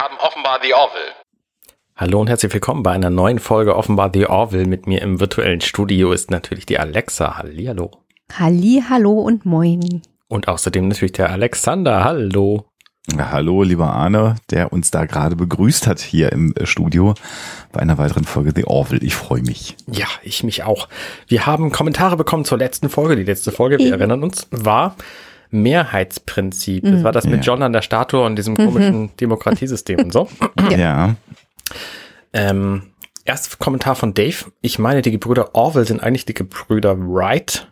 haben offenbar The Orville. Hallo und herzlich willkommen bei einer neuen Folge Offenbar The Orville. Mit mir im virtuellen Studio ist natürlich die Alexa. Hallihallo. Halli, hallo und moin. Und außerdem natürlich der Alexander. Hallo. Ja, hallo, lieber Arne, der uns da gerade begrüßt hat hier im äh, Studio bei einer weiteren Folge The Orville. Ich freue mich. Ja, ich mich auch. Wir haben Kommentare bekommen zur letzten Folge. Die letzte Folge, wir erinnern uns, war Mehrheitsprinzip. Das war das mit Ja. John an der Statue und diesem komischen Demokratiesystem und so. Ja. Ähm, erst Kommentar von Dave. Ich meine, die Gebrüder Orwell sind eigentlich die Gebrüder Wright.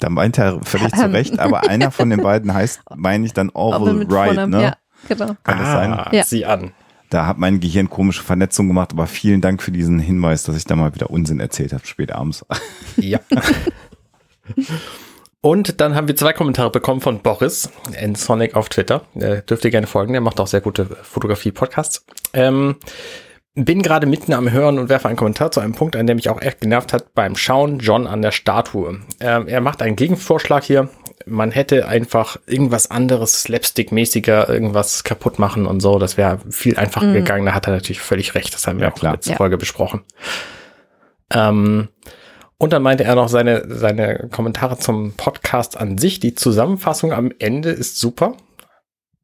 Da meint er völlig zu Ähm. Recht, aber einer von den beiden heißt, meine ich dann mit Wright, ne? Ja, genau. Kann das sein? Ah, Ja. sieh an. Da hat mein Gehirn komische Vernetzung gemacht, aber vielen Dank für diesen Hinweis, dass ich da mal wieder Unsinn erzählt habe, spät abends. Ja. Und dann haben wir zwei Kommentare bekommen von Boris in Sonic auf Twitter. Äh, dürft ihr gerne folgen, der macht auch sehr gute Fotografie-Podcasts. Ähm, bin gerade mitten am Hören und werfe einen Kommentar zu einem Punkt ein, der mich auch echt genervt hat beim Schauen John an der Statue. Ähm, er macht einen Gegenvorschlag hier. Man hätte einfach irgendwas anderes, slapstick-mäßiger, irgendwas kaputt machen und so. Das wäre viel einfacher gegangen. Da hat er natürlich völlig recht. Das haben wir Ja, auch in klar. der letzten Ja. Folge besprochen. Ähm, und dann meinte er noch seine, seine Kommentare zum Podcast an sich. Die Zusammenfassung am Ende ist super.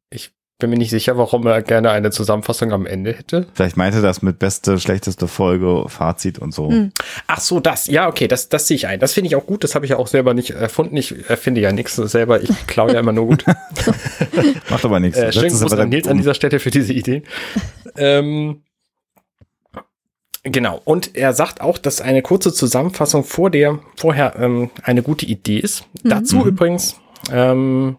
Ich bin mir nicht sicher, warum er gerne eine Zusammenfassung am Ende hätte. Vielleicht meinte er das mit beste, schlechteste Folge, Fazit und so. Mhm. Ach so, das. Ja, okay, das, das sehe ich ein. Das finde ich auch gut. Das habe ich ja auch selber nicht erfunden. Ich erfinde ja nichts selber. Ich klaue ja immer nur gut. Macht aber nichts. Äh, schönen Gruß aber an Nils an um- dieser Stelle für diese Idee. ähm, genau. Und er sagt auch, dass eine kurze Zusammenfassung vor der, vorher ähm, eine gute Idee ist. Dazu übrigens ähm,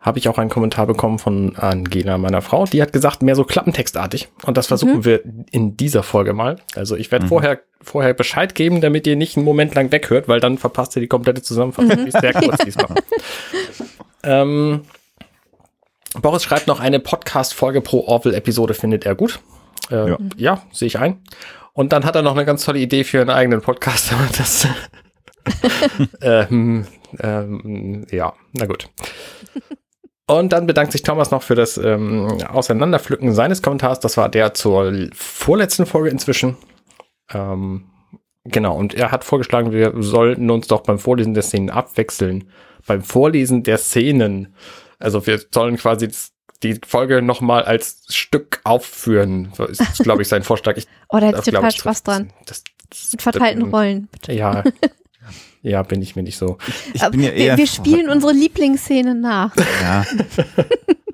habe ich auch einen Kommentar bekommen von Angela, meiner Frau. Die hat gesagt, mehr so klappentextartig. Und das versuchen wir in dieser Folge mal. Also ich werde vorher, vorher Bescheid geben, damit ihr nicht einen Moment lang weghört, weil dann verpasst ihr die komplette Zusammenfassung. Die ist sehr kurz diesmal. ähm, Boris schreibt noch, eine Podcast-Folge pro Orville-Episode findet er gut. Äh, ja, Ja. sehe ich ein. Und dann hat er noch eine ganz tolle Idee für einen eigenen Podcast, das. ähm, ähm, ja, na gut. Und dann bedankt sich Thomas noch für das ähm, Auseinanderpflücken seines Kommentars. Das war der zur vorletzten Folge inzwischen. Ähm, genau, und er hat vorgeschlagen, wir sollten uns doch beim Vorlesen der Szenen abwechseln. Beim Vorlesen der Szenen. Also wir sollen quasi die Folge nochmal als Stück aufführen. So ist, glaube ich, sein Vorschlag. Ich, Oh, da hätte ich total ich, Spaß dran. Das, das, Mit verteilten das- Rollen. Ja. Ja, bin ich mir nicht so. Ich Aber bin ja wir, eher. wir spielen unsere Lieblingsszene nach. Ja.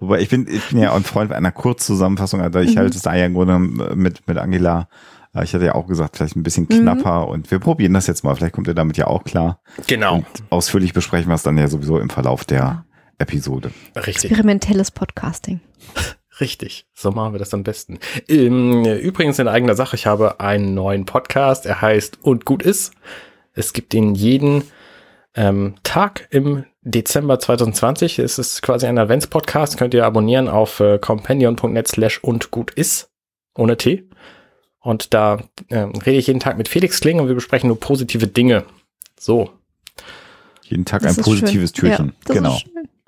Wobei ich bin, ich bin ja ein Freund einer Kurzzusammenfassung, also Mhm. ich halte es da ja im Grunde mit, mit Angela. äh, Ich hatte ja auch gesagt, vielleicht ein bisschen Mhm. knapper und wir probieren das jetzt mal. Vielleicht kommt ihr damit ja auch klar. Genau. Und ausführlich besprechen wir es dann ja sowieso im Verlauf der Episode. Richtig. Experimentelles Podcasting. Richtig, so machen wir das am besten. Ähm, übrigens in eigener Sache, ich habe einen neuen Podcast, er heißt Und gut ist. Es gibt ihn jeden ähm, Tag im Dezember 2020. Es ist quasi ein Advents-Podcast, könnt ihr abonnieren auf äh, companion.net slash und gut ist, ohne T. Und da ähm, rede ich jeden Tag mit Felix Kling und wir besprechen nur positive Dinge. So, Jeden Tag Das ein positives schön. Türchen. Ja, das genau.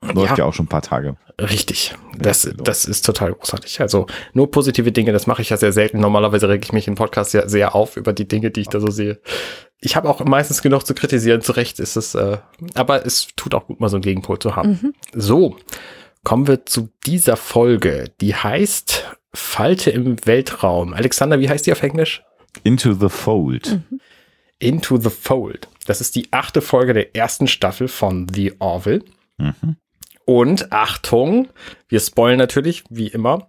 Läuft Ja. ja. auch schon ein paar Tage. Richtig. Das, das ist total großartig. Also nur positive Dinge, das mache ich ja sehr selten. Normalerweise reg ich mich im Podcast ja sehr auf über die Dinge, die ich da so sehe. Ich habe auch meistens genug zu kritisieren, zu Recht ist es, äh, aber es tut auch gut, mal so einen Gegenpol zu haben. So, kommen wir zu dieser Folge. Die heißt Falte im Weltraum. Alexander, wie heißt die auf Englisch? Into the Fold. Into the Fold. Das ist die achte Folge der ersten Staffel von The Orville. Mhm. Und Achtung, wir spoilen natürlich, wie immer.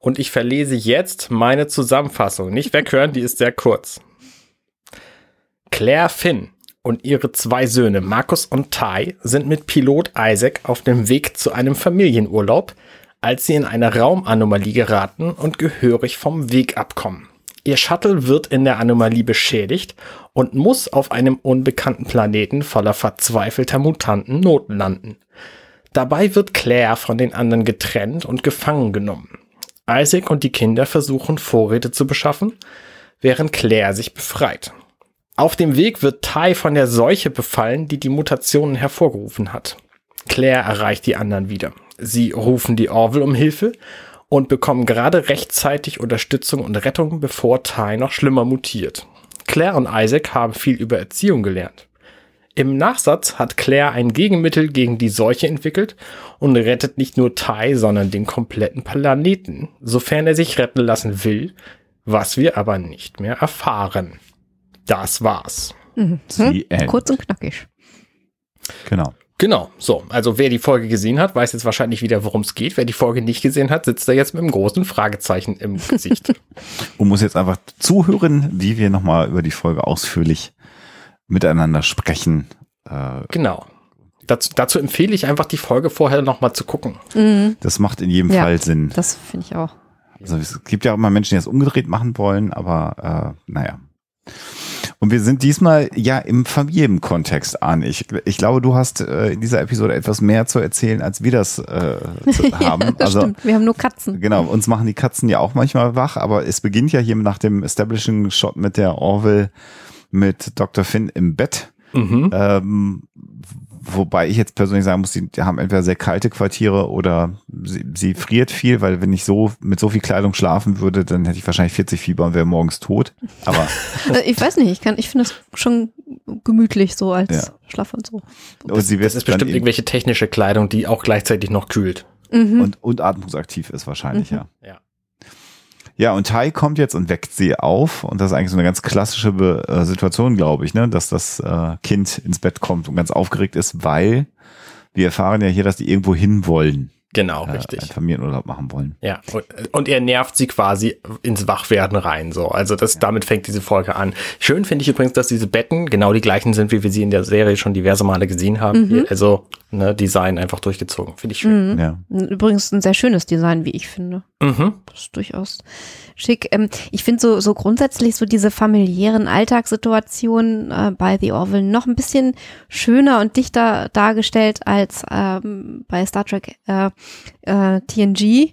Und ich verlese jetzt meine Zusammenfassung. Nicht weghören, die ist sehr kurz. Claire Finn und ihre zwei Söhne Markus und Ty sind mit Pilot Isaac auf dem Weg zu einem Familienurlaub, als sie in eine Raumanomalie geraten und gehörig vom Weg abkommen. Ihr Shuttle wird in der Anomalie beschädigt und muss auf einem unbekannten Planeten voller verzweifelter Mutanten notlanden. Dabei wird Claire von den anderen getrennt und gefangen genommen. Isaac und die Kinder versuchen Vorräte zu beschaffen, während Claire sich befreit. Auf dem Weg wird Ty von der Seuche befallen, die die Mutationen hervorgerufen hat. Claire erreicht die anderen wieder. Sie rufen die Orville um Hilfe und bekommen gerade rechtzeitig Unterstützung und Rettung, bevor Ty noch schlimmer mutiert. Claire und Isaac haben viel über Erziehung gelernt. Im Nachsatz hat Claire ein Gegenmittel gegen die Seuche entwickelt und rettet nicht nur Ty, sondern den kompletten Planeten, sofern er sich retten lassen will, was wir aber nicht mehr erfahren. Das war's. Mhm. End. Kurz und knackig. Genau. Genau, so. Also wer die Folge gesehen hat, weiß jetzt wahrscheinlich wieder, worum es geht. Wer die Folge nicht gesehen hat, sitzt da jetzt mit einem großen Fragezeichen im Gesicht. Und muss jetzt einfach zuhören, wie wir nochmal über die Folge ausführlich miteinander sprechen. Äh, genau. Dazu, dazu empfehle ich einfach, die Folge vorher nochmal zu gucken. Mhm. das macht in jedem Ja. Fall Sinn. Das finde ich auch. Also es gibt ja auch immer Menschen, die das umgedreht machen wollen, aber äh, naja. Und wir sind diesmal ja im Familienkontext an. Ich, ich glaube, du hast äh, in dieser Episode etwas mehr zu erzählen, als wir das äh, zu haben. ja, das also stimmt. Wir haben nur Katzen. genau, uns machen die Katzen ja auch manchmal wach, aber es beginnt ja hier nach dem Establishing Shot mit der Orville mit Dr. Finn im Bett. Mhm. Ähm, wobei ich jetzt persönlich sagen muss, die haben entweder sehr kalte Quartiere oder sie, sie friert viel, weil wenn ich so mit so viel Kleidung schlafen würde, dann hätte ich wahrscheinlich 40 Fieber und wäre morgens tot. Aber Äh, Ich weiß nicht, ich, kann- ich finde das schon gemütlich so als Ja. Schlaf und so. und sie wird Das ist bestimmt eben- irgendwelche technische Kleidung, die auch gleichzeitig noch kühlt. Mhm. und, und atmungsaktiv ist wahrscheinlich, Mhm. ja. Ja. Ja, und Tai kommt jetzt und weckt sie auf. Und das ist eigentlich so eine ganz klassische Be äh, Situation, glaube ich, ne, dass das äh, Kind ins Bett kommt und ganz aufgeregt ist, weil wir erfahren ja hier, dass die irgendwo hin wollen, Genau, äh, richtig. einen Familienurlaub machen wollen. Ja, und, und er nervt sie quasi ins Wachwerden rein, so. Also das, damit fängt diese Folge an. Schön finde ich übrigens, dass diese Betten genau die gleichen sind, wie wir sie in der Serie schon diverse Male gesehen haben. Hier, also, ne, Design einfach durchgezogen. Finde ich schön. Mhm. Ja. Übrigens ein sehr schönes Design, wie ich finde. Mhm. Das ist durchaus schick. Ähm, ich finde so, so grundsätzlich so diese familiären Alltagssituationen äh, bei The Orville noch ein bisschen schöner und dichter dargestellt als ähm, bei Star Trek äh, äh, TNG.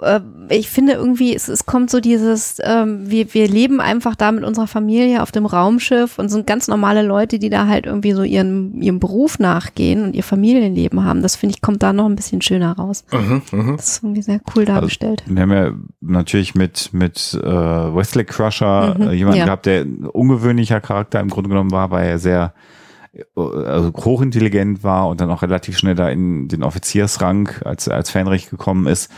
Äh, ich finde irgendwie, es, es kommt so dieses, ähm, wir, wir leben einfach da mit unserer Familie auf dem Raumschiff und sind ganz normale Leute, die da halt irgendwie so ihren, ihrem Beruf nachgehen und ihr Familienleben haben. Das finde ich, kommt da noch ein bisschen schöner raus. Mhm. Mhm. Das ist irgendwie sehr cool dargestellt. Wir haben ja natürlich mit, mit äh, Wesley Crusher Mhm, äh, jemanden ja. gehabt, der ein ungewöhnlicher Charakter im Grunde genommen war, weil er sehr also hochintelligent war und dann auch relativ schnell da in den Offiziersrang als, als Fähnrich gekommen ist.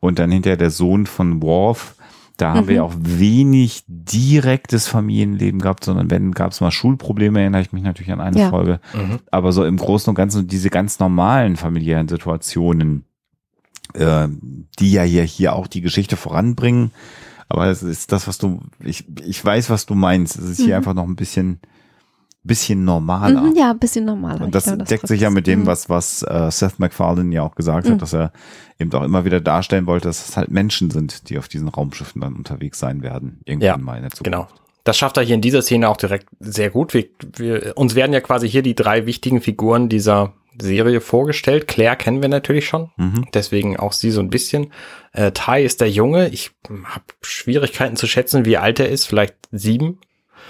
Und dann hinterher der Sohn von Worf. Da haben wir ja auch wenig direktes Familienleben gehabt, sondern wenn gab es mal Schulprobleme, erinnere ich mich natürlich an eine Ja. Folge. Mhm. Aber so im Großen und Ganzen diese ganz normalen familiären Situationen, äh, die ja hier, hier auch die Geschichte voranbringen. Aber es ist das, was du, ich, ich weiß, was du meinst. Es ist hier Mhm. einfach noch ein bisschen, bisschen normaler. Mhm, ja, ein bisschen normaler. Und das glaube, deckt trifft sich ja mit dem, Mhm. was, was äh, Seth MacFarlane ja auch gesagt Mhm. hat, dass er eben auch immer wieder darstellen wollte, dass es halt Menschen sind, die auf diesen Raumschiffen dann unterwegs sein werden. Irgendwann Ja, mal in der Zukunft. Genau. Das schafft er hier in dieser Szene auch direkt sehr gut. Wir, wir, uns werden ja quasi hier die drei wichtigen Figuren dieser Serie vorgestellt. Claire kennen wir natürlich schon, Mhm. deswegen auch sie so ein bisschen. Äh, Ty ist der Junge. Ich habe Schwierigkeiten zu schätzen, wie alt er ist. Vielleicht sieben.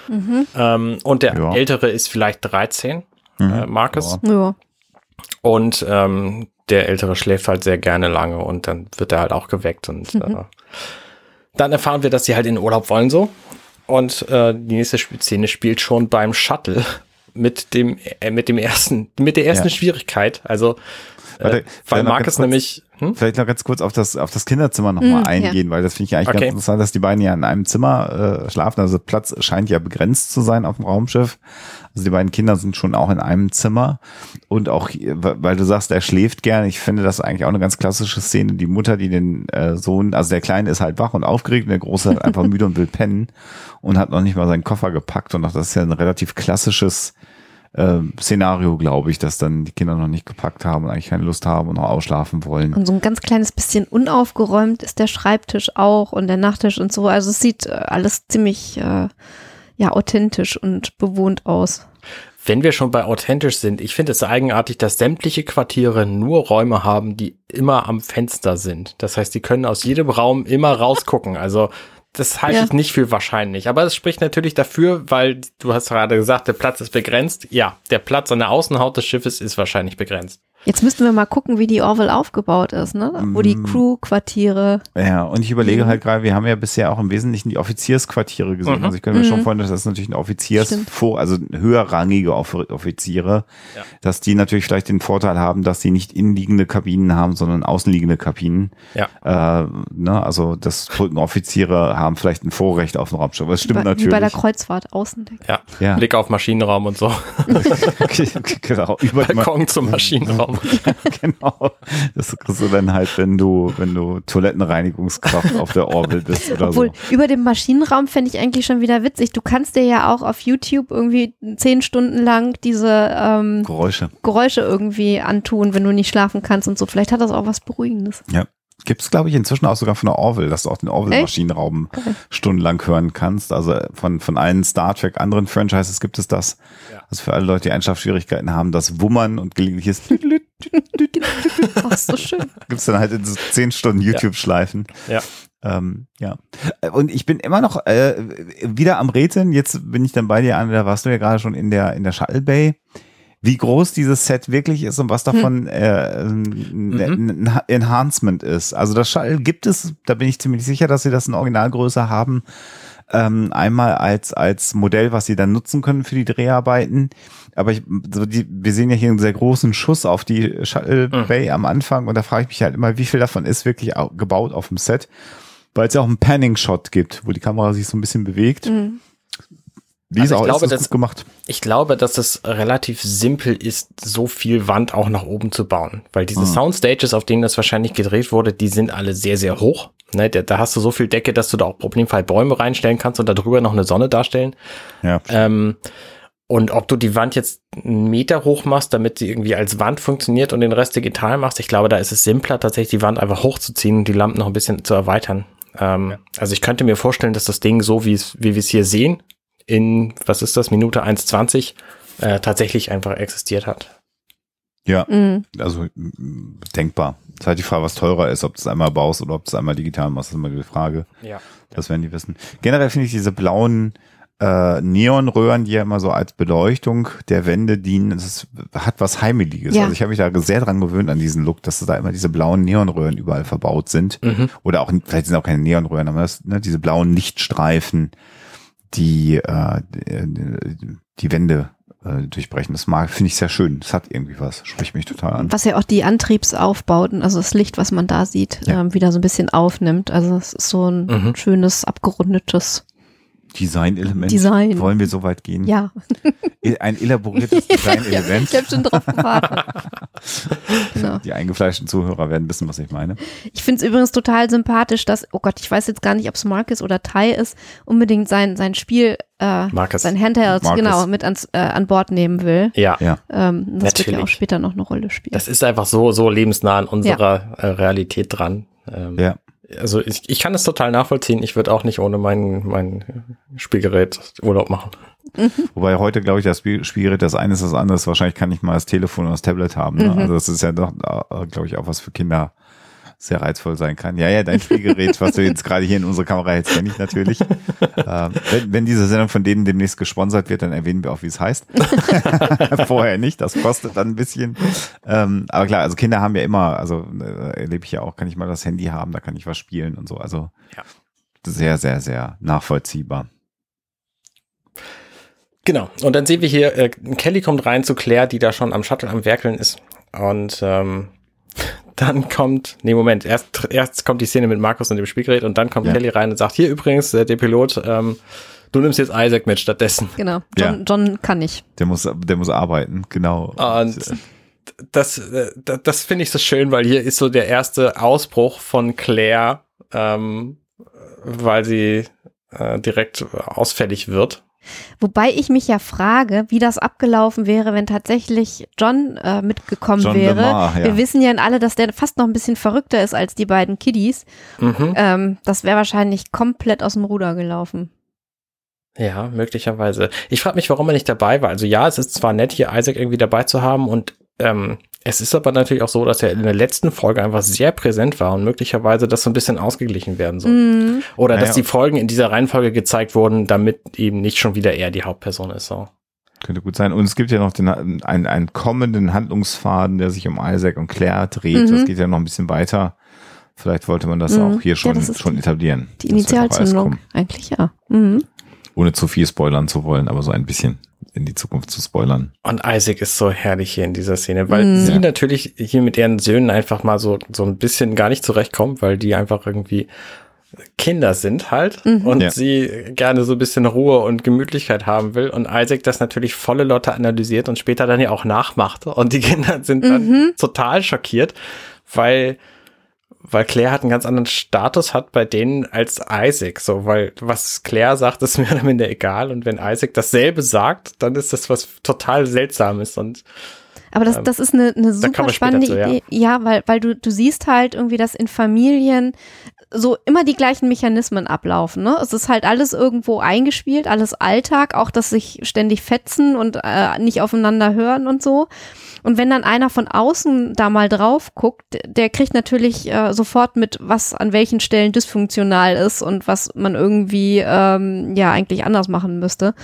Mhm. Ähm, und der Ja. Ältere ist vielleicht 13, Mhm. äh, Marcus. Ja. Ja. Und ähm, der Ältere schläft halt sehr gerne lange und dann wird er halt auch geweckt. Und Mhm. äh, dann erfahren wir, dass sie halt in den Urlaub wollen so. Und äh, die nächste Szene spielt schon beim Shuttle mit dem äh, mit dem ersten mit der ersten Ja. Schwierigkeit. Also äh, Warte, weil vielleicht noch Marcus ganz kurz- nämlich hm? Vielleicht noch ganz kurz auf das, auf das Kinderzimmer nochmal Mm, eingehen, weil das finde ich eigentlich Okay. ganz interessant, dass die beiden ja in einem Zimmer äh, schlafen. Also Platz scheint ja begrenzt zu sein auf dem Raumschiff. Also die beiden Kinder sind schon auch in einem Zimmer. Und auch, weil du sagst, er schläft gern. Ich finde das eigentlich auch eine ganz klassische Szene. Die Mutter, die den äh, Sohn, also der Kleine ist halt wach und aufgeregt und der Große einfach müde und will pennen und hat noch nicht mal seinen Koffer gepackt. Und auch das ist ja ein relativ klassisches äh, Szenario, glaube ich, dass dann die Kinder noch nicht gepackt haben und eigentlich keine Lust haben und noch ausschlafen wollen. Und so ein ganz kleines bisschen unaufgeräumt ist der Schreibtisch auch und der Nachttisch und so. Also es sieht äh, alles ziemlich äh, ja authentisch und bewohnt aus. Wenn wir schon bei authentisch sind, ich finde es eigenartig, dass sämtliche Quartiere nur Räume haben, die immer am Fenster sind. Das heißt, die können aus jedem Raum immer rausgucken. Also das halte Ja. ich nicht für wahrscheinlich. Aber es spricht natürlich dafür, weil du hast gerade gesagt, der Platz ist begrenzt. Ja, der Platz an der Außenhaut des Schiffes ist wahrscheinlich begrenzt. Jetzt müssten wir mal gucken, wie die Orville aufgebaut ist, ne? Wo die Mm. Crew-Quartiere. Ja, und ich überlege Mhm. halt gerade, wir haben ja bisher auch im Wesentlichen die Offiziersquartiere gesehen. Mhm. Also ich könnte mir schon Mhm. vorstellen, dass das natürlich ein Offiziers, Stimmt. vor, also höherrangige Off Offiziere, Ja. dass die natürlich vielleicht den Vorteil haben, dass sie nicht innenliegende Kabinen haben, sondern außenliegende Kabinen. Ja. Äh, ne, also das Brückenoffiziere haben vielleicht ein Vorrecht auf den Raumschiff. Das stimmt wie, bei, natürlich. wie bei der Kreuzfahrt Außendeck. Ja. Ja. Blick auf Maschinenraum und so. genau, über Balkon zum Maschinenraum. genau. Das kriegst du dann halt, wenn du, wenn du Toilettenreinigungskraft auf der Orville bist oder Obwohl, so. über dem Maschinenraum fände ich eigentlich schon wieder witzig. Du kannst dir ja auch auf YouTube irgendwie zehn Stunden lang diese ähm, Geräusche. Geräusche irgendwie antun, wenn du nicht schlafen kannst und so. Vielleicht hat das auch was Beruhigendes. Gibt es, glaube ich, inzwischen auch sogar von der Orville, dass du auch den Orville-Maschinenraum Geil. stundenlang hören kannst. Also von, von allen Star Trek anderen Franchises gibt es das. Ja. Also für alle Leute, die Einschlafschwierigkeiten haben, das Wummern und gelegentliches Ach, so schön. gibt's dann halt in so zehn Stunden YouTube-Schleifen. Ja. Ähm, ja. Und ich bin immer noch äh, wieder am Rätseln. Jetzt bin ich dann bei dir, Anne, da warst du ja gerade schon in der, in der Shuttle Bay. Wie groß dieses Set wirklich ist und was davon äh, ein, ein Enhancement ist. Also das Shuttle gibt es, da bin ich ziemlich sicher, dass sie das in Originalgröße haben. Ähm, einmal als, als Modell, was sie dann nutzen können für die Dreharbeiten. Aber ich, so die, wir sehen ja hier einen sehr großen Schuss auf die Shuttle Mhm. Bay am Anfang und da frage ich mich halt immer, wie viel davon ist wirklich au- gebaut auf dem Set. Weil es ja auch einen Panning-Shot gibt, wo die Kamera sich so ein bisschen bewegt. Mhm. Wie Also ist ich auch glaube, ist das das- gut gemacht? Ich glaube, dass es relativ simpel ist, so viel Wand auch nach oben zu bauen. Weil diese Mhm. Soundstages, auf denen das wahrscheinlich gedreht wurde, die sind alle sehr, sehr hoch. Ne, da, da hast du so viel Decke, dass du da auch problemfrei Bäume reinstellen kannst und darüber noch eine Sonne darstellen. Ja. Ähm, und ob du die Wand jetzt einen Meter hoch machst, damit sie irgendwie als Wand funktioniert und den Rest digital machst, ich glaube, da ist es simpler, tatsächlich die Wand einfach hochzuziehen und die Lampen noch ein bisschen zu erweitern. Ähm, Also ich könnte mir vorstellen, dass das Ding so, wie es, wie wir es hier sehen, in, was ist das, Minute 1,20, äh, tatsächlich einfach existiert hat. Ja, Mhm. also denkbar. Es ist halt die Frage, was teurer ist, ob du es einmal baust oder ob du es einmal digital machst, das ist immer die Frage. Ja. Das werden die wissen. Generell finde ich diese blauen äh, Neonröhren, die ja immer so als Beleuchtung der Wände dienen, das ist, hat was Heimeliges. Ja. Also ich habe mich da sehr dran gewöhnt an diesen Look, dass da immer diese blauen Neonröhren überall verbaut sind. Mhm. Oder auch, vielleicht sind auch keine Neonröhren, aber das, ne, diese blauen Lichtstreifen, die äh, die, die Wände äh, durchbrechen. Das mag, finde ich sehr schön. Das hat irgendwie was. Spricht mich total an. Was ja auch die Antriebsaufbauten, also das Licht, was man da sieht, Ja. ähm, wieder so ein bisschen aufnimmt. Also es ist so ein Mhm. schönes, abgerundetes Design-Element. Design. Wollen wir so weit gehen? Ja. Ein elaboriertes Design-Element. ich habe schon drauf gewartet. genau. Die eingefleischten Zuhörer werden wissen, was ich meine. Ich finde es übrigens total sympathisch, dass, oh Gott, ich weiß jetzt gar nicht, ob es Marcus oder Tai ist, unbedingt sein, sein Spiel, äh, Marcus. sein Handheld, Marcus. genau, mit ans, äh, an Bord nehmen will. Ja. Ja. Ähm, das wird ja auch Natürlich. später noch eine Rolle spielen. Das ist einfach so, so lebensnah an unserer äh, Realität dran. Ähm, Ja. Also ich, ich kann es total nachvollziehen. Ich würde auch nicht ohne mein, mein Spielgerät Urlaub machen. Wobei heute, glaube ich, das Spiel- Spielgerät das eine ist das andere. Wahrscheinlich kann ich mal das Telefon und das Tablet haben. Ne? Mhm. Also das ist ja doch, äh, glaube ich, auch was für Kinder sehr reizvoll sein kann. Ja, ja, dein Spielgerät, was du jetzt gerade hier in unsere Kamera hältst, kenne ich natürlich. ähm, wenn, wenn diese Sendung von denen demnächst gesponsert wird, dann erwähnen wir auch, wie es heißt. Vorher nicht, das kostet dann ein bisschen. Ähm, aber klar, also Kinder haben ja immer, also äh, erlebe ich ja auch, kann ich mal das Handy haben, da kann ich was spielen und so. Also Ja. sehr, sehr, sehr nachvollziehbar. Genau. Und dann sehen wir hier, äh, Kelly kommt rein zu Claire, die da schon am Shuttle am Werkeln ist. Und ähm, dann kommt, nee, Moment, erst, erst kommt die Szene mit Markus und dem Spielgerät und dann kommt Ja. Kelly rein und sagt, hier übrigens, äh, der Pilot, ähm, du nimmst jetzt Isaac mit stattdessen. Genau. John, John kann nicht. Der muss, der muss arbeiten, genau. Und das, äh, das, das finde ich so schön, weil hier ist so der erste Ausbruch von Claire, ähm, weil sie äh, direkt ausfällig wird. Wobei ich mich ja frage, wie das abgelaufen wäre, wenn tatsächlich John äh, mitgekommen John wäre. Lamar, ja. Wir wissen ja alle, dass der fast noch ein bisschen verrückter ist als die beiden Kiddies. Mhm. Ähm, das wäre wahrscheinlich komplett aus dem Ruder gelaufen. Ja, möglicherweise. Ich frage mich, warum er nicht dabei war. Also ja, es ist zwar nett, hier Isaac irgendwie dabei zu haben und ähm, es ist aber natürlich auch so, dass er in der letzten Folge einfach sehr präsent war und möglicherweise das so ein bisschen ausgeglichen werden soll. Mhm. Oder Naja. dass die Folgen in dieser Reihenfolge gezeigt wurden, damit eben nicht schon wieder er die Hauptperson ist. So. Könnte gut sein. Und es gibt ja noch den, einen, einen kommenden Handlungsfaden, der sich um Isaac und Claire dreht. Mhm. Das geht ja noch ein bisschen weiter. Vielleicht wollte man das Mhm. auch hier Ja, schon, ist schon etablieren. Die auch alles Initialzündung. Eigentlich ja. Mhm. Ohne zu viel spoilern zu wollen, aber so ein bisschen in die Zukunft zu spoilern. Und Isaac ist so herrlich hier in dieser Szene, weil Mhm. sie Ja. natürlich hier mit ihren Söhnen einfach mal so, so ein bisschen gar nicht zurechtkommt, weil die einfach irgendwie Kinder sind halt Mhm. und Ja. sie gerne so ein bisschen Ruhe und Gemütlichkeit haben will und Isaac das natürlich volle Lotte analysiert und später dann ja auch nachmacht und die Kinder sind dann Mhm. total schockiert, weil weil Claire hat einen ganz anderen Status hat bei denen als Isaac, so, weil was Claire sagt, ist mehr oder minder egal und wenn Isaac dasselbe sagt, dann ist das was total Seltsames und Aber das, Ähm, das ist eine, eine super spannende zu, ja. Idee. Ja, weil, weil du, du siehst halt irgendwie, dass in Familien so immer die gleichen Mechanismen ablaufen. Ne? Es ist halt alles irgendwo eingespielt, alles Alltag, auch dass sich ständig fetzen und äh, nicht aufeinander hören und so. Und wenn dann einer von außen da mal drauf guckt, der kriegt natürlich äh, sofort mit, was an welchen Stellen dysfunktional ist und was man irgendwie ähm, ja eigentlich anders machen müsste.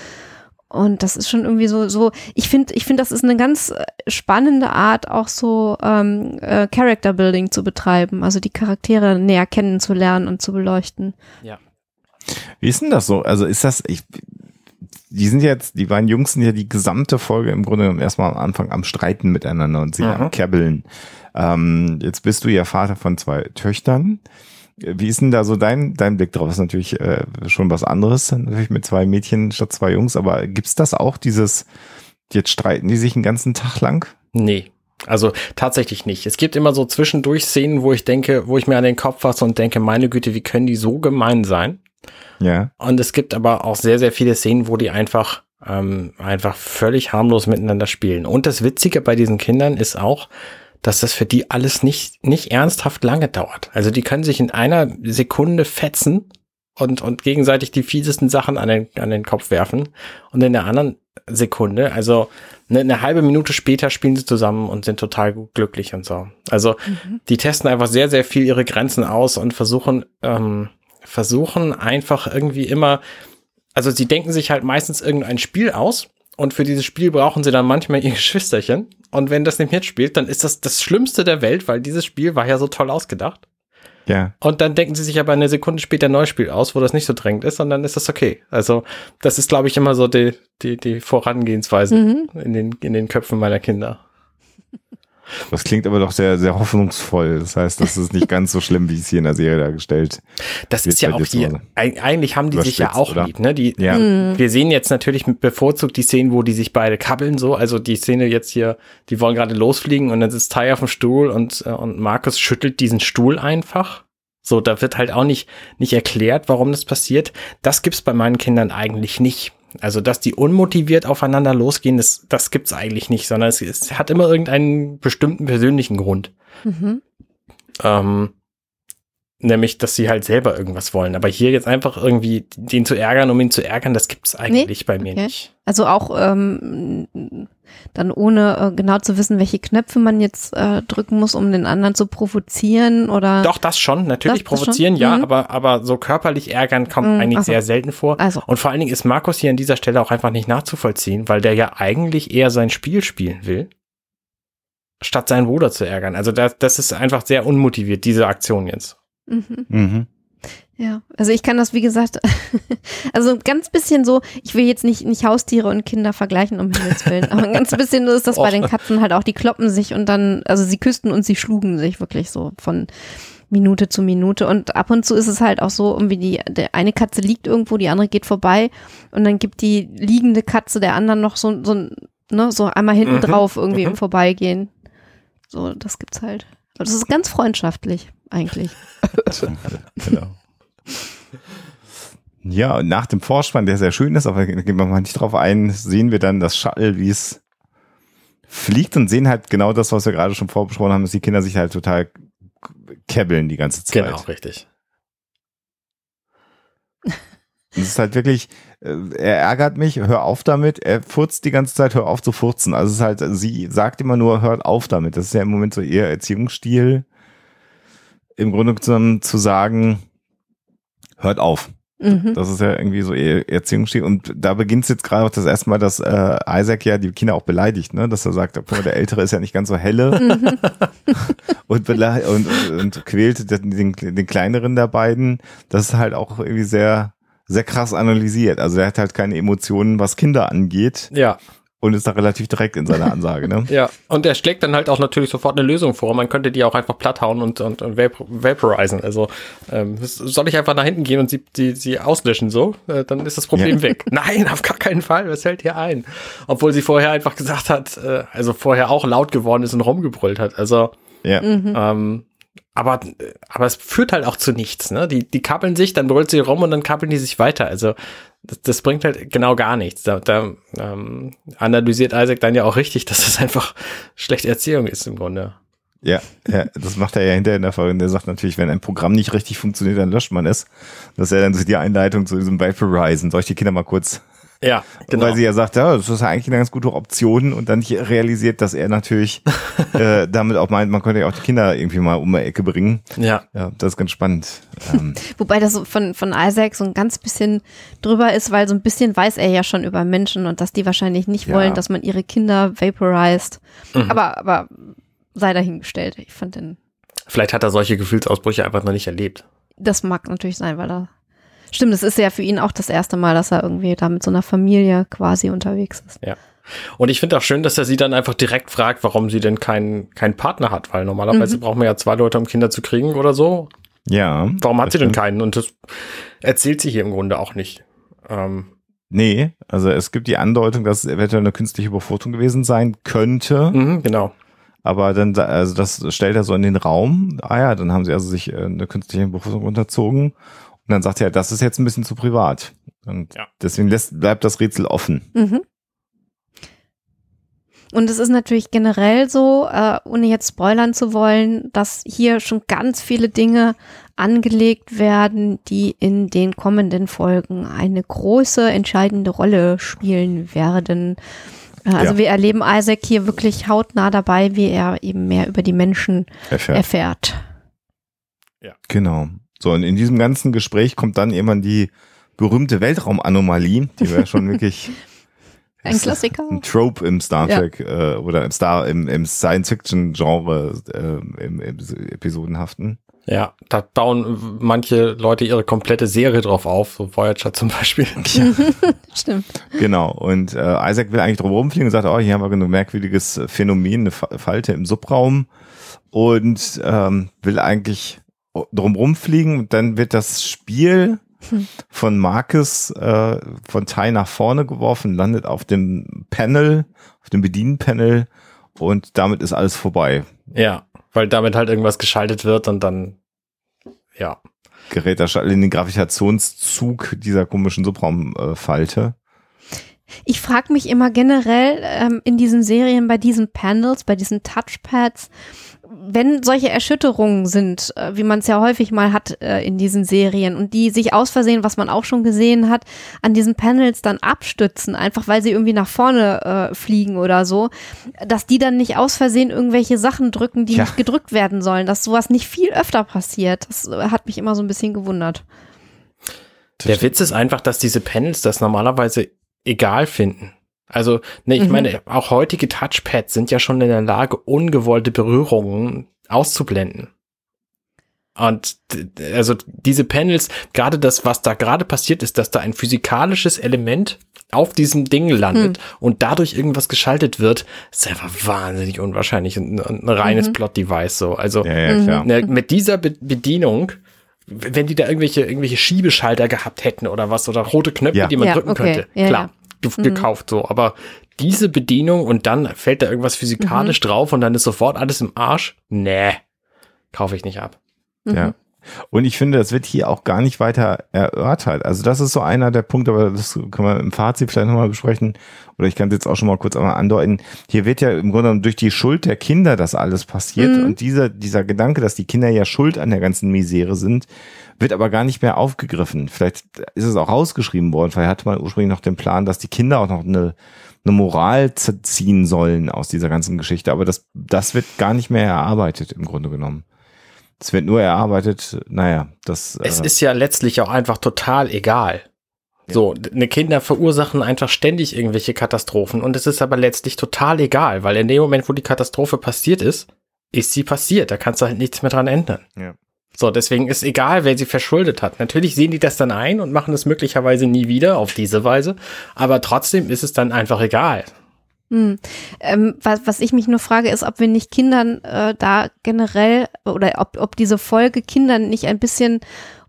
Und das ist schon irgendwie so, so, ich finde, ich finde, das ist eine ganz äh, spannende Art, auch so ähm, äh, Character Building zu betreiben, also die Charaktere näher kennenzulernen und zu beleuchten. Wie ist denn das so? Also ist das, ich, die sind jetzt, die beiden Jungs sind ja die gesamte Folge im Grunde genommen erstmal am Anfang am Streiten miteinander und sich Mhm. am Kebbeln. Ähm, jetzt bist du ja Vater von zwei Töchtern. Wie ist denn da so dein, dein Blick drauf? Das ist natürlich äh, schon was anderes, natürlich mit zwei Mädchen statt zwei Jungs, aber gibt's das auch, dieses, jetzt streiten die sich einen ganzen Tag lang? Nee. Also tatsächlich nicht. Es gibt immer so zwischendurch Szenen, wo ich denke, wo ich mir an den Kopf fasse und denke, meine Güte, wie können die so gemein sein? Ja. Und es gibt aber auch sehr, sehr viele Szenen, wo die einfach, ähm, einfach völlig harmlos miteinander spielen. Und das Witzige bei diesen Kindern ist auch, dass das für die alles nicht, nicht ernsthaft lange dauert. Also die können sich in einer Sekunde fetzen und, und gegenseitig die fiesesten Sachen an den, an den Kopf werfen. Und in der anderen Sekunde, also eine, eine halbe Minute später spielen sie zusammen und sind total gut glücklich und so. Also die testen einfach sehr, sehr viel ihre Grenzen aus und versuchen, ähm, versuchen einfach irgendwie immer, also sie denken sich halt meistens irgendein Spiel aus und für dieses Spiel brauchen sie dann manchmal ihr Geschwisterchen. Und wenn das nicht mitspielt, dann ist das das Schlimmste der Welt, weil dieses Spiel war ja so toll ausgedacht. Ja. Und dann denken sie sich aber eine Sekunde später ein neues Spiel aus, wo das nicht so drängend ist, und dann ist das okay. Also, das ist, glaube ich, immer so die, die, die Vorangehensweise Mhm. in, den, in den Köpfen meiner Kinder. Das klingt aber doch sehr, sehr hoffnungsvoll. Das heißt, das ist nicht ganz so schlimm, wie es hier in der Serie dargestellt. Das ist ja auch die, eigentlich haben die sich ja auch oder? lieb, ne? Die, Ja. Mhm. Wir sehen jetzt natürlich bevorzugt die Szenen, wo die sich beide kabbeln, so. Also die Szene jetzt hier, die wollen gerade losfliegen und dann sitzt Ty auf dem Stuhl und, äh, und Markus schüttelt diesen Stuhl einfach. So, da wird halt auch nicht, nicht erklärt, warum das passiert. Das gibt's bei meinen Kindern eigentlich nicht. Also, dass die unmotiviert aufeinander losgehen, das, das gibt's eigentlich nicht, sondern es, es hat immer irgendeinen bestimmten persönlichen Grund. Mhm. Ähm, nämlich, dass sie halt selber irgendwas wollen. Aber hier jetzt einfach irgendwie den zu ärgern, um ihn zu ärgern, das gibt's eigentlich bei mir okay. nicht. Also auch ähm, dann ohne äh, genau zu wissen, welche Knöpfe man jetzt äh, drücken muss, um den anderen zu provozieren oder. Doch, das schon, natürlich Das- das provozieren, schon? ja, Mhm. aber, aber so körperlich ärgern kommt Mhm, eigentlich ach so. sehr selten vor. Also. Und vor allen Dingen ist Markus hier an dieser Stelle auch einfach nicht nachzuvollziehen, weil der ja eigentlich eher sein Spiel spielen will, statt seinen Bruder zu ärgern. Also das, das ist einfach sehr unmotiviert, diese Aktion jetzt. Mhm. Mhm. Ja, also ich kann das, wie gesagt, also ein ganz bisschen so, ich will jetzt nicht, nicht Haustiere und Kinder vergleichen, um Himmels Willen, aber ein ganz bisschen so ist das bei den Katzen halt auch, die kloppen sich und dann, also sie küssten und sie schlugen sich wirklich so von Minute zu Minute und ab und zu ist es halt auch so, irgendwie die, der eine Katze liegt irgendwo, die andere geht vorbei und dann gibt die liegende Katze der anderen noch so, so, ne, so einmal hinten Mhm, drauf irgendwie mhm. im Vorbeigehen. So, das gibt's halt. Das ist ganz freundschaftlich, eigentlich. Genau. Ja, und nach dem Vorspann, der sehr schön ist, aber da gehen wir mal nicht drauf ein, sehen wir dann das Shuttle, wie es fliegt und sehen halt genau das, was wir gerade schon vorbesprochen haben, dass die Kinder sich halt total kebbeln die ganze Zeit. Genau, richtig. Und es ist halt wirklich, er ärgert mich, hör auf damit, er furzt die ganze Zeit, hör auf zu furzen. Also es ist halt, sie sagt immer nur, hört auf damit. Das ist ja im Moment so ihr Erziehungsstil, im Grunde genommen zu sagen, hört auf. Mhm. Das ist ja irgendwie so ihr Erziehungsstil. Und da beginnt es jetzt gerade auch das erste Mal, dass äh, Isaac ja die Kinder auch beleidigt, ne? Dass er sagt, der Ältere ist ja nicht ganz so helle und, bele- und, und, und quält den, den, den kleineren der beiden. Das ist halt auch irgendwie sehr, sehr krass analysiert. Also er hat halt keine Emotionen, was Kinder angeht Ja, und ist da relativ direkt in seiner Ansage, ne? ja. Und er schlägt dann halt auch natürlich sofort eine Lösung vor. Man könnte die auch einfach platthauen und, und, und vapor vaporisen. Also ähm, soll ich einfach nach hinten gehen und sie, die, sie auslöschen so? Äh, dann ist das Problem Ja. weg. Nein, auf gar keinen Fall. Was hält hier ein? Obwohl sie vorher einfach gesagt hat, äh, also vorher auch laut geworden ist und rumgebrüllt hat. Also Ja. Ähm, aber, aber es führt halt auch zu nichts, ne? Die, die kappeln sich, dann brüllt sie rum und dann kappeln die sich weiter. Also das, das bringt halt genau gar nichts. Da, da ähm, analysiert Isaac dann ja auch richtig, dass das einfach schlechte Erziehung ist im Grunde. Ja, ja, das macht er ja hinterher in der Folge. Und Der sagt natürlich, wenn ein Programm nicht richtig funktioniert, dann löscht man es. Das ist ja dann so die Einleitung zu diesem Vaporisen. Soll ich die Kinder mal kurz Ja, genau. Weil sie ja sagt, ja, das ist ja eigentlich eine ganz gute Option und dann nicht realisiert, dass er natürlich äh, damit auch meint, man könnte ja auch die Kinder irgendwie mal um die Ecke bringen. ja. Ja, das ist ganz spannend. Ähm, Wobei das so von, von Isaac so ein ganz bisschen drüber ist, weil so ein bisschen weiß er ja schon über Menschen und dass die wahrscheinlich nicht Ja. wollen, dass man ihre Kinder vaporized. Aber, aber sei dahingestellt. Ich fand den, Vielleicht hat er solche Gefühlsausbrüche einfach noch nicht erlebt. das mag natürlich sein, weil er. Stimmt, es ist ja für ihn auch das erste Mal, dass er irgendwie da mit so einer Familie quasi unterwegs ist. Und ich finde auch schön, dass er sie dann einfach direkt fragt, warum sie denn keinen keinen Partner hat, weil normalerweise braucht man ja zwei Leute, um Kinder zu kriegen oder so. ja. Warum hat sie denn stimmt. keinen? Und das erzählt sie hier im Grunde auch nicht. Ähm, Nee, also es gibt die Andeutung, dass es eventuell eine künstliche Befruchtung gewesen sein könnte, mhm, genau. aber dann, also das stellt er so in den Raum. Ah ja, dann haben sie also sich äh, eine künstliche Befruchtung unterzogen und dann sagt er, das ist jetzt ein bisschen zu privat. Und Ja. deswegen lässt, bleibt das Rätsel offen. Mhm. Und es ist natürlich generell so, äh, ohne jetzt spoilern zu wollen, dass hier schon ganz viele Dinge angelegt werden, die in den kommenden Folgen eine große, entscheidende Rolle spielen werden. Äh, also Ja. wir erleben Isaac hier wirklich hautnah dabei, wie er eben mehr über die Menschen Erfährt. erfährt. Genau. So, und in diesem ganzen Gespräch kommt dann irgendwann die berühmte Weltraumanomalie, die wir schon wirklich Ein Klassiker. ein Trope im Star Ja. Trek äh, oder im Star im, im Science-Fiction-Genre äh, im, im Episodenhaften. Ja, da bauen manche Leute ihre komplette Serie drauf auf, so Voyager zum Beispiel. Stimmt. Genau. Und äh, Isaac will eigentlich drum rumfliegen und sagt, oh, hier haben wir ein merkwürdiges Phänomen, eine Fa- Falte im Subraum und ähm, will eigentlich drum rumfliegen und dann wird das Spiel von Marcus äh, von Tai nach vorne geworfen, landet auf dem Panel, auf dem Bedienpanel und damit ist alles vorbei. Ja, weil damit halt irgendwas geschaltet wird und dann, ja. Gerät er in den Gravitationszug dieser komischen Subraumfalte. Ich frage mich immer generell ähm, in diesen Serien, bei diesen Panels, bei diesen Touchpads, wenn solche Erschütterungen sind, äh, wie man es ja häufig mal hat äh, in diesen Serien und die sich aus Versehen, was man auch schon gesehen hat, an diesen Panels dann abstützen, einfach weil sie irgendwie nach vorne äh, fliegen oder so, dass die dann nicht aus Versehen irgendwelche Sachen drücken, die Ja. nicht gedrückt werden sollen, dass sowas nicht viel öfter passiert. Das äh, hat mich immer so ein bisschen gewundert. Der Witz ist einfach, dass diese Panels das normalerweise egal finden. Also, ne, ich Mhm. meine, auch heutige Touchpads sind ja schon in der Lage, ungewollte Berührungen auszublenden. Und also diese Panels, gerade das, was da gerade passiert ist, dass da ein physikalisches Element auf diesem Ding landet und dadurch irgendwas geschaltet wird, ist einfach wahnsinnig unwahrscheinlich und ein, ein reines Mhm. Plot-Device so. Also Ja, ja, klar. Ne, mit dieser Be Bedienung, wenn die da irgendwelche, irgendwelche Schiebeschalter gehabt hätten oder was, oder rote Knöpfe, Ja. die man Ja, drücken okay. könnte, Ja, klar, ge- gekauft so. Aber diese Bedienung und dann fällt da irgendwas physikalisch drauf und dann ist sofort alles im Arsch. Nee, kaufe ich nicht ab. Mhm. Ja. Und ich finde, das wird hier auch gar nicht weiter erörtert. Also das ist so einer der Punkte, aber das können wir im Fazit vielleicht nochmal besprechen. Oder ich kann es jetzt auch schon mal kurz einmal andeuten. Hier wird ja im Grunde genommen durch die Schuld der Kinder das alles passiert. Mhm. Und dieser, dieser Gedanke, dass die Kinder ja schuld an der ganzen Misere sind, wird aber gar nicht mehr aufgegriffen. Vielleicht ist es auch rausgeschrieben worden. Vielleicht hatte man ursprünglich noch den Plan, dass die Kinder auch noch eine, eine Moral ziehen sollen aus dieser ganzen Geschichte. Aber das, das wird gar nicht mehr erarbeitet im Grunde genommen. Es wird nur erarbeitet, naja, das. Es äh, ist ja letztlich auch einfach total egal. So, eine Kinder verursachen einfach ständig irgendwelche Katastrophen und es ist aber letztlich total egal, weil in dem Moment, wo die Katastrophe passiert ist, ist sie passiert. Da kannst du halt nichts mehr dran ändern. Ja. So, deswegen ist egal, wer sie verschuldet hat. Natürlich sehen die das dann ein und machen es möglicherweise nie wieder auf diese Weise, aber trotzdem ist es dann einfach egal. Hm. Ähm, was, was ich mich nur frage, ist, ob wir nicht Kindern äh, da generell oder ob, ob diese Folge Kindern nicht ein bisschen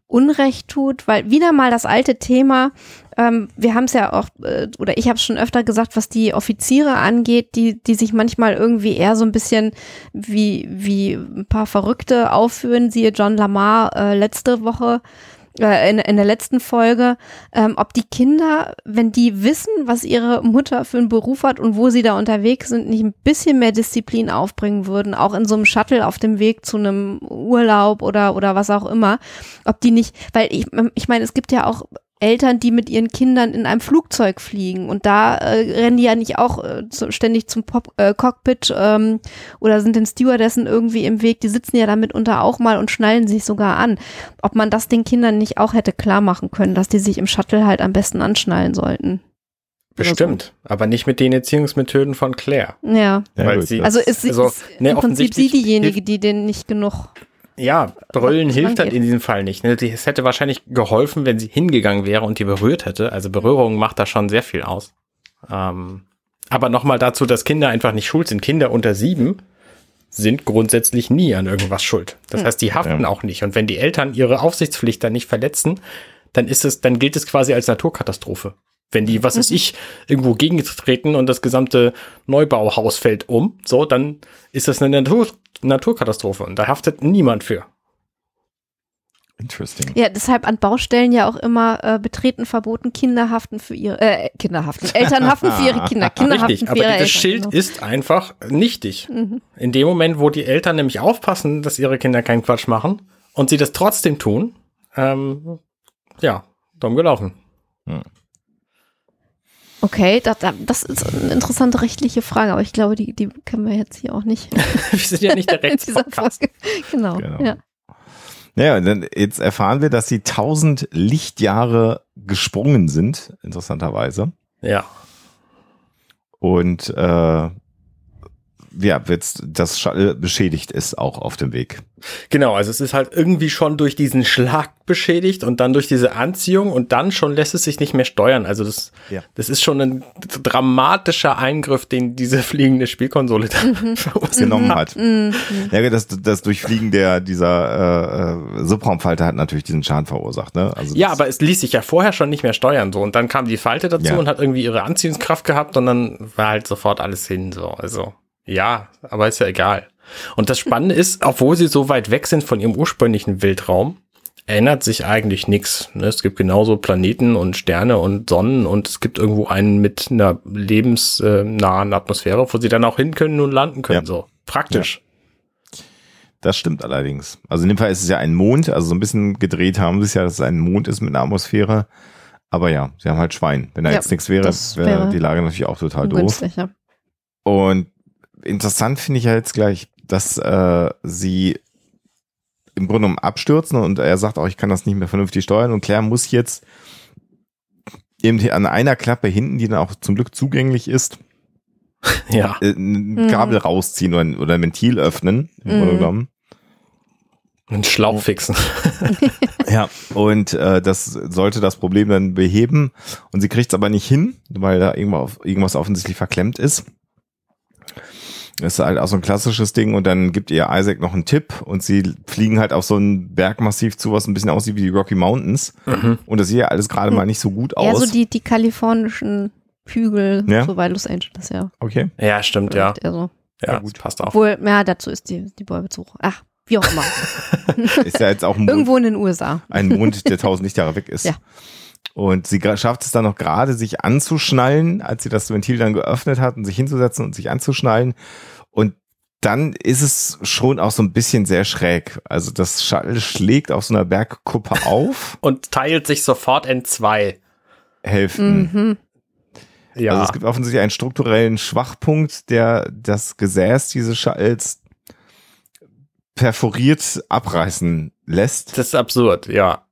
Unrecht tut, weil wieder mal das alte Thema, ähm, wir haben es ja auch, äh, oder ich habe es schon öfter gesagt, was die Offiziere angeht, die, die sich manchmal irgendwie eher so ein bisschen wie, wie ein paar Verrückte aufführen, siehe John Lamar äh, letzte Woche, äh, in, in der letzten Folge, ähm, ob die Kinder, wenn die wissen, was ihre Mutter für einen Beruf hat und wo sie da unterwegs sind, nicht ein bisschen mehr Disziplin aufbringen würden, auch in so einem Shuttle auf dem Weg zu einem Urlaub oder, oder was auch immer, ob die nicht, weil ich, ich meine, es gibt ja auch Eltern, die mit ihren Kindern in einem Flugzeug fliegen und da äh, rennen die ja nicht auch äh, so ständig zum Pop äh, Cockpit ähm, oder sind den Stewardessen irgendwie im Weg, die sitzen ja damit unter auch mal und schnallen sich sogar an. Ob man das den Kindern nicht auch hätte klar machen können, dass die sich im Shuttle halt am besten anschnallen sollten. Bestimmt, aber nicht mit den Erziehungsmethoden von Claire. Ja. Ja, weil gut, sie, Also ist, sie Also, ist ne, im Prinzip sie diejenige, die denen nicht genug. Ja, brüllen hilft halt in diesem Fall nicht. Ne? Es hätte wahrscheinlich geholfen, wenn sie hingegangen wäre und die berührt hätte. Also Berührung macht da schon sehr viel aus. Ähm, aber nochmal dazu, dass Kinder einfach nicht schuld sind. Kinder unter sieben sind grundsätzlich nie an irgendwas schuld. Das heißt, die haften Ja. auch nicht. Und wenn die Eltern ihre Aufsichtspflicht dann nicht verletzen, dann ist es, dann gilt es quasi als Naturkatastrophe. Wenn die, was weiß ich, irgendwo gegentreten und das gesamte Neubauhaus fällt um, so, dann ist das eine Natur Naturkatastrophe und da haftet niemand für. Interesting. Ja, deshalb an Baustellen ja auch immer äh, betreten verboten, Kinder haften für ihre, äh, Kinder haften, Eltern haften für ihre Kinder, Kinder haften Richtig, für aber ihre dieses Eltern. Schild genau. ist einfach nichtig. Mhm. In dem Moment, wo die Eltern nämlich aufpassen, dass ihre Kinder keinen Quatsch machen und sie das trotzdem tun, ähm, ja, dumm gelaufen. Okay, das, das ist eine interessante rechtliche Frage, aber ich glaube, die, die können wir jetzt hier auch nicht Wir sind ja nicht der Rechtspodcast. Genau. Genau. Ja. Naja, und dann jetzt erfahren wir, dass sie 1000 Lichtjahre gesprungen sind, interessanterweise. Ja. Und äh, ja, jetzt das Shuttle beschädigt ist auch auf dem Weg. Genau, also es ist halt irgendwie schon durch diesen Schlag beschädigt und dann durch diese Anziehung und dann schon lässt es sich nicht mehr steuern. Also das, Ja. das ist schon ein dramatischer Eingriff, den diese fliegende Spielkonsole da verursacht genommen hat. hat. Ja, das, das Durchfliegen der dieser äh, äh, Subraumfalter hat natürlich diesen Schaden verursacht. Ne? Also Ja, aber es ließ sich ja vorher schon nicht mehr steuern so und dann kam die Falte dazu Ja. und hat irgendwie ihre Anziehungskraft gehabt und dann war halt sofort alles hin so. Also ja, aber ist ja egal. Und das Spannende ist, obwohl sie so weit weg sind von ihrem ursprünglichen Weltraum, ändert sich eigentlich nichts. Ne? Es gibt genauso Planeten und Sterne und Sonnen und es gibt irgendwo einen mit einer lebensnahen Atmosphäre, wo sie dann auch hin können und landen können. Ja. So praktisch. Das stimmt allerdings. Also in dem Fall ist es ja ein Mond, also so ein bisschen gedreht haben sie es ja, dass es ein Mond ist mit einer Atmosphäre. Aber ja, sie haben halt Schwein. Wenn da Ja, jetzt nichts wäre, wäre wäre die Lage natürlich auch total doof. Ja. Und interessant finde ich ja jetzt gleich, dass äh, sie im Grunde genommen abstürzen und er sagt auch, ich kann das nicht mehr vernünftig steuern und Claire muss jetzt eben an einer Klappe hinten, die dann auch zum Glück zugänglich ist, Ja. äh, ein Kabel rausziehen oder, ein- oder ein Ventil öffnen, im Grunde Mhm. genommen. Einen Schlauch fixen. Ja, und äh, das sollte das Problem dann beheben. Und sie kriegt es aber nicht hin, weil da irgendwas, irgendwas offensichtlich verklemmt ist. Das ist halt auch so ein klassisches Ding. Und dann gibt ihr Isaac noch einen Tipp und sie fliegen halt auf so ein Bergmassiv zu, was ein bisschen aussieht wie die Rocky Mountains. Mhm. Und das sieht ja alles gerade mal nicht so gut aus. so die, die kalifornischen Hügel, Ja. so bei Los Angeles, ja. okay. Ja, stimmt, ja. Vielleicht so. Ja, Ja, gut. passt auch. Obwohl, ja, dazu ist die, die Bäubezucht. Ach, wie auch immer. Ist ja jetzt auch ein Mond, Irgendwo in den USA. ein Mond, der tausend Lichtjahre weg ist. Ja. Und sie schafft es dann noch gerade, sich anzuschnallen, als sie das Ventil dann geöffnet hat und sich hinzusetzen und sich anzuschnallen. Und dann ist es schon auch so ein bisschen sehr schräg. Also das Shuttle schlägt auf so einer Bergkuppe auf, Und teilt sich sofort in zwei. Hälften. Mhm. Ja. Also es gibt offensichtlich einen strukturellen Schwachpunkt, der das Gesäß dieses Shuttles perforiert abreißen lässt. Das ist absurd, ja.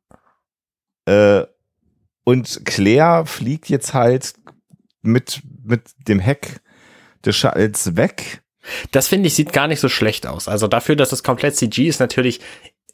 Äh, und Claire fliegt jetzt halt mit, mit dem Heck des Shuttles weg. Das finde ich sieht gar nicht so schlecht aus. Also dafür, dass es komplett CG ist, natürlich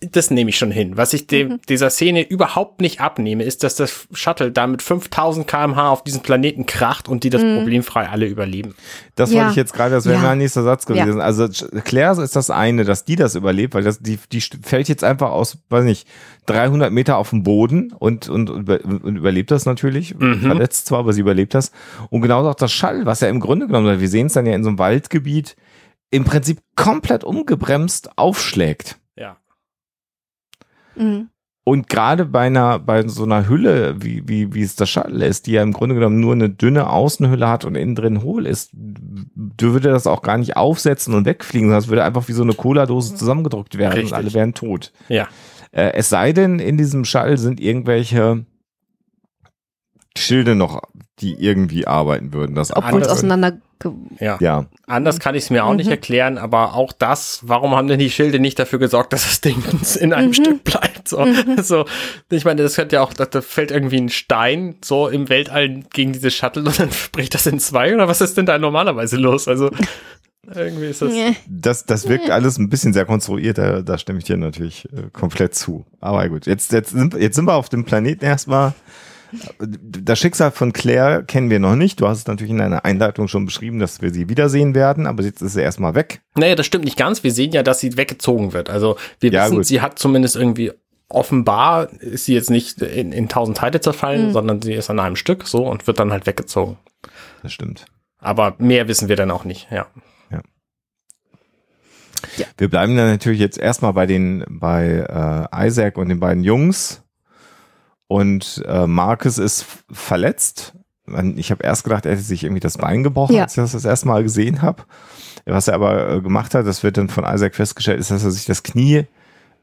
das nehme ich schon hin. Was ich dem, mhm. dieser Szene überhaupt nicht abnehme, ist, dass das Shuttle da mit 5000 kmh auf diesen Planeten kracht und die das mhm. problemfrei alle überleben. Das ja. wollte ich jetzt gerade, das wäre ja. mein nächster Satz gewesen. Ja. Also Claire ist das eine, dass die das überlebt, weil das, die, die fällt jetzt einfach aus, weiß nicht, 300 Meter auf den Boden und, und, und, und überlebt das natürlich. Mhm. Verletzt zwar, aber sie überlebt das. Und genauso auch das Shuttle, was ja im Grunde genommen, wir sehen es dann ja in so einem Waldgebiet, im Prinzip komplett umgebremst aufschlägt. Mhm. Und gerade bei einer, bei so einer Hülle, wie, wie, wie es das Shuttle ist, die ja im Grunde genommen nur eine dünne Außenhülle hat und innen drin hohl ist, würde das auch gar nicht aufsetzen und wegfliegen, sondern es würde einfach wie so eine Cola-Dose zusammengedrückt werden Richtig. und alle wären tot. Ja. Äh, es sei denn, in diesem Shuttle sind irgendwelche Schilde noch, die irgendwie arbeiten würden. Das Obwohl es auseinander ja. ja. Anders kann ich es mir auch mhm. nicht erklären, aber auch das, warum haben denn die Schilde nicht dafür gesorgt, dass das Ding in einem mhm. Stück bleibt? So, mhm. so, ich meine, das könnte ja auch, da fällt irgendwie ein Stein so im Weltall gegen diese Shuttle und dann spricht das in zwei oder was ist denn da normalerweise los? Also irgendwie ist das. Das, das wirkt alles ein bisschen sehr konstruiert, da, da stimme ich dir natürlich äh, komplett zu. Aber gut, jetzt, jetzt, sind, jetzt sind wir auf dem Planeten erstmal. Das Schicksal von Claire kennen wir noch nicht. Du hast es natürlich in deiner Einleitung schon beschrieben, dass wir sie wiedersehen werden, aber jetzt ist sie erstmal weg. Naja, das stimmt nicht ganz. Wir sehen ja, dass sie weggezogen wird. Also wir ja, wissen, gut. sie hat zumindest irgendwie offenbar ist sie jetzt nicht in, in tausend Teile zerfallen, mhm. sondern sie ist an einem Stück so und wird dann halt weggezogen. Das stimmt. Aber mehr wissen wir dann auch nicht, ja. Ja. ja. Wir bleiben dann natürlich jetzt erstmal bei den, bei äh, Isaac und den beiden Jungs. Und äh, Marcus ist verletzt. Ich habe erst gedacht, er hätte sich irgendwie das Bein gebrochen, ja. als ich das das erste Mal gesehen habe. Was er aber äh, gemacht hat, das wird dann von Isaac festgestellt, ist, dass er sich das Knie, äh,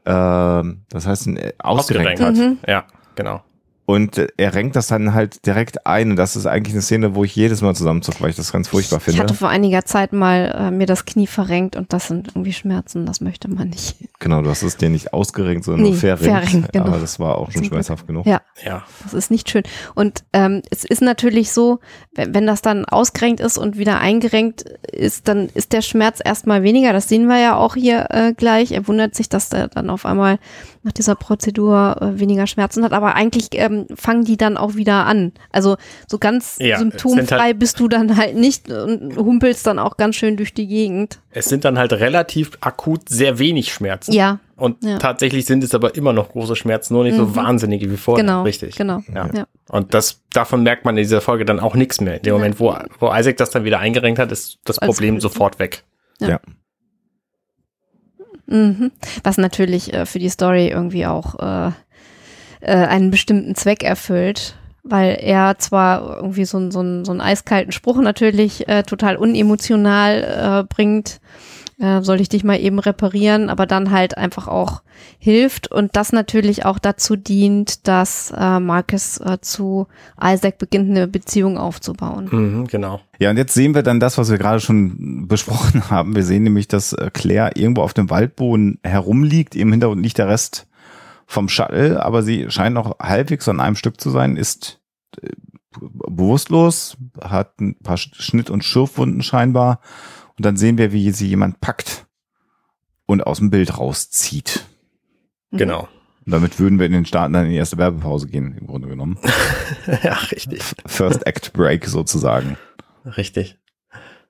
das heißt, ausgerenkt, ausgerenkt hat. Mhm. Ja, genau. Und er renkt das dann halt direkt ein. Und das ist eigentlich eine Szene, wo ich jedes Mal zusammenzucke, weil ich das ganz furchtbar finde. Ich hatte vor einiger Zeit mal äh, mir das Knie verrenkt und das sind irgendwie Schmerzen. Das möchte man nicht. Genau, du hast es dir nicht ausgerenkt, sondern nee, nur verrenkt. verrenkt genau. Aber das war auch schon schmerzhaft genug. Ja, ja. Das ist nicht schön. Und ähm, es ist natürlich so, wenn, wenn das dann ausgerenkt ist und wieder eingerenkt ist, dann ist der Schmerz erstmal weniger. Das sehen wir ja auch hier äh, gleich. Er wundert sich, dass der dann auf einmal nach dieser Prozedur äh, weniger Schmerzen hat. Aber eigentlich ähm, fangen die dann auch wieder an. Also so ganz ja, symptomfrei halt, bist du dann halt nicht und humpelst dann auch ganz schön durch die Gegend. Es sind dann halt relativ akut sehr wenig Schmerzen. Ja. Und ja. tatsächlich sind es aber immer noch große Schmerzen, nur nicht mhm. so wahnsinnige wie vorher. Genau. Richtig. Genau. Ja. ja. Und das, davon merkt man in dieser Folge dann auch nichts mehr. In dem Moment, wo, wo Isaac das dann wieder eingerenkt hat, ist das Problem sofort weg. ja. Mhm. Was natürlich äh, für die Story irgendwie auch äh, äh, einen bestimmten Zweck erfüllt, weil er zwar irgendwie so, so, so einen eiskalten Spruch natürlich äh, total unemotional äh, bringt, äh, soll ich dich mal eben reparieren, aber dann halt einfach auch hilft und das natürlich auch dazu dient, dass äh, Marcus äh, zu Isaac beginnt, eine Beziehung aufzubauen. Mhm, genau. Ja, und jetzt sehen wir dann das, was wir gerade schon besprochen haben. Wir sehen nämlich, dass äh, Claire irgendwo auf dem Waldboden herumliegt. Im Hintergrund liegt der Rest vom Shuttle, aber sie scheint noch halbwegs an einem Stück zu sein, ist äh, bewusstlos, hat ein paar Schnitt- und Schürfwunden scheinbar und dann sehen wir, wie sie jemand packt und aus dem Bild rauszieht. Mhm. Genau. Und damit würden wir in den Staaten dann in die erste Werbepause gehen, im Grunde genommen. ja, richtig. First Act Break sozusagen. Richtig.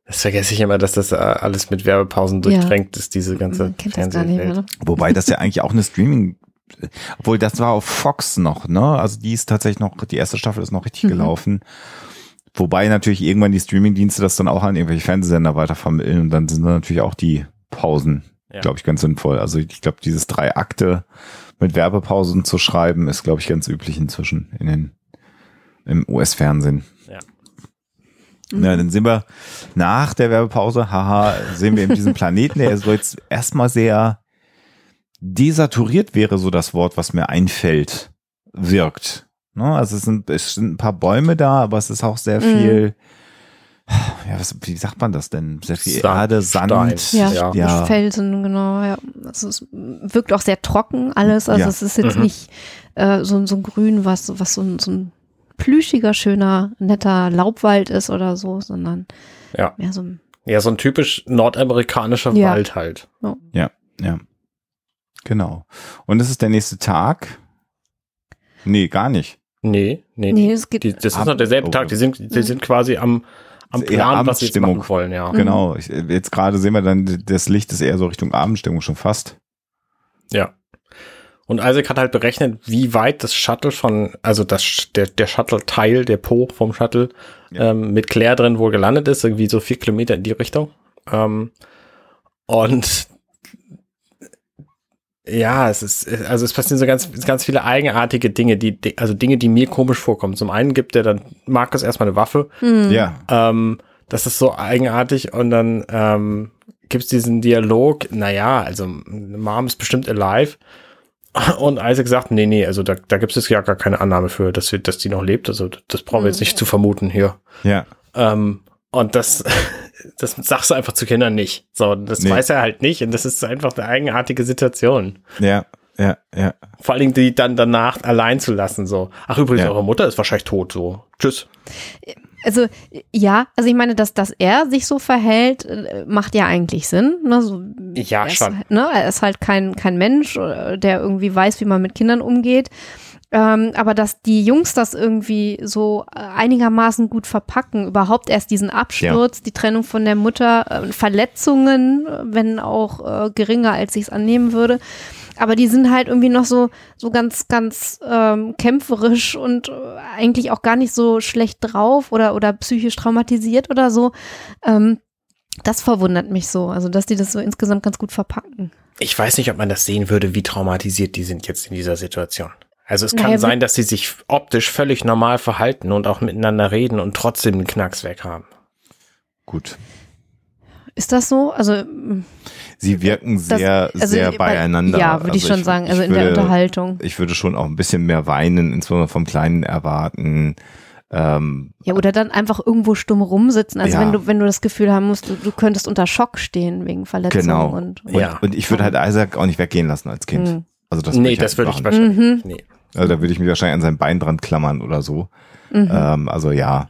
Das vergesse ich immer, dass das äh, alles mit Werbepausen durchtränkt ja. ist, diese ganze Fernsehwelt. Wobei das ja eigentlich auch eine Streaming, obwohl das war auf Fox noch, ne? Also die ist tatsächlich noch, die erste Staffel ist noch richtig mhm. gelaufen. Wobei natürlich irgendwann die Streamingdienste das dann auch an irgendwelche Fernsehsender weitervermitteln und dann sind dann natürlich auch die Pausen, ja. glaube ich, ganz sinnvoll. Also ich glaube, dieses drei Akte mit Werbepausen zu schreiben, ist, glaube ich, ganz üblich inzwischen in den, im US-Fernsehen. Ja. Na, dann sehen wir nach der Werbepause, haha, sehen wir eben diesen Planeten, der so jetzt erstmal sehr desaturiert wäre, so das Wort, was mir einfällt, wirkt. Ne? Also es sind, es sind ein paar Bäume da, aber es ist auch sehr mhm. viel ja, was, wie sagt man das denn? Sehr viel Sand, Erde, Sand, Stein. Ja, Ja. Felsen, genau, ja. Also es wirkt auch sehr trocken alles. Also Ja. es ist jetzt Mhm. nicht äh, so, so ein Grün, was, was so, ein- so ein plüschiger, schöner, netter Laubwald ist oder so, sondern Ja. mehr so ein Ja, so ein typisch nordamerikanischer Ja. Wald halt. Ja, ja. Genau. Und es ist der nächste Tag? Nee, gar nicht. Nee, nee, Nee, es geht. Die, das ist noch derselbe oh. Tag. Die sind, die sind quasi am, am Plan, was sie machen wollen, ja. Genau. Ich, jetzt gerade sehen wir dann, das Licht ist eher so Richtung Abendstimmung schon fast. Ja. Und Isaac hat halt berechnet, wie weit das Shuttle von, also das, der, der Shuttle-Teil, der Po vom Shuttle, Ja. ähm, mit Claire drin wohl gelandet ist, irgendwie so vier Kilometer in die Richtung. Ähm, und ja, es ist, also es passieren so ganz, ganz viele eigenartige Dinge, die, also Dinge, die mir komisch vorkommen. Zum einen gibt er dann Markus erstmal eine Waffe, Hm. Ja. ähm, das ist so eigenartig und dann ähm, gibt's diesen Dialog, naja, also Mom ist bestimmt alive. Und Isaac sagt, nee, nee, also da, da gibt es ja gar keine Annahme für, dass, wir, dass die noch lebt. Also das brauchen wir jetzt nicht zu vermuten hier. Ja. Ähm, und das, das sagst du einfach zu Kindern nicht. So, das Nee. weiß er halt nicht. Und das ist einfach eine eigenartige Situation. Ja. Ja. Ja. Vor allen Dingen die dann danach allein zu lassen. So, ach übrigens, Ja. eure Mutter ist wahrscheinlich tot. So, tschüss. Also ja, also ich meine, dass, dass er sich so verhält, äh, macht ja eigentlich Sinn. Ne? So, Ja, er ist, schon. halt- Ne? Er ist halt kein, kein Mensch, äh, der irgendwie weiß, wie man mit Kindern umgeht. Ähm, aber dass die Jungs das irgendwie so äh, einigermaßen gut verpacken, überhaupt erst diesen Absturz, die Trennung von der Mutter, äh, Verletzungen, wenn auch äh, geringer, als ich es annehmen würde. Aber die sind halt irgendwie noch so, so ganz, ganz ähm, kämpferisch und äh, eigentlich auch gar nicht so schlecht drauf oder, oder psychisch traumatisiert oder so. Ähm, das verwundert mich so. Also, dass die das so insgesamt ganz gut verpacken. Ich weiß nicht, ob man das sehen würde, wie traumatisiert die sind jetzt in dieser Situation. Also es kann Naja, sein, dass sie sich optisch völlig normal verhalten und auch miteinander reden und trotzdem einen Knacks weg haben. Gut. Ist das so? Also, Sie wirken das, sehr, also sehr bei- beieinander. Ja, würde ich Also schon sagen. Also in würde, der Unterhaltung. Ich würde schon auch ein bisschen mehr weinen, insbesondere vom Kleinen erwarten. Ähm, Ja, oder dann einfach irgendwo stumm rumsitzen. Also Ja. wenn du, wenn du das Gefühl haben musst, du, du könntest unter Schock stehen wegen Verletzungen Genau. und, und, Ja. und ich würde halt Isaac auch nicht weggehen lassen als Kind. Mhm. Also das nee, ich das würde ich machen. wahrscheinlich Mhm. nicht. Nee. Also da würde ich mich wahrscheinlich an sein Bein dran klammern oder so. Mhm. Ähm, also ja.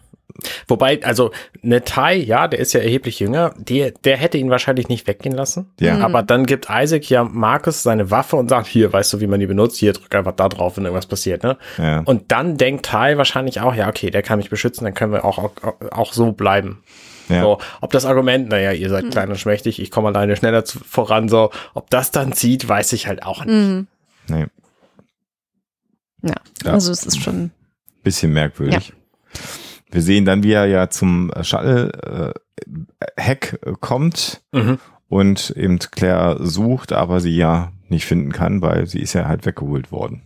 Wobei, also eine Tai, ja, der ist ja erheblich jünger, die, der hätte ihn wahrscheinlich nicht weggehen lassen. Ja. Aber dann gibt Isaac ja Markus seine Waffe und sagt, hier, weißt du, wie man die benutzt? Hier, drück einfach da drauf, wenn irgendwas passiert, ne? Ja. Und dann denkt Tai wahrscheinlich auch, ja, okay, der kann mich beschützen, dann können wir auch, auch, auch so bleiben. Ja. So, ob das Argument, naja, ihr seid klein und schmächtig, ich komme alleine schneller zu, voran, so, ob das dann zieht, weiß ich halt auch nicht. Mhm. Nee, Ja. Ja. also es ist schon. bisschen merkwürdig. Wir sehen dann, wie er ja zum Shuttle-Hack äh, kommt Mhm. und eben Claire sucht, aber sie ja nicht finden kann, weil sie ist ja halt weggeholt worden.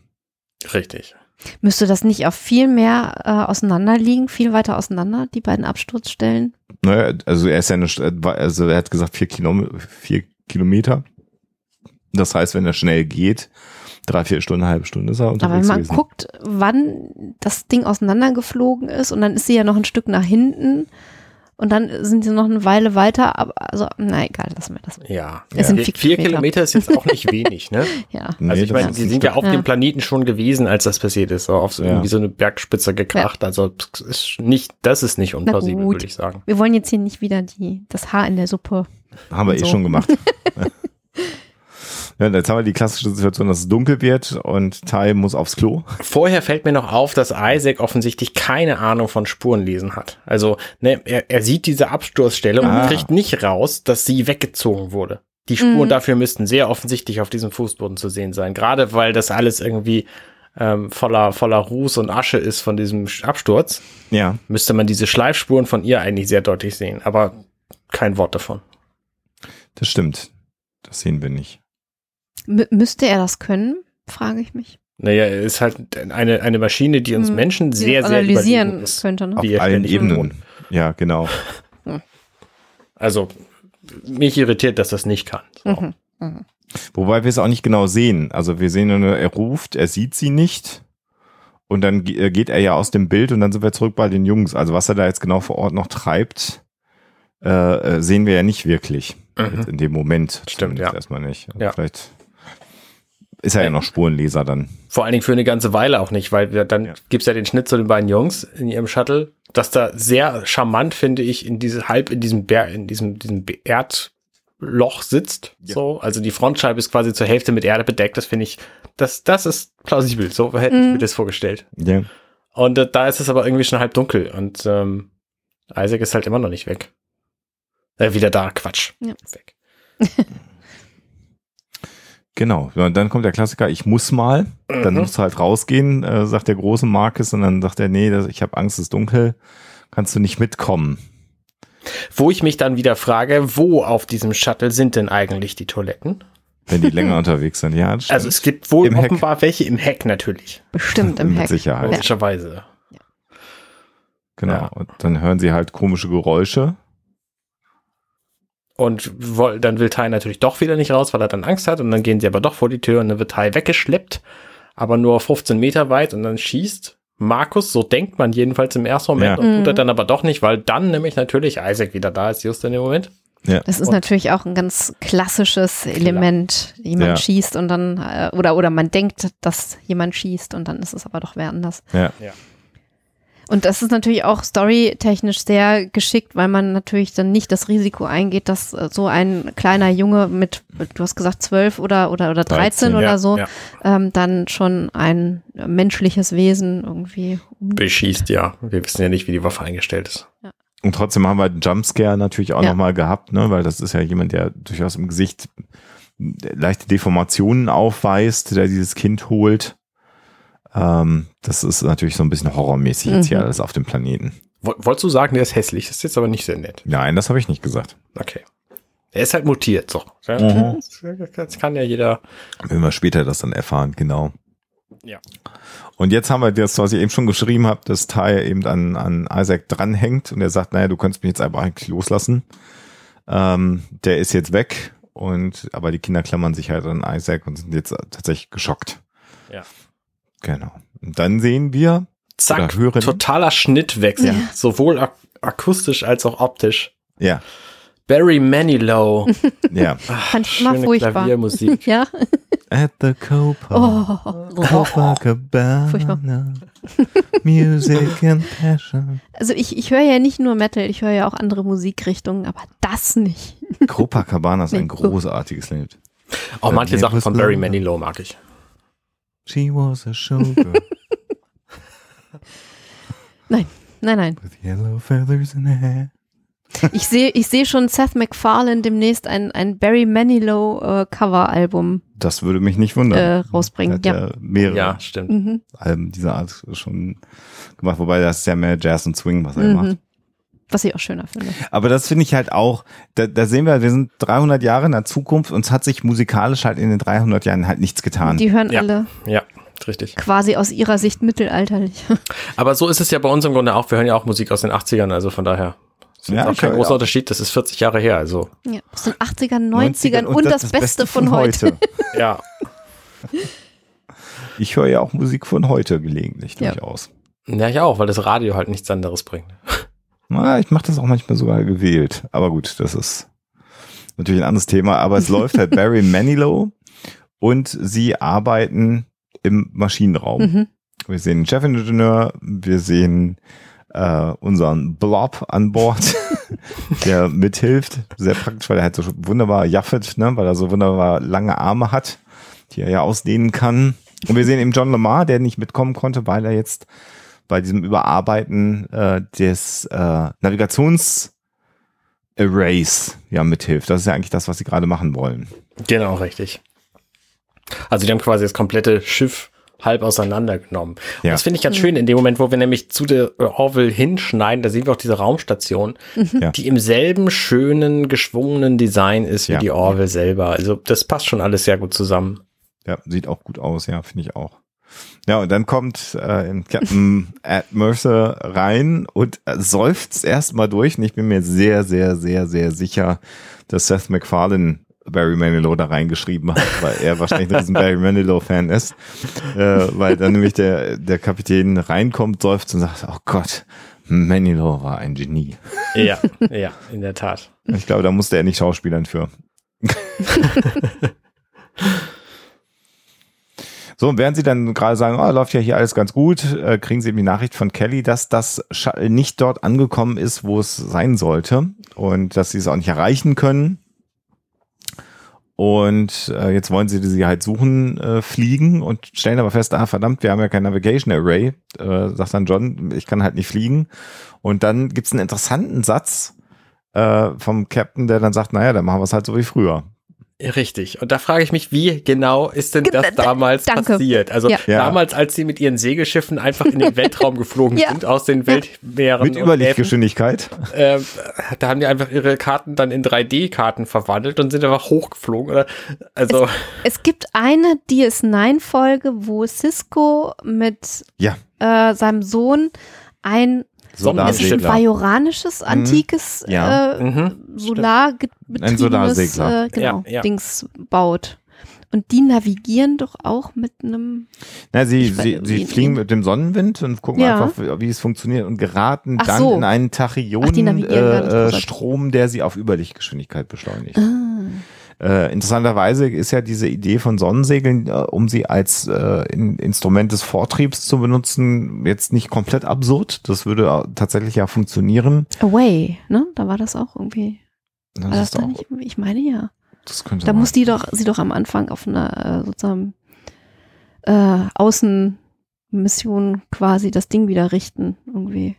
Richtig. Müsste das nicht auch viel mehr äh, auseinander liegen, viel weiter auseinander, die beiden Absturzstellen? Naja, also er ist ja eine, also er hat gesagt vier, Kilom vier Kilometer. Das heißt, wenn er schnell geht, drei, vier Stunden, eine halbe Stunde ist er Aber unterwegs wenn man gewesen. guckt, wann das Ding auseinandergeflogen ist und dann ist sie ja noch ein Stück nach hinten und dann sind sie noch eine Weile weiter, aber also, na egal, lassen wir das. Ja. Es sind Vier, vier Kilometer. Kilometer ist jetzt auch nicht wenig, ne? Ja. Nee, Also ich das meine, sie sind ja auf Ja. dem Planeten schon gewesen, als das passiert ist, so auf so Ja. irgendwie so eine Bergspitze gekracht. Also ist nicht, das ist nicht unplausibel, würde ich sagen. Wir wollen jetzt hier nicht wieder die, das Haar in der Suppe. Haben wir eh so. schon gemacht. ja, jetzt haben wir die klassische Situation, dass es dunkel wird und Tai muss aufs Klo. Vorher fällt mir noch auf, dass Isaac offensichtlich keine Ahnung von Spurenlesen hat. Also ne, er, er sieht diese Absturzstelle Ah. und kriegt nicht raus, dass sie weggezogen wurde. Die Spuren Mhm. dafür müssten sehr offensichtlich auf diesem Fußboden zu sehen sein. Gerade weil das alles irgendwie ähm, voller, voller Ruß und Asche ist von diesem Absturz, Ja. müsste man diese Schleifspuren von ihr eigentlich sehr deutlich sehen. Aber kein Wort davon. Das stimmt. Das sehen wir nicht. M müsste er das können, frage ich mich. Naja, er ist halt eine, eine Maschine, die uns Hm. Menschen Die sehr, sehr analysieren ist. könnte. Ne? Auf Wie er allen Ebenen. Ja, genau. Also, mich irritiert, dass das nicht kann. So. Mhm. Mhm. Wobei wir es auch nicht genau sehen. Also wir sehen nur, er ruft, er sieht sie nicht Und dann äh, geht er ja aus dem Bild und dann sind wir zurück bei den Jungs. Also was er da jetzt genau vor Ort noch treibt, äh, äh, sehen wir ja nicht wirklich. Mhm. In dem Moment. Stimmt, ja. Erstmal nicht. Also Ja. Vielleicht ist er ja noch Spurenleser dann. Vor allen Dingen für eine ganze Weile auch nicht, weil wir, dann Ja. gibt's ja den Schnitt zu den beiden Jungs in ihrem Shuttle, das da sehr charmant, finde ich, in diese halb in diesem Bär, in diesem, diesem Erdloch sitzt. Ja. So, also die Frontscheibe ist quasi zur Hälfte mit Erde bedeckt. Das finde ich, das, das ist plausibel. So hätte ich Mhm. mir das vorgestellt. Ja. Und äh, da ist es aber irgendwie schon halb dunkel und ähm, Isaac ist halt immer noch nicht weg. Äh, wieder da, Quatsch. Ja. Weg. Genau. Und dann kommt der Klassiker, ich muss mal. Dann Mhm. musst du halt rausgehen, äh, sagt der große Marcus und dann sagt er, nee, das, ich habe Angst, es ist dunkel. Kannst du nicht mitkommen? Wo ich mich dann wieder frage, wo auf diesem Shuttle sind denn eigentlich die Toiletten? Wenn die länger unterwegs sind. Ja, das Also stimmt. es gibt wohl Im Heck. offenbar welche im Heck natürlich. Bestimmt im Mit Heck. Sicherheit. Ja. Logischerweise. Genau. Ja. Und dann hören sie halt komische Geräusche. Und woll- dann will Tai natürlich doch wieder nicht raus, weil er dann Angst hat. Und dann gehen sie aber doch vor die Tür und dann wird Tai weggeschleppt, aber nur 15 Meter weit und dann schießt Markus, so denkt man jedenfalls im ersten Moment, Ja. und tut er Mhm. dann aber doch nicht, weil dann nämlich natürlich Isaac wieder da ist, just in dem Moment. Ja. Das ist Und- natürlich auch ein ganz klassisches Element. Jemand Ja. schießt und dann, äh, oder, oder man denkt, dass jemand schießt und dann ist es aber doch wer anders. Ja. Und das ist natürlich auch storytechnisch sehr geschickt, weil man natürlich dann nicht das Risiko eingeht, dass äh, so ein kleiner Junge mit, du hast gesagt, zwölf oder, oder, oder 13, 13, oder ja, so, ja. Ähm, dann schon ein menschliches Wesen irgendwie. um- Beschießt, ja. Wir wissen ja nicht, wie die Waffe eingestellt ist. Und trotzdem haben wir den Jumpscare natürlich auch Ja. nochmal gehabt, ne? weil das ist ja jemand, der durchaus im Gesicht leichte Deformationen aufweist, der dieses Kind holt. Ähm, das ist natürlich so ein bisschen horrormäßig jetzt hier Mhm. alles auf dem Planeten. Woll- Wolltest du sagen, der ist hässlich? Das ist jetzt aber nicht sehr nett. Nein, das habe ich nicht gesagt. Okay. Er ist halt mutiert, so. Mhm. das, kann ja jeder. Wenn wir später das dann erfahren, genau. Ja. Und jetzt haben wir das, was ich eben schon geschrieben habe, dass Ty eben an, an Isaac dranhängt und er sagt, naja, du könntest mich jetzt einfach eigentlich loslassen. Ähm, der ist jetzt weg und aber die Kinder klammern sich halt an Isaac und sind jetzt tatsächlich geschockt. Ja. Genau. Und dann sehen wir, Zack, totaler Schnittwechsel. Ja. Sowohl ak akustisch als auch optisch. ja, Barry Manilow. ja, Fand ich immer schöne furchtbar. Klaviermusik. Ja. at the Copa, Oh. Copacabana, Music and Passion. Also ich, ich höre ja nicht nur Metal, ich höre ja auch andere Musikrichtungen, aber das nicht. Copacabana ist ein großartiges Lied. Auch manche That Sachen von Barry. Manilow mag ich. She was a showgirl Nein, nein, nein. with yellow feathers in her hair. Ich sehe ich sehe schon Seth MacFarlane demnächst ein, ein Barry Manilow äh, Coveralbum Das würde mich nicht wundern. äh, rausbringen. Hat Ja. ja mehrere Ja, stimmt. Mhm. Alben dieser Art schon gemacht, wobei das ist ja mehr Jazz und Swing, was er Mhm. macht. Was ich auch schöner finde. Aber das finde ich halt auch, da, da sehen wir, wir sind 300 Jahre in der Zukunft, uns hat sich musikalisch halt in den 300 Jahren halt nichts getan. Die hören Ja. alle Ja, richtig. quasi aus ihrer Sicht mittelalterlich. Aber so ist es ja bei uns im Grunde auch. Wir hören ja auch Musik aus den 80ern, also von daher. Das ist Ja, auch kein großer ja. Unterschied. Das ist 40 Jahre her, also. ja. Aus den 80ern, 90ern und, das, Beste, von, heute. Ja. Ich höre ja auch Musik von heute gelegentlich Ja. durchaus. Ja, ich auch, weil das Radio halt nichts anderes bringt. Na, ich mache das auch manchmal sogar gewählt. Aber gut, das ist natürlich ein anderes Thema. Aber es läuft halt Barry Manilow und sie arbeiten im Maschinenraum. Mhm. Wir sehen den Chefingenieur, wir sehen äh, unseren Blob an Bord, der mithilft. Sehr praktisch, weil er halt so wunderbar jaffet, ne? weil er so wunderbar lange Arme hat, die er ja ausdehnen kann. Und wir sehen eben John Lamar, der nicht mitkommen konnte, weil er jetzt bei diesem Überarbeiten äh, des äh, Navigations ja mithilft. Das ist ja eigentlich das, was sie gerade machen wollen. Genau, richtig. Also die haben quasi das komplette Schiff halb auseinandergenommen. Und Ja. Das finde ich ganz schön in dem Moment, wo wir nämlich zu der äh, Orville hinschneiden, da sehen wir auch diese Raumstation, Ja. die im selben schönen, geschwungenen Design ist wie Ja. die Orville selber. Also das passt schon alles sehr gut zusammen. Ja, sieht auch gut aus, ja, finde ich auch. Ja, und dann kommt äh, Captain Ed Mercer rein und äh, seufzt erstmal durch. Und ich bin mir sehr, sehr, sehr, sehr sicher, dass Seth MacFarlane Barry Manilow da reingeschrieben hat, weil er wahrscheinlich ein Barry Manilow-Fan ist. Äh, weil dann nämlich der, der Kapitän reinkommt, seufzt und sagt, oh Gott, Manilow war ein Genie. Ja, ja, in der Tat. Ich glaube, da musste er nicht schauspielern für. So, und während sie dann gerade sagen, oh, läuft ja hier alles ganz gut, äh, kriegen sie eben die Nachricht von Kelly, dass das Shuttle nicht dort angekommen ist, wo es sein sollte und dass sie es auch nicht erreichen können. Und äh, jetzt wollen sie sie halt suchen, äh, fliegen und stellen aber fest, ah verdammt, wir haben ja kein Navigation Array, äh, sagt dann John, ich kann halt nicht fliegen. Und dann gibt's einen interessanten Satz äh, vom Captain, der dann sagt, naja, dann machen wir es halt so wie früher. Richtig. Und da frage ich mich, wie genau ist denn das damals Danke. passiert? Also Ja. Damals, als sie mit ihren Segelschiffen einfach in den Weltraum geflogen Ja. sind, aus den Weltmeeren. Mit Überlichtgeschwindigkeit. Äh, da haben die einfach ihre Karten dann in 3D-Karten verwandelt und sind einfach hochgeflogen. Oder? Also, Es gibt eine DS9-Folge, wo Cisco mit Ja, äh, seinem Sohn ein Solarsegler. bajoranisches, antikes Ja. äh, mhm. solarbetriebenes Solarsegler. äh, genau, Ja, ja. Dings baut. Und die navigieren doch auch mit einem. Na, sie, sie, sie fliegen mit dem Sonnenwind und gucken Ja. einfach, wie, wie es funktioniert und geraten Ach dann so. in einen Tachyonen-Strom, äh. Strom, der sie auf Überlichtgeschwindigkeit beschleunigt. Ah, Äh, interessanterweise ist ja diese Idee von Sonnensegeln, äh, um sie als äh, in, Instrument des Vortriebs zu benutzen, jetzt nicht komplett absurd. Das würde tatsächlich ja funktionieren. Away, ne? Da war das auch irgendwie. Das, War das ist da nicht? Ich meine ja. das könnte Da muss die doch, sie doch am Anfang auf einer äh, sozusagen äh, Außenmission quasi das Ding wieder richten, irgendwie.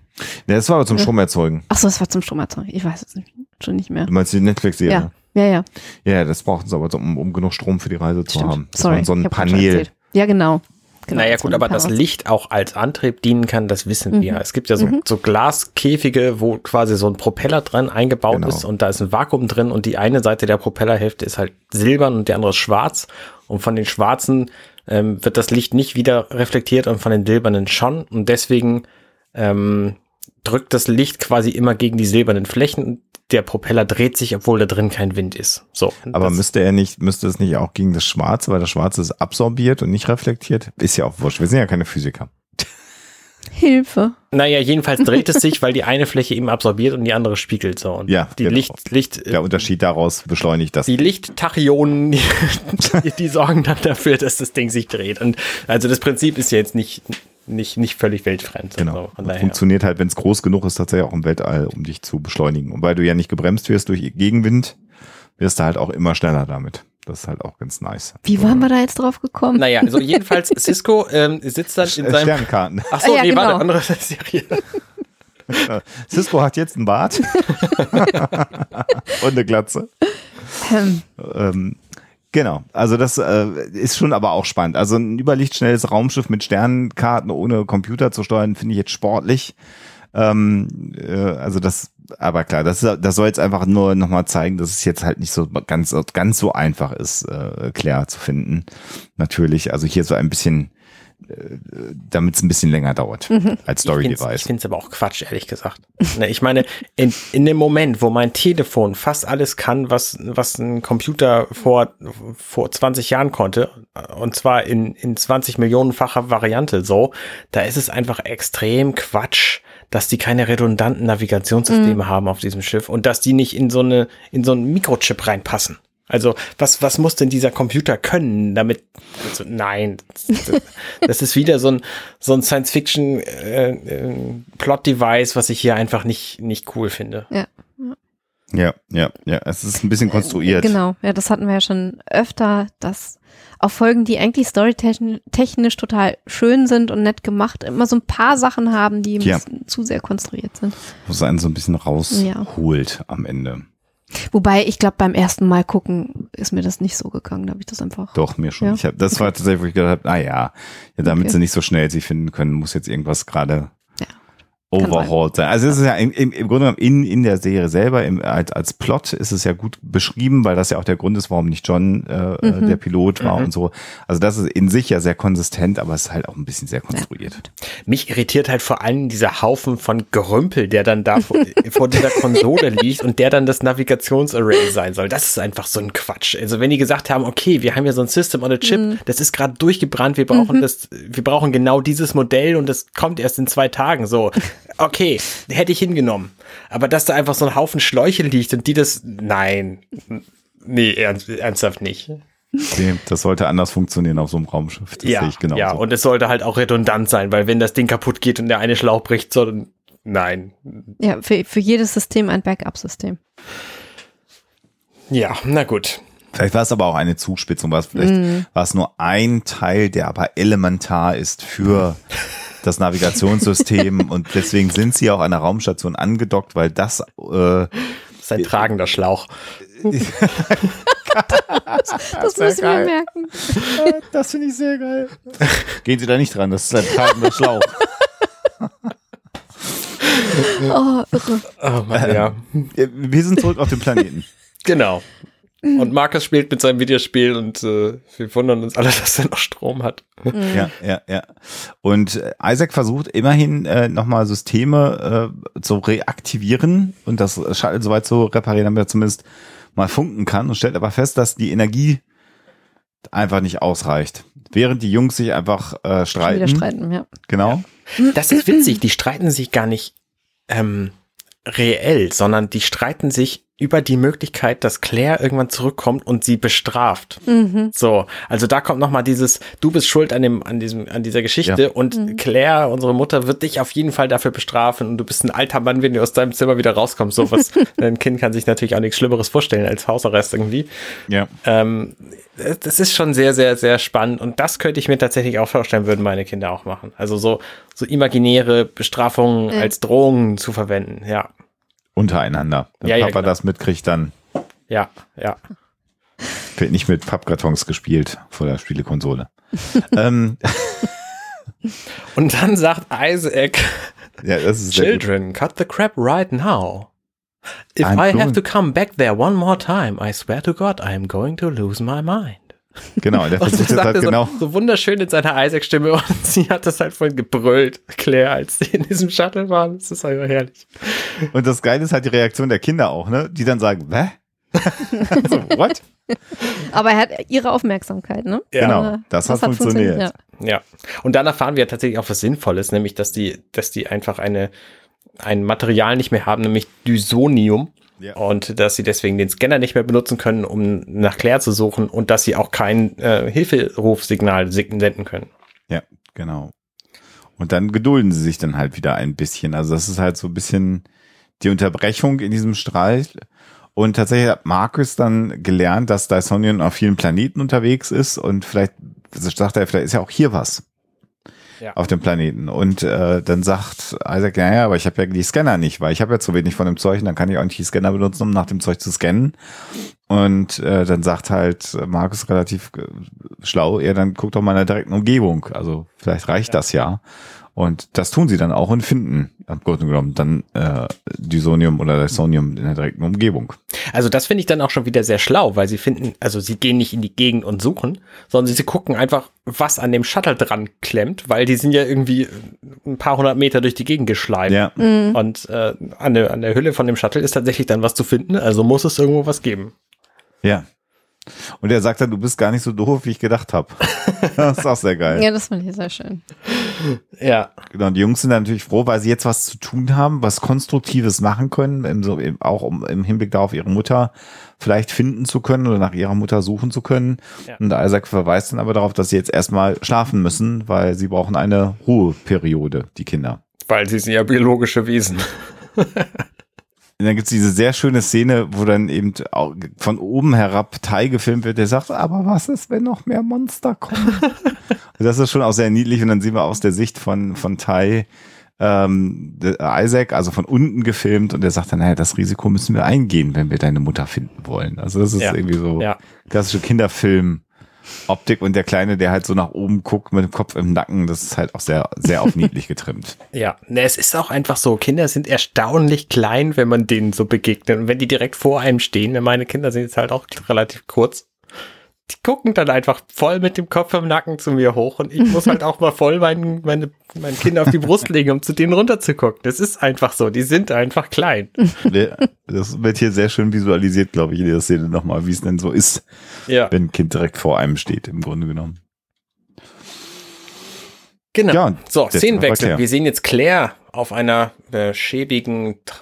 Ja, das war aber zum Ja. Stromerzeugen. Ach so, das war zum Stromerzeugen. Ich weiß es nicht, schon nicht mehr. Du meinst die Netflix-Serie? Ja, ja, ja. Ja, das brauchten sie aber, um, um genug Strom für die Reise zu Stimmt. haben. Das Sorry. so ein Panel. Ja, genau. genau naja, gut, aber das. Licht auch als Antrieb dienen kann, das wissen Mhm. wir. Es gibt ja so, Mhm. so Glaskäfige, wo quasi so ein Propeller drin eingebaut Genau. ist und da ist ein Vakuum drin und die eine Seite der Propellerhälfte ist halt silbern und die andere ist schwarz. Und von den schwarzen ähm, wird das Licht nicht wieder reflektiert und von den silbernen schon. Und deswegen ähm, drückt das Licht quasi immer gegen die silbernen Flächen. Der Propeller dreht sich, obwohl da drin kein Wind ist. So. Aber müsste er nicht, müsste es nicht auch gegen das Schwarze, weil das Schwarze ist absorbiert und nicht reflektiert? Ist ja auch wurscht. Wir sind ja keine Physiker. Hilfe. Naja, jedenfalls dreht es sich, weil die eine Fläche eben absorbiert und die andere spiegelt so. Und Ja, die genau. Licht, Licht, Der Unterschied daraus beschleunigt das. die Lichttachyonen, die, die sorgen dann dafür, dass das Ding sich dreht. Und also das Prinzip ist ja jetzt nicht, nicht, nicht völlig weltfremd. Genau. Daher. funktioniert halt, wenn es groß genug ist, tatsächlich auch im Weltall, um dich zu beschleunigen. Und weil du ja nicht gebremst wirst durch Gegenwind, wirst du halt auch immer schneller damit. Das ist halt auch ganz nice. Wie waren wir da jetzt drauf gekommen? Naja, also jedenfalls Cisco ähm, sitzt dann in seinem. Sternkarten. Ach so, Ah, ja, nee, warte, genau. andere Serie. Cisco hat jetzt einen Bart und eine Glatze. Ähm, Ähm, genau, also das äh, ist schon aber auch spannend. Also ein überlichtschnelles Raumschiff mit Sternenkarten ohne Computer zu steuern, finde ich jetzt sportlich. Ähm, äh, also das, aber klar, das, das soll jetzt einfach nur nochmal zeigen, dass es jetzt halt nicht so ganz, ganz so einfach ist, äh, Claire zu finden. Natürlich, also hier so ein bisschen, damit es ein bisschen länger dauert als Story Ich find's- Ich Device. finde es aber auch Quatsch, ehrlich gesagt. Ne, ich meine, in, in dem Moment, wo mein Telefon fast alles kann, was, was ein Computer vor, vor 20 Jahren konnte, und zwar in, in 20 Millionenfacher Variante so, da ist es einfach extrem Quatsch, dass die keine redundanten Navigationssysteme haben auf diesem Schiff und dass die nicht in so eine, in so einen Mikrochip reinpassen. Also, was, was muss denn dieser Computer können, damit, also, nein, das, ist wieder so ein, so ein Science-Fiction-Plot-Device, was ich hier einfach nicht, nicht cool finde. ja. Ja, ja, ja, es ist ein bisschen konstruiert. Genau, ja, das hatten wir ja schon öfter, dass auch Folgen, die eigentlich storytechnisch total schön sind und nett gemacht, immer so ein paar Sachen haben, die ein Ja. bisschen zu sehr konstruiert sind. Wo es einen so ein bisschen Ja. rausholt am Ende. Wobei, ich glaube, beim ersten Mal gucken ist mir das nicht so gegangen. Da habe ich das einfach. Doch, mir schon. Ja. Ich hab, das war tatsächlich, wo ich gedacht habe, ah ja, ja damit Okay. sie nicht so schnell sie finden können, muss jetzt irgendwas gerade. Overhauled sein. Also es ist ja im, im, im Grunde genommen in, in der Serie selber, im, als, als Plot ist es ja gut beschrieben, weil das ja auch der Grund ist, warum nicht John äh, mhm. der Pilot war mhm. und so. Also das ist in sich ja sehr konsistent, aber es ist halt auch ein bisschen sehr konstruiert. Mich irritiert halt vor allem dieser Haufen von Gerümpel, der dann da vor, vor dieser Konsole liegt und der dann das Navigationsarray sein soll. Das ist einfach so ein Quatsch. Also wenn die gesagt haben, okay, wir haben ja so ein System on a Chip, mhm. das ist gerade durchgebrannt, wir brauchen mhm. das, wir brauchen genau dieses Modell und das kommt erst in zwei Tagen so okay, hätte ich hingenommen. Aber dass da einfach so ein Haufen Schläuche liegt und die das, nein, nee, ernst, ernsthaft nicht. Nee, das sollte anders funktionieren auf so einem Raumschiff. Das ja, sehe ich genau. Ja, und es sollte halt auch redundant sein, weil wenn das Ding kaputt geht und der eine Schlauch bricht, so, nein. Ja, für, für jedes System ein Backup-System. Ja, na gut. Vielleicht war es aber auch eine Zuspitzung, war es vielleicht mm. war es nur ein Teil, der aber elementar ist für das Navigationssystem und deswegen sind sie auch an der Raumstation angedockt, weil das äh, das ist ein tragender Schlauch. das, das muss ich mir merken. Das finde ich sehr geil. Gehen Sie da nicht dran, das ist ein tragender Schlauch. oh, irre. Oh Mann, ja. Wir sind zurück auf dem Planeten. Genau. Und Markus spielt mit seinem Videospiel und äh, wir wundern uns alle, dass er noch Strom hat. Mhm. Ja, ja, ja. Und äh, Isaac versucht immerhin äh, nochmal Systeme äh, zu reaktivieren und das Shuttle soweit zu reparieren, damit er zumindest mal funken kann und stellt aber fest, dass die Energie einfach nicht ausreicht. Während die Jungs sich einfach äh, streiten. Wieder streiten, ja. Genau. Das ist witzig, die streiten sich gar nicht ähm, reell, sondern die streiten sich über die Möglichkeit, dass Claire irgendwann zurückkommt und sie bestraft. Mhm. So, also da kommt noch mal dieses, du bist schuld an dem, an diesem, an dieser Geschichte ja. und mhm. Claire, unsere Mutter, wird dich auf jeden Fall dafür bestrafen und du bist ein alter Mann, wenn du aus deinem Zimmer wieder rauskommst. So was, dein Kind kann sich natürlich auch nichts Schlimmeres vorstellen als Hausarrest irgendwie. Ja. Ähm, das ist schon sehr, sehr, sehr spannend und das könnte ich mir tatsächlich auch vorstellen, würden meine Kinder auch machen. Also so, so imaginäre Bestrafungen mhm. als Drohungen zu verwenden, ja. Untereinander. Wenn ja, Papa ja, genau. das mitkriegt, dann. Ja, ja. Wird nicht mit Pappkartons gespielt vor der Spielekonsole. ähm. Und dann sagt Isaac, ja, das ist Children, cut the crap right now. If I'm I have to come back there one more time, I swear to God, I am going to lose my mind. Genau, der versucht das halt genau. So, so wunderschön in seiner Isaac-Stimme und sie hat das halt voll gebrüllt, Claire, als sie in diesem Shuttle waren. Das ist einfach herrlich. Und das Geile ist halt die Reaktion der Kinder auch, ne? Die dann sagen, hä? so, what? Aber er hat ihre Aufmerksamkeit, ne? Ja. Genau, das, das hat, hat, funktioniert. funktioniert ja. ja. Und dann erfahren wir tatsächlich auch was Sinnvolles, nämlich, dass die, dass die einfach eine, ein Material nicht mehr haben, nämlich Dysonium ja. Und dass sie deswegen den Scanner nicht mehr benutzen können, um nach Claire zu suchen und dass sie auch kein äh, Hilferufsignal senden können. Ja, genau. Und dann gedulden sie sich dann halt wieder ein bisschen. Also das ist halt so ein bisschen die Unterbrechung in diesem Streit. Und tatsächlich hat Marcus dann gelernt, dass Dysonian auf vielen Planeten unterwegs ist und vielleicht sagt er, vielleicht ist ja auch hier was ja. auf dem Planeten. Und äh, dann sagt Isaac, naja, aber ich habe ja die Scanner nicht, weil ich habe ja zu wenig von dem Zeug und dann kann ich auch nicht die Scanner benutzen, um nach dem Zeug zu scannen. Und äh, dann sagt halt Markus relativ äh, schlau, ja, dann guck doch mal in der direkten Umgebung. Also vielleicht reicht ja. das ja. Und das tun sie dann auch und finden, im Grunde genommen, dann äh, Dysonium oder Dysonium in der direkten Umgebung. Also das finde ich dann auch schon wieder sehr schlau, weil sie finden, also sie gehen nicht in die Gegend und suchen, sondern sie gucken einfach, was an dem Shuttle dran klemmt, weil die sind ja irgendwie ein paar hundert Meter durch die Gegend geschleimt. Ja. Mhm. Und äh, an, der, an der Hülle von dem Shuttle ist tatsächlich dann was zu finden, also muss es irgendwo was geben. Ja, und er sagt dann, du bist gar nicht so doof, wie ich gedacht habe. das ist auch sehr geil. Ja, das fand ich sehr schön. Ja. Genau, und die Jungs sind natürlich froh, weil sie jetzt was zu tun haben, was Konstruktives machen können, im, so, im, auch um, im Hinblick darauf, ihre Mutter vielleicht finden zu können oder nach ihrer Mutter suchen zu können. Ja. Und Isaac verweist dann aber darauf, dass sie jetzt erstmal schlafen müssen, weil sie brauchen eine Ruheperiode, die Kinder. Weil sie sind ja biologische Wesen. Und dann gibt's diese sehr schöne Szene, wo dann eben von oben herab Tai gefilmt wird, der sagt, aber was ist, wenn noch mehr Monster kommen? das ist schon auch sehr niedlich und dann sehen wir aus der Sicht von, von Tai ähm, Isaac, also von unten gefilmt und der sagt dann, naja, das Risiko müssen wir eingehen, wenn wir deine Mutter finden wollen. Also das ist ja. irgendwie so ja. klassische Kinderfilm Optik und der Kleine, der halt so nach oben guckt mit dem Kopf im Nacken, das ist halt auch sehr, sehr auf niedlich getrimmt. Ja, ne, es ist auch einfach so, Kinder sind erstaunlich klein, wenn man denen so begegnet. Und wenn die direkt vor einem stehen, denn meine Kinder sind jetzt halt auch relativ kurz, die gucken dann einfach voll mit dem Kopf im Nacken zu mir hoch und ich muss halt auch mal voll mein, meine, mein Kind auf die Brust legen, um zu denen runterzugucken. Das ist einfach so, die sind einfach klein. Das wird hier sehr schön visualisiert, glaube ich, in der Szene nochmal, wie es denn so ist, Ja, wenn ein Kind direkt vor einem steht, im Grunde genommen. genau. Ja, so, Szenenwechsel. Wir sehen jetzt Claire auf einer äh, schäbigen Tra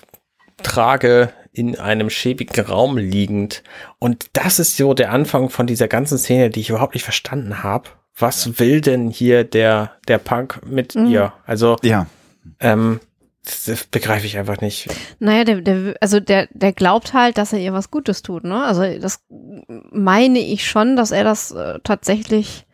Trage in einem schäbigen Raum liegend. Und das ist so der Anfang von dieser ganzen Szene, die ich überhaupt nicht verstanden habe. Was will denn hier der, der Punk mit Mhm. ihr? Also, Ja, ähm, das, das begreife ich einfach nicht. Naja, der, der, also der, der glaubt halt, dass er ihr was Gutes tut, ne? Also das meine ich schon, dass er das äh, tatsächlich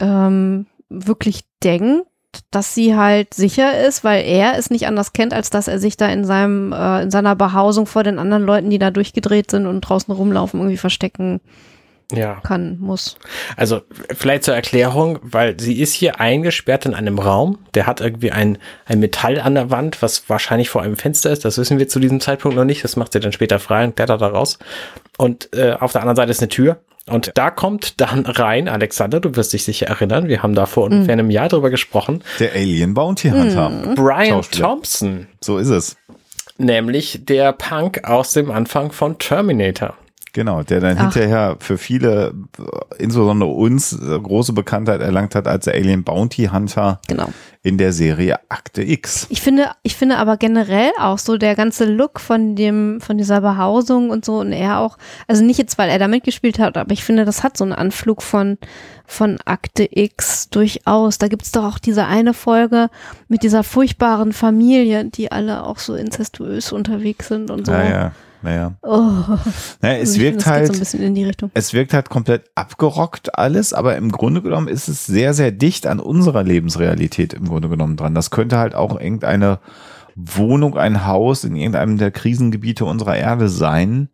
ähm, wirklich denkt, dass sie halt sicher ist, weil er es nicht anders kennt, als dass er sich da in seinem, äh, in seiner Behausung vor den anderen Leuten, die da durchgedreht sind und draußen rumlaufen, irgendwie verstecken Ja. kann, muss. Also vielleicht zur Erklärung, weil sie ist hier eingesperrt in einem Raum, der hat irgendwie ein, ein Metall an der Wand, was wahrscheinlich vor einem Fenster ist. Das wissen wir zu diesem Zeitpunkt noch nicht. Das macht sie dann später frei und klettert da raus. Und äh, auf der anderen Seite ist eine Tür. Und da kommt dann rein, Alexander, du wirst dich sicher erinnern, wir haben da vor ungefähr einem Jahr drüber gesprochen, der Alien Bounty Hunter. Brian Schauspieler. Thompson, So ist es. nämlich der Punk aus dem Anfang von Terminator. Genau, der dann Ach. hinterher für viele, insbesondere uns, große Bekanntheit erlangt hat als der Alien Bounty Hunter Genau. in der Serie Akte X. Ich finde, ich finde aber generell auch so der ganze Look von dem, von dieser Behausung und so und er auch, also nicht jetzt, weil er da mitgespielt hat, aber ich finde, das hat so einen Anflug von, von Akte X durchaus. Da gibt's doch auch diese eine Folge mit dieser furchtbaren Familie, die alle auch so inzestuös unterwegs sind und so. Naja, naja. Oh, naja es finde, wirkt halt, so es wirkt halt komplett abgerockt alles, aber im Grunde genommen ist es sehr, sehr dicht an unserer Lebensrealität im Grunde genommen dran. Das könnte halt auch irgendeine Wohnung, ein Haus in irgendeinem der Krisengebiete unserer Erde sein.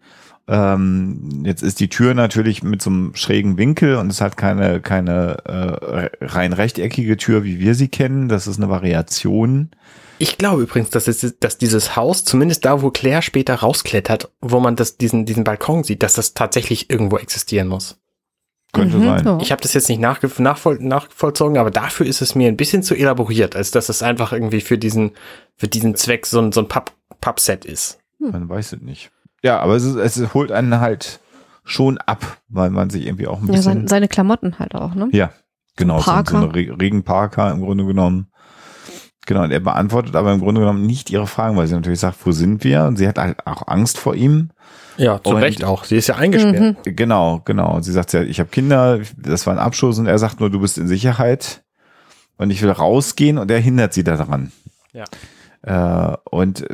Ähm, jetzt ist die Tür natürlich mit so einem schrägen Winkel und es hat keine, keine äh, rein rechteckige Tür, wie wir sie kennen. Das ist eine Variation. Ich glaube übrigens, dass, es, dass dieses Haus, zumindest da, wo Claire später rausklettert, wo man das, diesen, diesen Balkon sieht, dass das tatsächlich irgendwo existieren muss. Könnte Mhm, sein. ja. Ich habe das jetzt nicht nachge nachvoll nachvollzogen, aber dafür ist es mir ein bisschen zu elaboriert, als dass es einfach irgendwie für diesen, für diesen Zweck so ein, so ein Papp, Pappset ist. Man weiß es nicht. Ja, aber es, ist, es holt einen halt schon ab, weil man sich irgendwie auch ein Ja, bisschen. seine, seine Klamotten halt auch, ne? Ja, genau. So, so eine Re Regenparker im Grunde genommen. Genau, und er beantwortet aber im Grunde genommen nicht ihre Fragen, weil sie natürlich sagt, wo sind wir? Und sie hat halt auch Angst vor ihm. Ja, zu Und- Recht auch. Sie ist ja eingesperrt. Mhm. Genau, genau. Und sie sagt ja, ich habe Kinder, das war ein Abschuss und er sagt nur, du bist in Sicherheit und ich will rausgehen und er hindert sie daran. Ja. Äh, und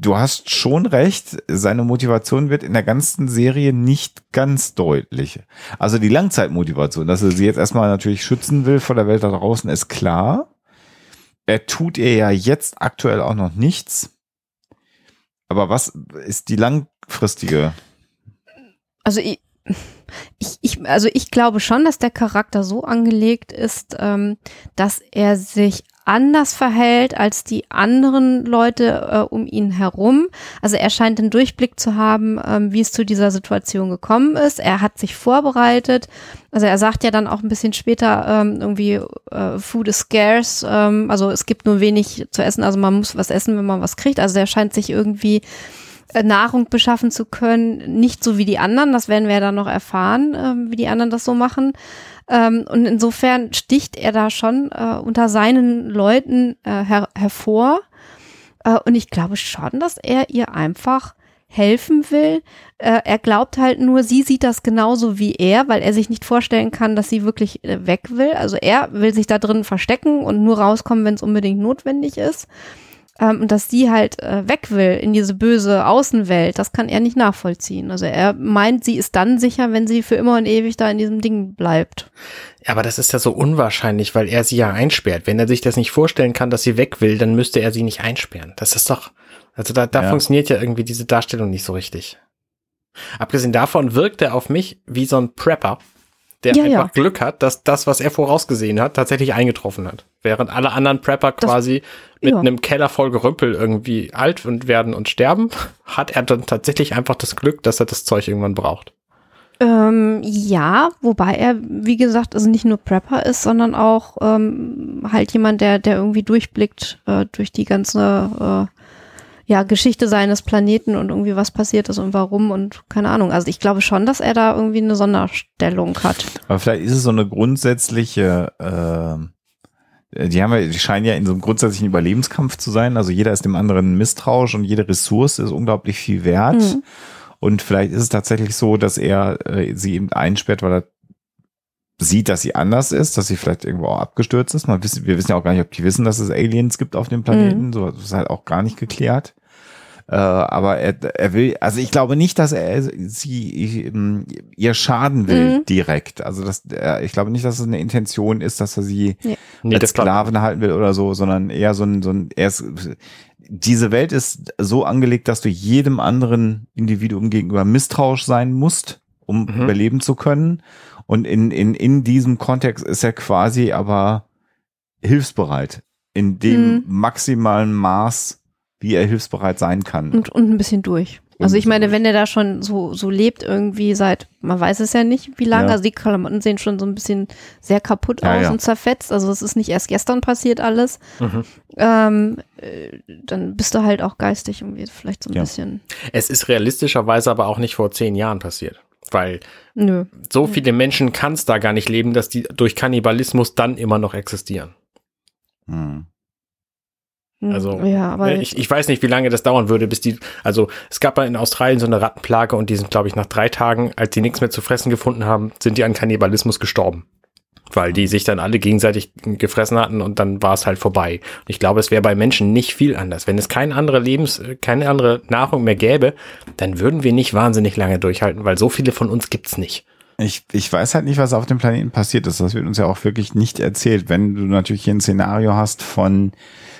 du hast schon recht, seine Motivation wird in der ganzen Serie nicht ganz deutlich. Also die Langzeitmotivation, dass er sie jetzt erstmal natürlich schützen will vor der Welt da draußen, ist klar. Er tut ihr ja jetzt aktuell auch noch nichts. Aber was ist die langfristige? Also ich, ich, ich, also ich glaube schon, dass der Charakter so angelegt ist, ähm, dass er sich anders verhält als die anderen Leute äh, um ihn herum. Also er scheint den Durchblick zu haben, ähm, wie es zu dieser Situation gekommen ist. Er hat sich vorbereitet. Also er sagt ja dann auch ein bisschen später ähm, irgendwie äh, Food is scarce. Ähm, also es gibt nur wenig zu essen. Also man muss was essen, wenn man was kriegt. Also er scheint sich irgendwie äh, Nahrung beschaffen zu können, nicht so wie die anderen, das werden wir ja dann noch erfahren, ähm, wie die anderen das so machen. Ähm, und insofern sticht er da schon äh, unter seinen Leuten äh, her hervor. Äh, und ich glaube schon, dass er ihr einfach helfen will. Äh, er glaubt halt nur, sie sieht das genauso wie er, weil er sich nicht vorstellen kann, dass sie wirklich äh, weg will. Also er will sich da drin verstecken und nur rauskommen, wenn es unbedingt notwendig ist. Ähm, und dass sie halt äh, weg will in diese böse Außenwelt, das kann er nicht nachvollziehen. Also er meint, sie ist dann sicher, wenn sie für immer und ewig da in diesem Ding bleibt. Aber das ist ja so unwahrscheinlich, weil er sie ja einsperrt. Wenn er sich das nicht vorstellen kann, dass sie weg will, dann müsste er sie nicht einsperren. Das ist doch, also da, da Ja. funktioniert ja irgendwie diese Darstellung nicht so richtig. Abgesehen davon wirkt er auf mich wie so ein Prepper, der Ja, einfach ja. Glück hat, dass das, was er vorausgesehen hat, tatsächlich eingetroffen hat. Während alle anderen Prepper Das- quasi mit ja. einem Keller voll Gerümpel irgendwie alt und werden und sterben, hat er dann tatsächlich einfach das Glück, dass er das Zeug irgendwann braucht. Ähm, ja, wobei er, wie gesagt, also nicht nur Prepper ist, sondern auch ähm, halt jemand, der, der irgendwie durchblickt äh, durch die ganze äh, ja, Geschichte seines Planeten und irgendwie was passiert ist und warum und keine Ahnung. Also ich glaube schon, dass er da irgendwie eine Sonderstellung hat. Aber vielleicht ist es so eine grundsätzliche, äh, die haben ja, die scheinen ja in so einem grundsätzlichen Überlebenskampf zu sein. Also jeder ist dem anderen misstrauisch und jede Ressource ist unglaublich viel wert. Mhm. Und vielleicht ist es tatsächlich so, dass er äh, sie eben einsperrt, weil er sieht, dass sie anders ist, dass sie vielleicht irgendwo auch abgestürzt ist. Man wissen, wir wissen ja auch gar nicht, ob die wissen, dass es Aliens gibt auf dem Planeten. So das ist halt auch gar nicht geklärt. Äh, aber er, er will, also ich glaube nicht, dass er sie ähm, ihr schaden will Mhm. direkt. Also das, er, ich glaube nicht, dass es eine Intention ist, dass er sie Nee, als Sklaven halten will oder so, sondern eher so ein, so ein, er ist, diese Welt ist so angelegt, dass du jedem anderen Individuum gegenüber misstrauisch sein musst, um Mhm. überleben zu können. Und in, in, in diesem Kontext ist er quasi aber hilfsbereit. In dem Mhm. maximalen Maß, wie er hilfsbereit sein kann. Und, und ein bisschen durch. Und Also ich meine, bisschen wenn der da schon so, so lebt irgendwie seit, man weiß es ja nicht, wie lange, Ja. also die Klamotten sehen schon so ein bisschen sehr kaputt Ja, aus ja. und zerfetzt, also es ist nicht erst gestern passiert alles, Mhm. ähm, äh, dann bist du halt auch geistig irgendwie vielleicht so ein Ja. bisschen, Es ist realistischerweise aber auch nicht vor zehn Jahren passiert. Weil nö. so viele Menschen kann es da gar nicht leben, dass die durch Kannibalismus dann immer noch existieren. Hm. Hm, Also, ja, aber Ne, ich, ich weiß nicht, wie lange das dauern würde, bis die, also es gab mal in Australien so eine Rattenplage und die sind, glaube ich, nach drei Tagen, als die nichts mehr zu fressen gefunden haben, sind die an Kannibalismus gestorben. Weil die sich dann alle gegenseitig gefressen hatten und dann war es halt vorbei. Und ich glaube, es wäre bei Menschen nicht viel anders. Wenn es keine andere Lebens, keine andere Nahrung mehr gäbe, dann würden wir nicht wahnsinnig lange durchhalten, weil so viele von uns gibt's nicht. Ich, ich weiß halt nicht, was auf dem Planeten passiert ist. Das wird uns ja auch wirklich nicht erzählt. Wenn du natürlich hier ein Szenario hast von,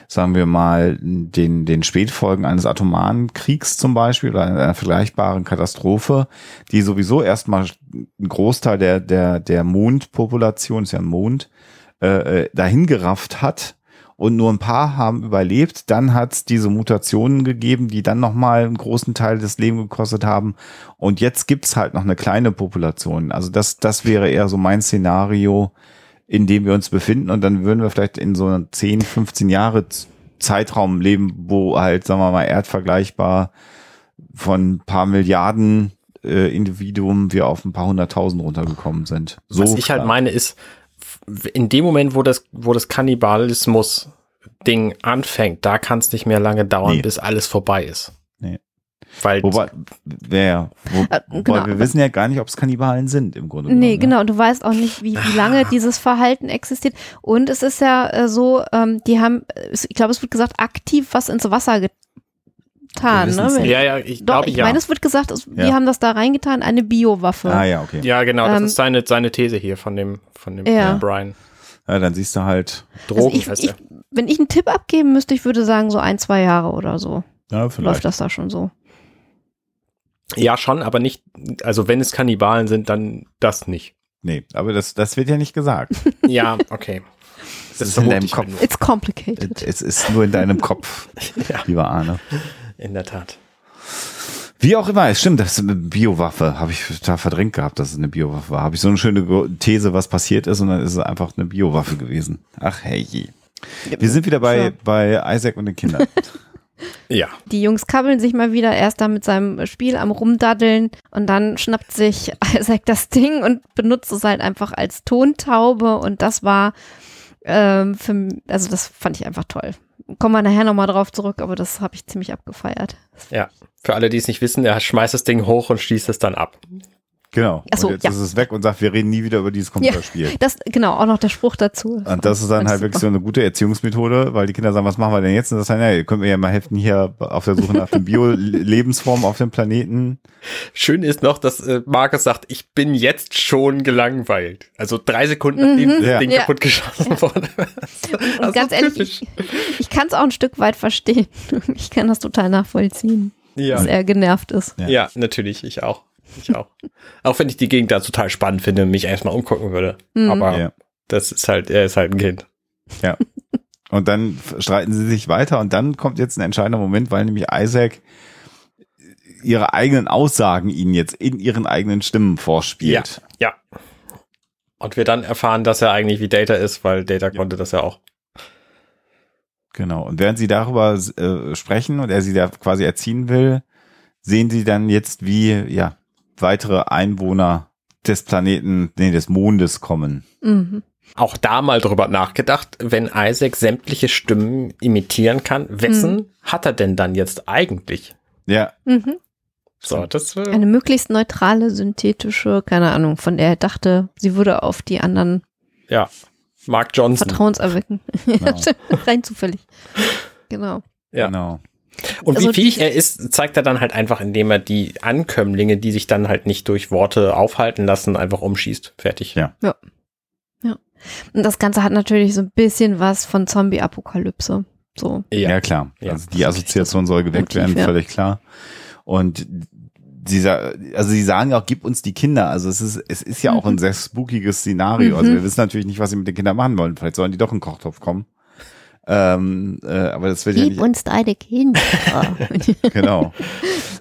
sagen wir mal, den, den Spätfolgen eines atomaren Kriegs zum Beispiel oder einer vergleichbaren Katastrophe, die sowieso erstmal einen Großteil der, der, der Mondpopulation, ist ja ein Mond, äh, äh, dahin gerafft hat und nur ein paar haben überlebt, dann hat es diese Mutationen gegeben, die dann nochmal einen großen Teil des Lebens gekostet haben. Und jetzt gibt's halt noch eine kleine Population. Also das, das wäre eher so mein Szenario, in dem wir uns befinden. Und dann würden wir vielleicht in so einem 10, 15 Jahre Zeitraum leben, wo halt, sagen wir mal, erdvergleichbar von ein paar Milliarden äh, Individuen wir auf ein paar hunderttausend runtergekommen sind. So Was ich halt klar. meine ist, in dem Moment, wo das, wo das Kannibalismus-Ding anfängt, da kann es nicht mehr lange dauern, Nee. bis alles vorbei ist. Nee. Weil Wobei, wer, wo, Äh, wobei genau. wir wissen ja gar nicht, ob es Kannibalen sind im Grunde Nee, genommen, ne? genau. Und du weißt auch nicht, wie, wie lange dieses Verhalten existiert. Und es ist ja äh, so, ähm, die haben, ich glaube, es wird gesagt, aktiv was ins Wasser Wir getan. Ne? ja, ja, ich glaube ich ja. meine, es wird gesagt, es, Ja. die haben das da reingetan, eine Biowaffe. Ah ja, okay. ja, genau, das Ähm, ist seine, seine These hier von dem, von dem Ja. Brian. Ja, dann siehst du halt, Drogen also ich, ich, wenn ich einen Tipp abgeben müsste, ich würde sagen, so ein, zwei Jahre oder so ja, läuft vielleicht. das da schon so. Ja, schon, aber nicht, also wenn es Kannibalen sind, dann das nicht. Nee, aber das, das wird ja nicht gesagt. Ja, okay. Das ist in deinem Kopf. It's complicated. es ist nur in deinem Kopf, Ja, lieber Arne. in der Tat. Wie auch immer, es stimmt, das ist eine Biowaffe. Habe ich da verdrängt gehabt, dass es eine Biowaffe war. Habe ich so eine schöne These, was passiert ist, und dann ist es einfach eine Biowaffe gewesen. Ach hey. je. Wir sind wieder bei, Ja. bei Isaac und den Kindern. Ja, Die Jungs kabbeln sich mal wieder erst da mit seinem Spiel am Rumdaddeln und dann schnappt sich Isaac das Ding und benutzt es halt einfach als Tontaube und das war ähm, für, also das fand ich einfach toll. Kommen wir nachher nochmal drauf zurück, aber das habe ich ziemlich abgefeiert. ja. Für alle, die es nicht wissen, er schmeißt das Ding hoch und schließt es dann ab. Genau. Ach so, und jetzt ja. ist es weg und sagt, wir reden nie wieder über dieses Computerspiel. Das, genau, auch noch der Spruch dazu. Und das ist dann halt wirklich super. so eine gute Erziehungsmethode, weil die Kinder sagen, was machen wir denn jetzt? Und das sagen, ja, ihr könnt mir ja mal helfen hier auf der Suche nach den Bio-Lebensformen auf dem Planeten. Schön ist noch, dass äh, Markus sagt, ich bin jetzt schon gelangweilt. Also drei Sekunden, nachdem das Ja. Ding Ja. kaputt geschossen wurde. Und ganz ehrlich, typisch. ich, ich kann es auch ein Stück weit verstehen. Ich kann das total nachvollziehen. Ja. dass er genervt ist. Ja. Ja, natürlich, ich auch. Ich auch. auch wenn ich die Gegend da total spannend finde und mich erstmal umgucken würde. Mhm. Aber Ja. das ist halt, er ist halt ein Kind. Und dann streiten sie sich weiter und dann kommt jetzt ein entscheidender Moment, weil nämlich Isaac ihre eigenen Aussagen ihnen jetzt in ihren eigenen Stimmen vorspielt. Ja. Und wir dann erfahren, dass er eigentlich wie Data ist, weil Data konnte das ja auch. Genau. Und während sie darüber äh, sprechen und er sie da quasi erziehen will, sehen sie dann jetzt, wie ja weitere Einwohner des Planeten, nee, des Mondes kommen. Mhm. Auch da mal drüber nachgedacht, wenn Isaac sämtliche Stimmen imitieren kann, wessen hat er denn dann jetzt eigentlich? Ja, Mhm. So, das äh, Eine möglichst neutrale, synthetische, keine Ahnung, von der er dachte, sie würde auf die anderen ja, Mark Johnson. vertrauenserwecken. Genau. Rein zufällig. Genau. Ja. genau. Und Also wie fähig er ist, zeigt er dann halt einfach, indem er die Ankömmlinge, die sich dann halt nicht durch Worte aufhalten lassen, einfach umschießt. Fertig. Ja. Und das Ganze hat natürlich so ein bisschen was von Zombie-Apokalypse. So. Ja, klar. Ja. Also die Assoziation soll geweckt Motiv, werden, ja. völlig klar. Und dieser, also sie sagen auch, gib uns die Kinder. Also es ist, es ist ja auch ein sehr spookiges Szenario. Also Mhm. wir wissen natürlich nicht, was sie mit den Kindern machen wollen. Vielleicht sollen die doch in den Kochtopf kommen. Ähm, äh, aber das wird ja Gib nicht. uns deine Kinder. ich Genau.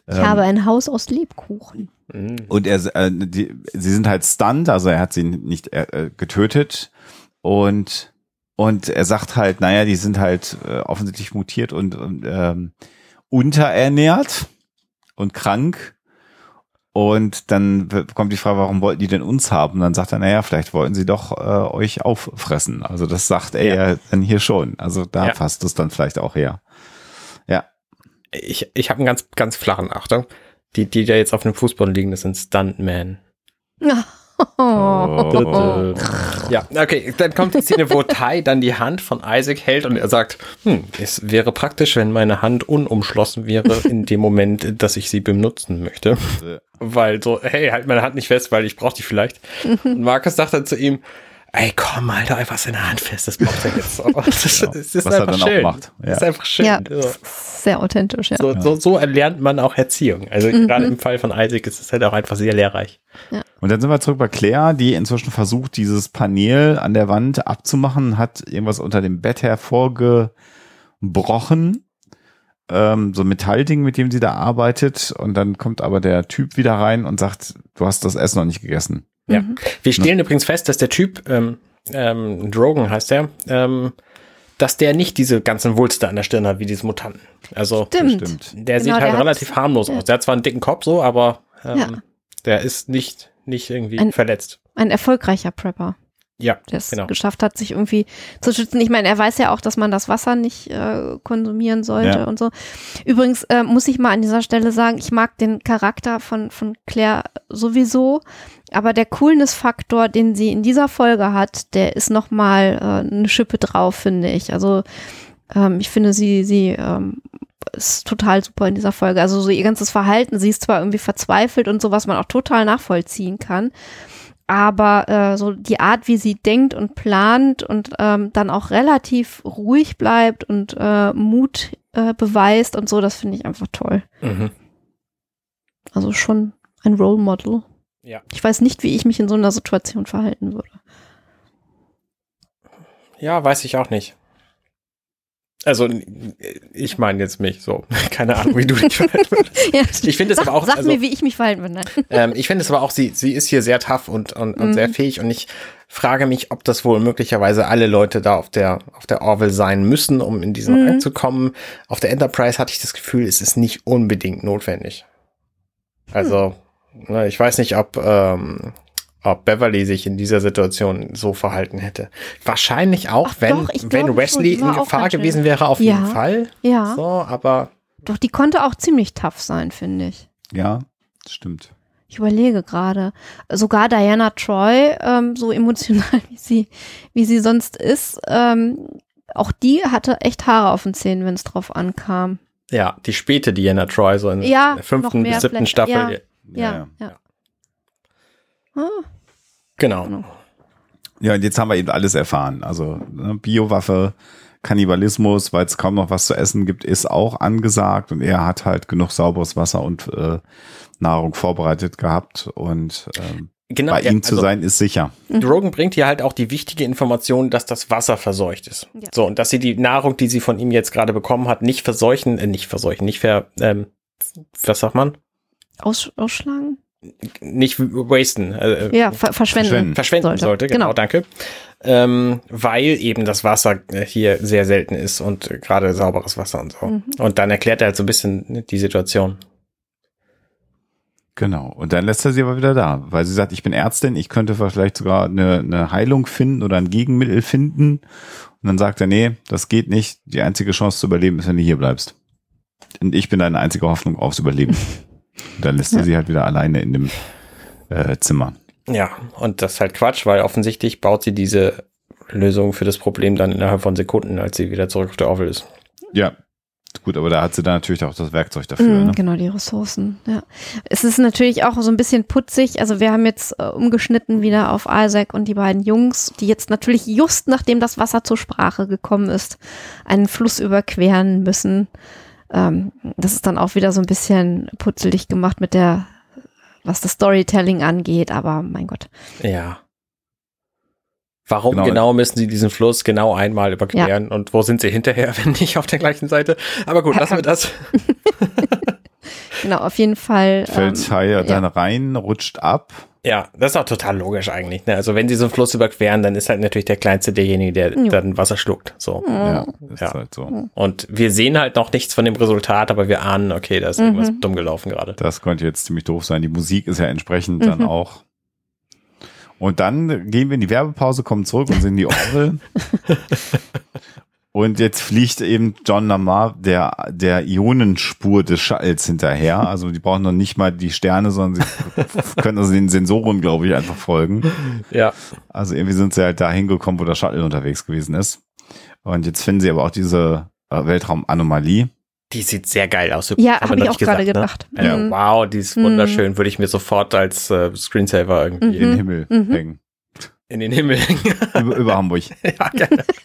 habe ein Haus aus Lebkuchen. Mhm. Und er, äh, die, sie sind halt stunned, also er hat sie nicht äh, äh, getötet und und er sagt halt, naja, die sind halt äh, offensichtlich mutiert und, und ähm, unterernährt und krank. Und dann kommt die Frage, warum wollten die denn uns haben? dann sagt er, naja, vielleicht wollten sie doch äh, euch auffressen. Also das sagt er ja. dann hier schon. Also da Ja. passt es dann vielleicht auch her. Ja, Ich, ich habe einen ganz, ganz flachen Achtung. Die, die da jetzt auf dem Fußboden liegen, das sind Stuntmen. Oh. Ja, okay, dann kommt die Szene, wo Ty dann die Hand von Isaac hält und er sagt, hm, es wäre praktisch, wenn meine Hand unumschlossen wäre in dem Moment, dass ich sie benutzen möchte. Weil so, hey, halt meine Hand nicht fest, weil ich brauche die vielleicht. Und Markus sagt dann zu ihm, ey, komm, halt doch einfach seine Hand fest, das braucht er jetzt so. Das, ist- Genau, das ist was er einfach dann auch schön. macht, ja. Das ist einfach schön. Ja, So. sehr authentisch, ja. So, so, so erlernt man auch Erziehung. Also gerade im Fall von Isaac ist es halt auch einfach sehr lehrreich. Und dann sind wir zurück bei Claire, die inzwischen versucht, dieses Panel an der Wand abzumachen, hat irgendwas unter dem Bett hervorgebrochen. Ähm, so ein Metallding, mit dem sie da arbeitet. Und dann kommt aber der Typ wieder rein und sagt, du hast das Essen noch nicht gegessen. Ja. Wir stellen übrigens fest, dass der Typ, ähm, ähm, Drogen heißt er, ähm, dass der nicht diese ganzen Wulste an der Stirn hat wie diese Mutanten. Also Stimmt. Der Genau, sieht halt der relativ harmlos aus. Der hat zwar einen dicken Kopf so, aber ähm, Ja. der ist nicht, nicht irgendwie Ein- verletzt. Ein erfolgreicher Prepper, Ja, der es genau. geschafft hat, sich irgendwie zu schützen. Ich meine, er weiß ja auch, dass man das Wasser nicht äh, konsumieren sollte Ja. und so. Übrigens äh, muss ich mal an dieser Stelle sagen, ich mag den Charakter von, von Claire sowieso, aber der Coolness-Faktor, den sie in dieser Folge hat, der ist nochmal äh, eine Schippe drauf, finde ich. Also ähm, ich finde, sie, sie ähm, ist total super in dieser Folge. Also so ihr ganzes Verhalten, sie ist zwar irgendwie verzweifelt und so, was man auch total nachvollziehen kann, aber äh, so die Art, wie sie denkt und plant und ähm, dann auch relativ ruhig bleibt und äh, Mut äh, beweist und so, das finde ich einfach toll. Mhm. Also schon ein Role Model. Ja. Ich weiß nicht, wie ich mich in so einer Situation verhalten würde. Ja, weiß ich auch nicht. Also, ich meine jetzt mich so. Keine Ahnung, wie du dich verhalten würdest. Ja, Ich finde es sag, aber auch, Sag also- mir, wie ich mich verhalten würde. Ähm, ich finde es aber auch, sie, sie ist hier sehr tough und, und, und Mhm. sehr fähig und ich frage mich, ob das wohl möglicherweise alle Leute da auf der, auf der Orville sein müssen, um in diesen Mhm. Rang zu kommen. Auf der Enterprise hatte ich das Gefühl, es ist nicht unbedingt notwendig. Also, ne, ich weiß nicht, ob, ähm, ob Beverly sich in dieser Situation so verhalten hätte. Wahrscheinlich auch, Ach wenn, doch, wenn Wesley in Gefahr gewesen wäre, auf Ja. jeden Fall. Ja, So, aber doch, die konnte auch ziemlich tough sein, finde ich. Ja, das stimmt. Ich überlege gerade. Sogar Diana Troy, ähm, so emotional wie sie, wie sie sonst ist, ähm, auch die hatte echt Haare auf den Zähnen, wenn es drauf ankam. ja, die späte Diana Troy, so in Ja, der fünften bis siebten Staffel. ja. Ja, Ja, ja. Ah, Genau. Genau. Ja, und jetzt haben wir eben alles erfahren. Also ne, Biowaffe, Kannibalismus, weil es kaum noch was zu essen gibt, ist auch angesagt und er hat halt genug sauberes Wasser und äh, Nahrung vorbereitet gehabt und ähm, Genau, bei ja, ihm zu also- sein ist sicher. Drogen bringt hier halt auch die wichtige Information, dass das Wasser verseucht ist. Ja. So, und dass sie die Nahrung, die sie von ihm jetzt gerade bekommen hat, nicht verseuchen, äh, nicht verseuchen, nicht ver, ähm, was sagt man? Aus, ausschlagen? Nicht wasten, äh, Ja, ver verschwenden. Verschwenden. verschwenden sollte, Sollte. genau, Genau. danke. Ähm, weil eben das Wasser äh, hier sehr selten ist und gerade sauberes Wasser und so. Mhm. Und dann erklärt er halt so ein bisschen die Situation. Genau. Und dann lässt er sie aber wieder da, weil sie sagt, ich bin Ärztin, ich könnte vielleicht sogar eine, eine Heilung finden oder ein Gegenmittel finden. Und dann sagt er, nee, das geht nicht. Die einzige Chance zu überleben ist, wenn du hier bleibst. Und ich bin deine einzige Hoffnung aufs Überleben. Dann lässt er sie halt wieder alleine in dem äh, Zimmer. Ja, und das ist halt Quatsch, weil offensichtlich baut sie diese Lösung für das Problem dann innerhalb von Sekunden, als sie wieder zurück auf der Orville ist. Ja. Gut, aber da hat sie dann natürlich auch das Werkzeug dafür. Mhm, Ne? Genau, die Ressourcen. Ja. Es ist natürlich auch so ein bisschen putzig. Also wir haben jetzt äh, umgeschnitten wieder auf Isaac und die beiden Jungs, die jetzt natürlich just nachdem das Wasser zur Sprache gekommen ist, einen Fluss überqueren müssen. Ähm, das ist dann auch wieder so ein bisschen putzelig gemacht mit der, was das Storytelling angeht. Aber mein Gott. Ja. Warum genau. Genau. müssen sie diesen Fluss genau einmal überqueren und wo sind sie hinterher, wenn nicht auf der gleichen Seite? Aber gut, lassen wir das. Genau, auf jeden Fall. Fällt ähm, ja. dann rein, rutscht ab. Ja, das ist auch total logisch eigentlich. Ne? Also wenn sie so einen Fluss überqueren, dann ist halt natürlich der Kleinste derjenige, der Jo. dann Wasser schluckt. So. Ja, ist Ja. halt so. Und wir sehen halt noch nichts von dem Resultat, aber wir ahnen, okay, da ist irgendwas dumm gelaufen gerade. Das könnte jetzt ziemlich doof sein. Die Musik ist ja entsprechend dann auch. Und dann gehen wir in die Werbepause, kommen zurück und sehen die Orville. und jetzt fliegt eben John Lamar der, der Ionenspur des Shuttles hinterher. Also die brauchen noch nicht mal die Sterne, sondern sie können also den Sensoren, glaube ich, einfach folgen. Ja. Also irgendwie sind sie halt da hingekommen, wo der Shuttle unterwegs gewesen ist. Und jetzt finden sie aber auch diese äh, Weltraumanomalie. Die sieht sehr geil aus. Ja, Haben hab wir ich auch gerade ne? gedacht. Ja, Mhm. wow, die ist wunderschön. Würde ich mir sofort als äh, Screensaver irgendwie in den Himmel hängen. in den Himmel hängen. Über, über Hamburg. ja, gerne.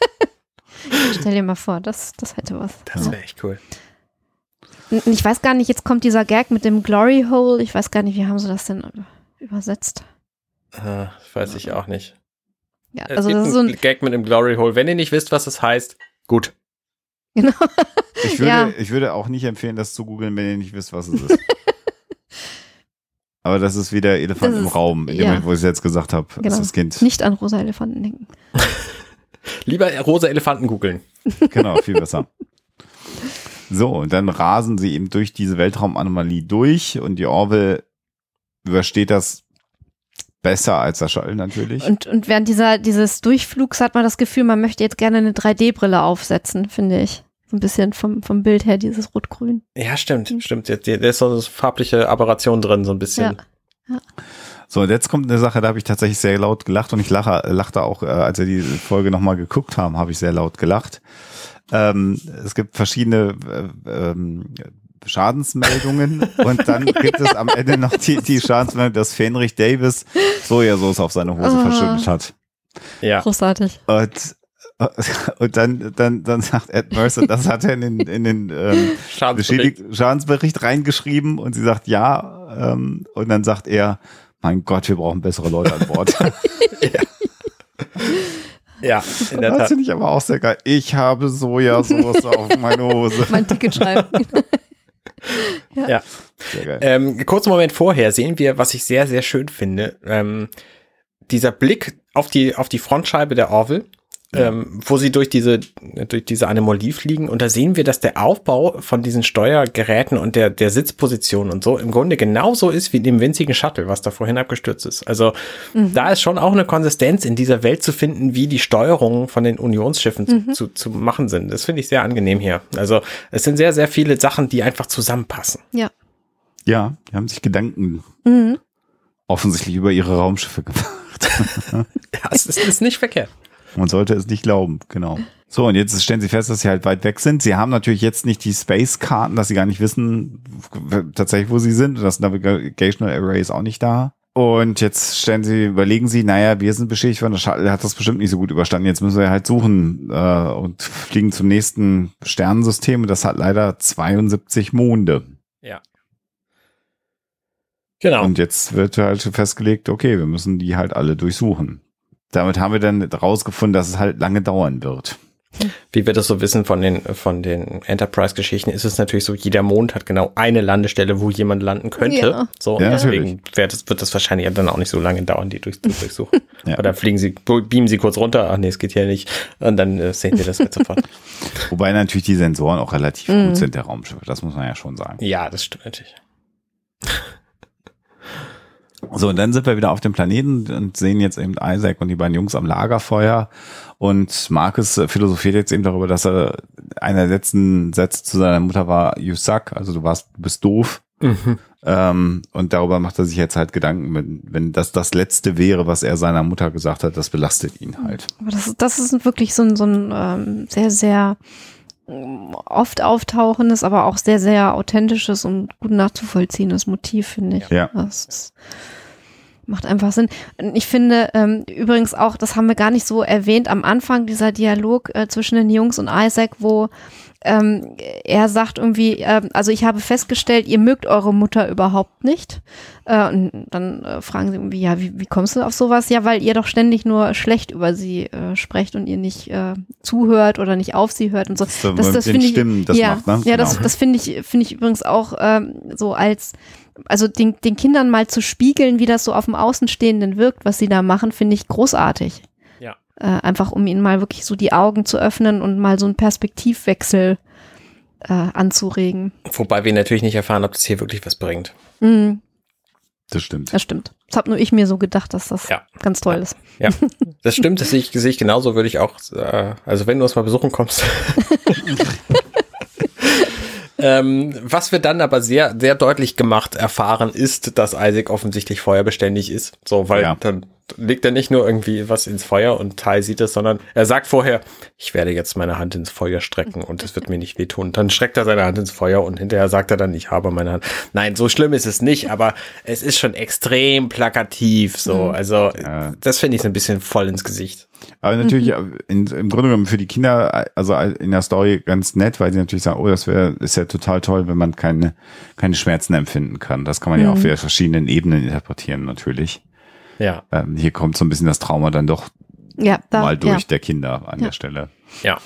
Stell dir mal vor, das, das hätte was. Das wäre echt cool. Ich weiß gar nicht, jetzt kommt dieser Gag mit dem Glory Hole. Ich weiß gar nicht, wie haben sie das denn übersetzt? Äh, weiß ich auch nicht. Ja, Es also gibt das ist so ein, Gag mit dem Glory Hole. Wenn ihr nicht wisst, was das heißt, gut. genau. Ich würde, Ja. ich würde auch nicht empfehlen, das zu googeln, wenn ihr nicht wisst, was es ist. Aber das ist wie der Elefant Das im ist- Raum, in dem ja. Moment, wo ich es jetzt gesagt habe, Genau. ist das Kind. Nicht an rosa Elefanten denken. Lieber rosa Elefanten googeln. Genau, viel besser. So, und dann rasen sie eben durch diese Weltraumanomalie durch und die Orville übersteht das besser als der Shuttle natürlich. Und, und während dieser, dieses Durchflugs hat man das Gefühl, man möchte jetzt gerne eine 3D-Brille aufsetzen, finde ich. So ein bisschen vom, vom Bild her, dieses Rot-Grün. Ja, stimmt, stimmt. Da da ist so eine farbliche Aberration drin, so ein bisschen. Ja. So, und jetzt kommt eine Sache, da habe ich tatsächlich sehr laut gelacht und ich lache, lachte auch, äh, als wir die Folge nochmal geguckt haben, habe ich sehr laut gelacht. Ähm, es gibt verschiedene äh, ähm, Schadensmeldungen und dann gibt es am Ende noch die, die Schadensmeldung, dass Fenrich Davis Sojasauce auf seine Hose Ah. verschüttet hat. Ja. Großartig. Und, und dann, dann, dann sagt Ed Mercer, das hat er in den, in den ähm, Schadensbericht. Schadensbericht reingeschrieben und sie sagt ja. Ähm, und dann sagt er, mein Gott, wir brauchen bessere Leute an Bord. Ja, in der das Tat. finde ich aber auch sehr geil. Ich habe Sojasauce auf meine Hose. Mein Ticket schreiben. Ja. Sehr geil. Ähm, kurzen Moment vorher sehen wir, was ich sehr, sehr schön finde. Ähm, dieser Blick auf die, auf die Frontscheibe der Orville, ähm, wo sie durch diese, durch diese Anomalie fliegen. Und da sehen wir, dass der Aufbau von diesen Steuergeräten und der, der Sitzposition und so im Grunde genauso ist wie dem winzigen Shuttle, was da vorhin abgestürzt ist. Also da ist schon auch eine Konsistenz in dieser Welt zu finden, wie die Steuerungen von den Unionsschiffen zu, zu, zu machen sind. Das finde ich sehr angenehm hier. Also es sind sehr, sehr viele Sachen, die einfach zusammenpassen. Ja. Ja, die haben sich Gedanken Mhm. offensichtlich über ihre Raumschiffe gemacht. Ja, es ist, ist nicht verkehrt. Man sollte es nicht glauben, genau. So, und jetzt stellen sie fest, dass sie halt weit weg sind. Sie haben natürlich jetzt nicht die Space-Karten, dass sie gar nicht wissen tatsächlich, wo sie sind. Das Navigational Array ist auch nicht da. Und jetzt stellen sie, überlegen sie, naja, wir sind beschädigt worden, der Shuttle hat das bestimmt nicht so gut überstanden. Jetzt müssen wir halt suchen äh, und fliegen zum nächsten Sternensystem. Und das hat leider 72 Monde. Ja. Genau. Und jetzt wird halt festgelegt, okay, wir müssen die halt alle durchsuchen. Damit haben wir dann rausgefunden, dass es halt lange dauern wird. Wie wir das so wissen von den, von den Enterprise-Geschichten, ist es natürlich so, jeder Mond hat genau eine Landestelle, wo jemand landen könnte. Ja. So, Ja, deswegen wird das, wird das wahrscheinlich dann auch nicht so lange dauern, die durch, zu durchsuchen. Ja. Oder fliegen sie, beamen sie kurz runter, ach nee, es geht hier nicht. Und dann äh, sehen wir das halt sofort. Wobei natürlich die Sensoren auch relativ Mhm. gut sind, der Raumschiffe. Das muss man ja schon sagen. Ja, das stimmt natürlich. So, und dann sind wir wieder auf dem Planeten und sehen jetzt eben Isaac und die beiden Jungs am Lagerfeuer. Und Marcus äh, philosophiert jetzt eben darüber, dass er einer der letzten Sätze zu seiner Mutter war, you suck, also du warst, du bist doof. Ähm, und darüber macht er sich jetzt halt Gedanken, wenn, wenn das das Letzte wäre, was er seiner Mutter gesagt hat, das belastet ihn halt. Aber das, ist- das ist wirklich so ein, so ein ähm, sehr, sehr ähm, oft auftauchendes, aber auch sehr, sehr authentisches und gut nachzuvollziehendes Motiv, finde ich. Ja. Das, das macht einfach Sinn. Und ich finde ähm, übrigens auch, das haben wir gar nicht so erwähnt, am Anfang dieser Dialog äh, zwischen den Jungs und Isaac, wo ähm, er sagt irgendwie, ähm, also ich habe festgestellt, ihr mögt eure Mutter überhaupt nicht. Äh, und dann äh, fragen sie irgendwie, ja, wie, wie kommst du auf sowas? Ja, weil ihr doch ständig nur schlecht über sie äh, sprecht und ihr nicht äh, zuhört oder nicht auf sie hört und so. Das, das, den finde Stimmen das ja, macht, ne? ja, das, Genau. das finde ich, finde ich übrigens auch ähm, so als, also den, den Kindern mal zu spiegeln, wie das so auf dem Außenstehenden wirkt, was sie da machen, finde ich großartig. Ja. Äh, einfach um ihnen mal wirklich so die Augen zu öffnen und mal so einen Perspektivwechsel äh, anzuregen. Wobei wir natürlich nicht erfahren, ob das hier wirklich was bringt. Mhm, das stimmt. das stimmt. Das habe nur ich mir so gedacht, dass das Ja. ganz toll ist. Ja, das stimmt, das sehe ich, sehe ich genauso, würde ich auch, äh, also wenn du uns mal besuchen kommst. ähm, was wir dann aber sehr, sehr deutlich gemacht erfahren, ist, dass Isaac offensichtlich feuerbeständig ist. So, weil Ja. dann legt er nicht nur irgendwie was ins Feuer und Ty sieht es, sondern er sagt vorher, ich werde jetzt meine Hand ins Feuer strecken und es wird mir nicht wehtun. Dann streckt er seine Hand ins Feuer und hinterher sagt er dann, ich habe meine Hand. Nein, so schlimm ist es nicht, aber es ist schon extrem plakativ. So, also Ja. das finde ich so ein bisschen voll ins Gesicht. Aber natürlich in, im Grunde genommen für die Kinder, also in der Story ganz nett, weil sie natürlich sagen, oh, das wäre, ist ja total toll, wenn man keine, keine Schmerzen empfinden kann. Das kann man ja auf verschiedenen Ebenen interpretieren, natürlich. Ja, Ähm, hier kommt so ein bisschen das Trauma dann doch Ja, da, mal durch Ja. der Kinder an Ja. der Stelle. ja.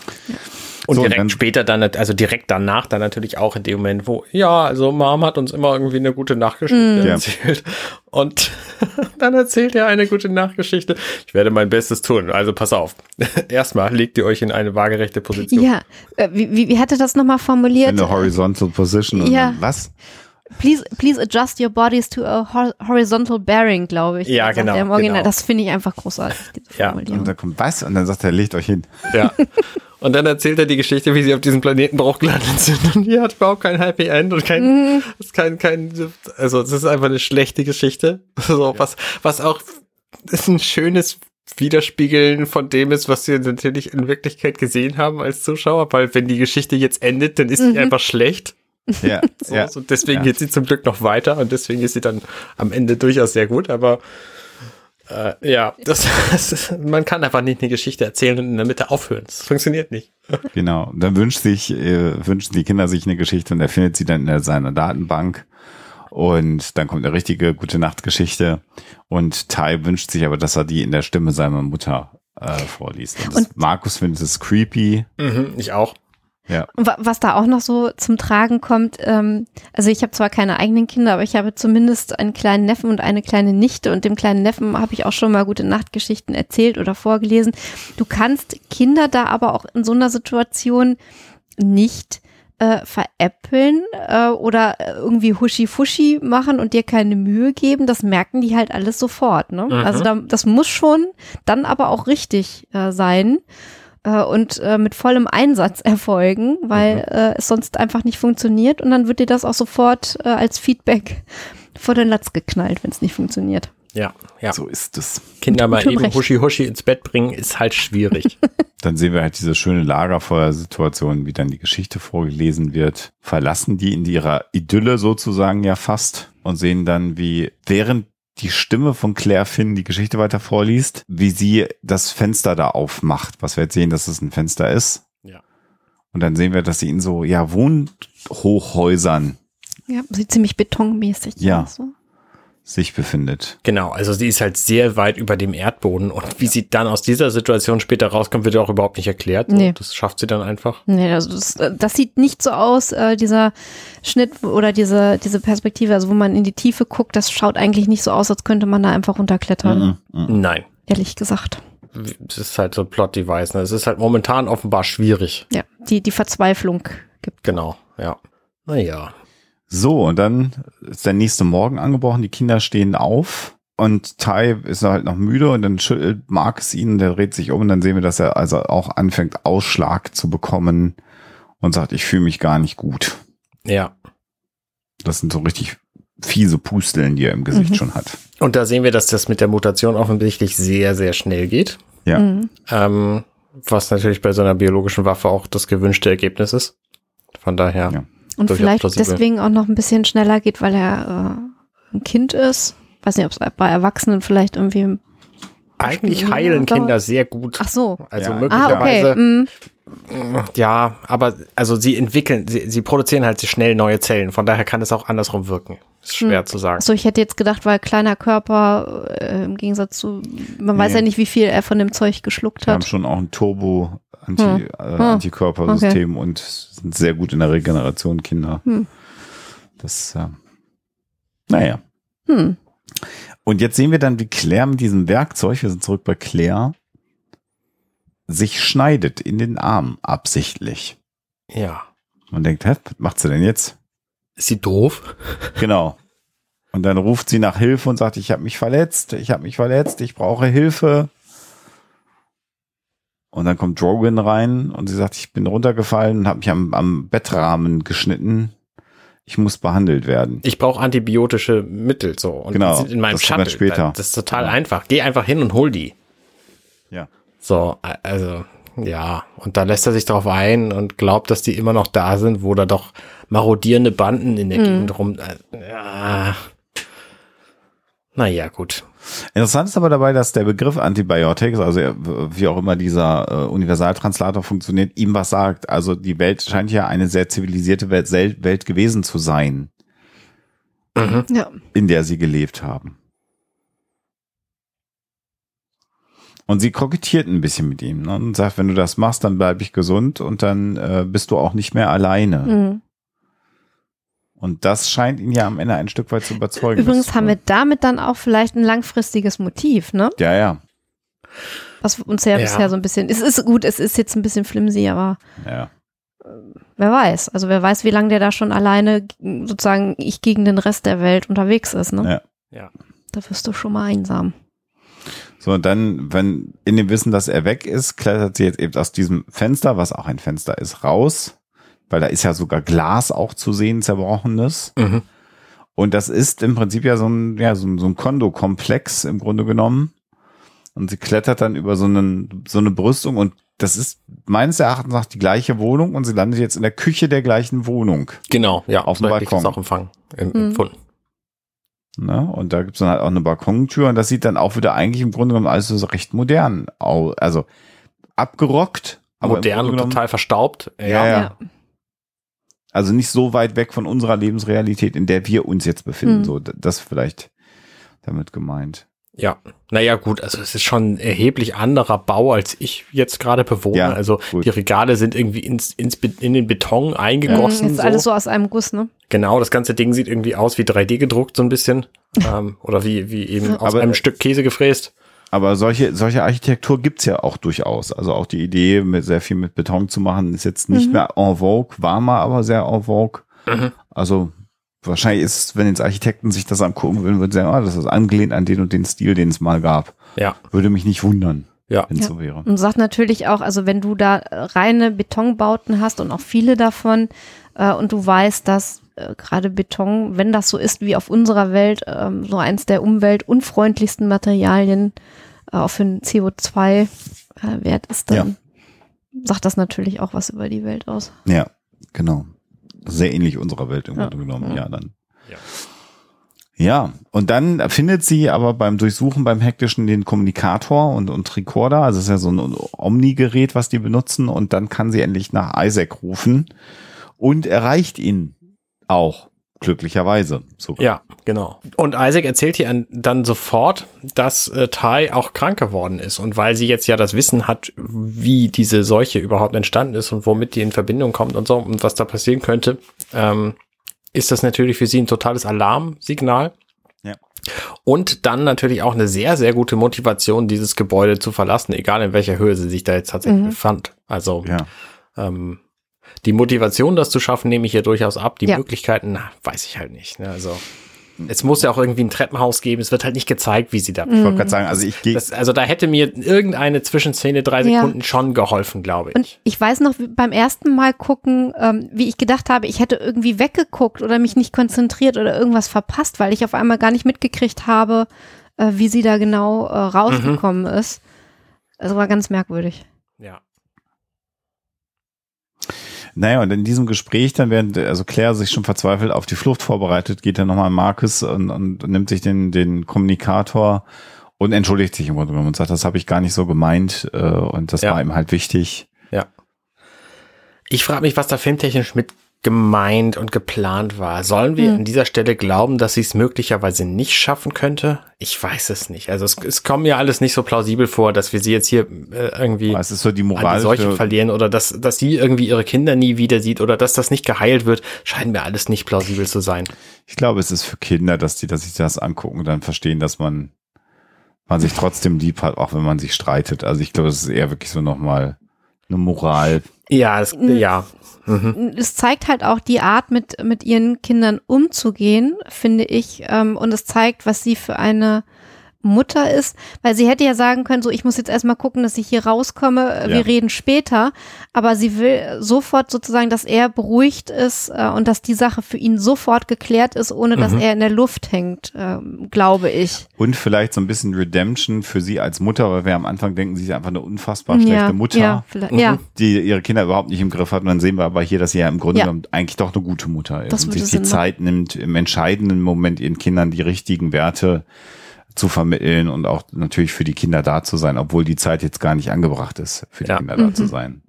Und So, und direkt dann- später dann, also direkt danach dann natürlich auch in dem Moment, wo, ja, also Mom hat uns immer irgendwie eine gute Nachgeschichte Ja. erzählt. Und dann erzählt er eine gute Nachgeschichte. Ich werde mein Bestes tun. Also pass auf. Erstmal legt ihr euch in eine waagerechte Position. Ja, äh, wie, wie, wie hatte das nochmal formuliert? In der horizontal position und Ja. was? Please, please adjust your bodies to a hor horizontal bearing, glaube ich. Ja, genau, Im Original. genau. Das finde ich einfach großartig. Ja. Und dann kommt was? Und dann sagt er, legt euch hin. Ja. Und dann erzählt er die Geschichte, wie sie auf diesem Planeten Bruch gelandet sind. Und hier hat überhaupt kein Happy End und kein, ist kein, kein, also es ist einfach eine schlechte Geschichte. So, was, was auch ist ein schönes Widerspiegeln von dem ist, was wir natürlich in Wirklichkeit gesehen haben als Zuschauer, weil wenn die Geschichte jetzt endet, dann ist sie einfach schlecht. Ja, So, ja. so deswegen ja. geht sie zum Glück noch weiter und deswegen ist sie dann am Ende durchaus sehr gut, aber äh, ja, das, das man kann einfach nicht eine Geschichte erzählen und in der Mitte aufhören. Das funktioniert nicht. Genau. Und dann wünscht sich, äh, wünschen die Kinder sich eine Geschichte und er findet sie dann in seiner Datenbank. Und dann kommt eine richtige gute Nachtgeschichte. Und Ty wünscht sich aber, dass er die in der Stimme seiner Mutter äh, vorliest. Und, das, Markus findet es creepy. Mhm, ich auch. Ja. Und wa- was da auch noch so zum Tragen kommt, ähm, also ich habe zwar keine eigenen Kinder, aber ich habe zumindest einen kleinen Neffen und eine kleine Nichte und dem kleinen Neffen habe ich auch schon mal gute Nachtgeschichten erzählt oder vorgelesen. Du kannst Kinder da aber auch in so einer Situation nicht äh, veräppeln äh, oder äh, irgendwie huschi-fuschi machen und dir keine Mühe geben, das merken die halt alles sofort. Ne? Also da, das muss schon dann aber auch richtig äh, sein äh, und äh, mit vollem Einsatz erfolgen, weil äh, es sonst einfach nicht funktioniert und dann wird dir das auch sofort äh, als Feedback vor den Latz geknallt, wenn es nicht funktioniert. Ja, ja. So ist es. Kinder mal eben Recht. Huschi-Huschi ins Bett bringen, ist halt schwierig. Dann sehen wir halt diese schöne Lagerfeuersituation, wie dann die Geschichte vorgelesen wird. Verlassen die in ihrer Idylle sozusagen ja fast und sehen dann, wie während die Stimme von Claire Finn die Geschichte weiter vorliest, wie sie das Fenster da aufmacht, was wir jetzt sehen, dass es ein Fenster ist. Ja. Und dann sehen wir, dass sie in so, ja, Wohnhochhäusern Ja, sieht ziemlich betonmäßig Ja. aus. So. Sich befindet. Genau, also sie ist halt sehr weit über dem Erdboden und wie sie dann aus dieser Situation später rauskommt, wird auch überhaupt nicht erklärt. Nee. Das schafft sie dann einfach. Nee, das, ist, äh, das sieht nicht so aus, äh, dieser Schnitt oder diese, diese Perspektive, also wo man in die Tiefe guckt, das schaut eigentlich nicht so aus, als könnte man da einfach runterklettern, Mhm, mhm. Nein. ehrlich gesagt. Das ist halt so ein Plot-Device. Ne? Es ist halt momentan offenbar schwierig. Ja, die, die Verzweiflung gibt. Genau, ja. Naja. So, und dann ist der nächste Morgen angebrochen, die Kinder stehen auf und Ty ist halt noch müde und dann schüttelt Mark ihn, der dreht sich um und dann sehen wir, dass er also auch anfängt, Ausschlag zu bekommen und sagt, ich fühle mich gar nicht gut. Ja. Das sind so richtig fiese Pusteln, die er im Gesicht Mhm. schon hat. Und da sehen wir, dass das mit der Mutation offensichtlich sehr, sehr schnell geht. Ja. Mhm. Ähm, was natürlich bei so einer biologischen Waffe auch das gewünschte Ergebnis ist. Von daher. Ja. Und vielleicht deswegen auch noch ein bisschen schneller geht, weil er äh, ein Kind ist. Weiß nicht, ob es bei Erwachsenen vielleicht irgendwie. Eigentlich heilen. Kinder sehr gut. Ach so. Also Ja. Ah, okay. möglicherweise. Mhm. Ja, aber also sie entwickeln, sie, sie produzieren halt schnell neue Zellen. Von daher kann es auch andersrum wirken. Ist schwer Hm. zu sagen. Achso, ich hätte jetzt gedacht, weil kleiner Körper äh, im Gegensatz zu, man weiß Nee. ja nicht, wie viel er von dem Zeug geschluckt Wir haben hat. schon auch ein Turbo Anti, Hm. äh, Antikörpersystem und sind sehr gut in der Regeneration Kinder. Hm. Das, äh, naja. Hm. Und jetzt sehen wir dann, wie Claire mit diesem Werkzeug, wir sind zurück bei Claire, sich schneidet in den Arm absichtlich. Ja. Man denkt, hä, was macht sie denn jetzt? Ist sie doof? Genau. Und dann ruft sie nach Hilfe und sagt, ich habe mich verletzt, ich habe mich verletzt, ich brauche Hilfe. Und dann kommt Drogan rein und sie sagt, ich bin runtergefallen und habe mich am, am Bettrahmen geschnitten. Ich muss behandelt werden. Ich brauche antibiotische Mittel so. Und Genau, die sind in meinem das Shuttle. später. Das ist total Ja. einfach. Geh einfach hin und hol die. Ja. So, also, ja. Und da lässt er sich drauf ein und glaubt, dass die immer noch da sind, wo da doch marodierende Banden in der Mhm. Gegend rum. Äh, ja. Naja, gut. Interessant ist aber dabei, dass der Begriff Antibiotics, also äh, wie auch immer dieser äh, Universaltranslator funktioniert, ihm was sagt. Also die Welt scheint ja eine sehr zivilisierte Welt, Welt gewesen zu sein, Ja. in der sie gelebt haben. Und sie kokettiert ein bisschen mit ihm ne, und sagt, wenn du das machst, dann bleib ich gesund und dann äh, bist du auch nicht mehr alleine. Mhm. Und das scheint ihn ja am Ende ein Stück weit zu überzeugen. Übrigens haben wir damit dann auch vielleicht ein langfristiges Motiv, ne? Ja, ja, Was uns ja, Ja. bisher so ein bisschen, es ist gut, es ist jetzt ein bisschen flimsy, aber ja. wer weiß. Also wer weiß, wie lange der da schon alleine sozusagen ich gegen den Rest der Welt unterwegs ist, ne? Ja. Ja. Da wirst du schon mal einsam. So, und dann, wenn in dem Wissen, dass er weg ist, klettert sie jetzt eben aus diesem Fenster, was auch ein Fenster ist, raus. Weil da ist ja sogar Glas auch zu sehen, zerbrochenes. Mhm. Und das ist im Prinzip ja so ein, ja, so ein, so ein Kondokomplex im Grunde genommen. Und sie klettert dann über so, einen, so eine Brüstung und das ist meines Erachtens nach die gleiche Wohnung und sie landet jetzt in der Küche der gleichen Wohnung. Genau, ja. Auf dem das Balkon. auch empfangen, em- Mhm. empfunden. Ne? Und da gibt's dann halt auch eine Balkontür und das sieht dann auch wieder eigentlich im Grunde genommen alles so recht modern aus. Also abgerockt, aber Modern und total verstaubt. Ja, ja. Ja. Also nicht so weit weg von unserer Lebensrealität, in der wir uns jetzt befinden. Mhm. So, das vielleicht damit gemeint. Ja, naja, gut, also es ist schon ein erheblich anderer Bau, als ich jetzt gerade bewohne. Ja, also gut. die Regale sind irgendwie ins, ins, in den Beton Mhm, eingegossen. ist alles so aus einem Guss, ne? Genau, das ganze Ding sieht irgendwie aus wie 3D gedruckt, so ein bisschen. ähm, oder wie, wie eben aus Aber- einem Stück Käse gefräst. Aber solche, solche Architektur gibt's ja auch durchaus. Also auch die Idee, mit sehr viel mit Beton zu machen, ist jetzt nicht Mhm. mehr en vogue, war mal aber sehr en vogue. Mhm. Also wahrscheinlich ist, es, wenn jetzt Architekten sich das angucken würden, würden sie sagen, ah, das ist angelehnt an den und den Stil, den es mal gab. Ja, Würde mich nicht wundern, ja. wenn es Ja. so wäre. Und sagt natürlich auch, also wenn du da reine Betonbauten hast und auch viele davon äh, und du weißt, dass äh, gerade Beton, wenn das so ist wie auf unserer Welt, ähm, so eins der umweltunfreundlichsten Materialien äh, auch für einen CO2-Wert ist, dann sagt das natürlich auch was über die Welt aus. Ja, genau. Sehr ähnlich unserer Welt im Ja. Grunde genommen, Ja. ja, dann. Ja. Ja, und dann findet sie aber beim Durchsuchen beim Hektischen den Kommunikator und, und Recorder, also es ist ja so ein Omni-Gerät, was die benutzen, und dann kann sie endlich nach Isaac rufen und erreicht ihn auch. Glücklicherweise sogar. Ja, genau. Und Isaac erzählt ihr dann sofort, dass äh, Tai auch krank geworden ist. Und weil sie jetzt ja das Wissen hat, wie diese Seuche überhaupt entstanden ist und womit die in Verbindung kommt und so und was da passieren könnte, ähm, ist das natürlich für sie ein totales Alarmsignal. Ja. Und dann natürlich auch eine sehr, sehr gute Motivation, dieses Gebäude zu verlassen, egal in welcher Höhe sie sich da jetzt tatsächlich Mhm. befand. Also Ja. ähm, die Motivation, das zu schaffen, nehme ich hier durchaus ab. Die Ja. Möglichkeiten, na, weiß ich halt nicht. Ne? Also es muss ja auch irgendwie ein Treppenhaus geben. Es wird halt nicht gezeigt, wie sie da. Ich wollte gerade sagen, also ich gehe. Also da hätte mir irgendeine Zwischenszene drei Ja. Sekunden schon geholfen, glaube ich. Und ich weiß noch wie beim ersten Mal gucken, ähm, wie ich gedacht habe, ich hätte irgendwie weggeguckt oder mich nicht konzentriert oder irgendwas verpasst, weil ich auf einmal gar nicht mitgekriegt habe, äh, wie sie da genau äh, rausgekommen Mhm. ist. Also war ganz merkwürdig. ja. Naja, und in diesem Gespräch dann, während also Claire sich schon verzweifelt auf die Flucht vorbereitet, geht dann nochmal Marcus und, und nimmt sich den, den Kommunikator und entschuldigt sich im Grunde genommen und sagt, das habe ich gar nicht so gemeint äh, und das Ja. war ihm halt wichtig. Ich frage mich, was da filmtechnisch mit gemeint und geplant war. Sollen wir Hm. an dieser Stelle glauben, dass sie es möglicherweise nicht schaffen könnte? Ich weiß es nicht. Also es, es kommt mir alles nicht so plausibel vor, dass wir sie jetzt hier äh, irgendwie Es ist so die an die moralische Seuche verlieren oder dass, dass sie irgendwie ihre Kinder nie wieder sieht oder dass das nicht geheilt wird, scheint mir alles nicht plausibel zu sein. Ich glaube, es ist für Kinder, dass die, dass sich das angucken und dann verstehen, dass man, man sich trotzdem lieb hat, auch wenn man sich streitet. Also ich glaube, es ist eher wirklich so nochmal eine Moral. Ja, es, ja. Mhm. Es zeigt halt auch die Art, mit, mit ihren Kindern umzugehen, finde ich. Ähm, und es zeigt, was sie für eine Mutter ist, weil sie hätte ja sagen können, so ich muss jetzt erstmal gucken, dass ich hier rauskomme, äh, wir Ja. reden später, aber sie will sofort sozusagen, dass er beruhigt ist äh, und dass die Sache für ihn sofort geklärt ist, ohne dass Mhm. er in der Luft hängt, ähm, glaube ich. Und vielleicht so ein bisschen Redemption für sie als Mutter, weil wir am Anfang denken, sie ist einfach eine unfassbar schlechte ja, Mutter. Ja, Mhm. die ihre Kinder überhaupt nicht im Griff hat. Und dann sehen wir aber hier, dass sie ja im Grunde genommen eigentlich doch eine gute Mutter ist Das und sich die Sinn. Zeit nimmt, im entscheidenden Moment ihren Kindern die richtigen Werte zu vermitteln und auch natürlich für die Kinder da zu sein, obwohl die Zeit jetzt gar nicht angebracht ist, für die Ja. Kinder da Mhm. zu sein.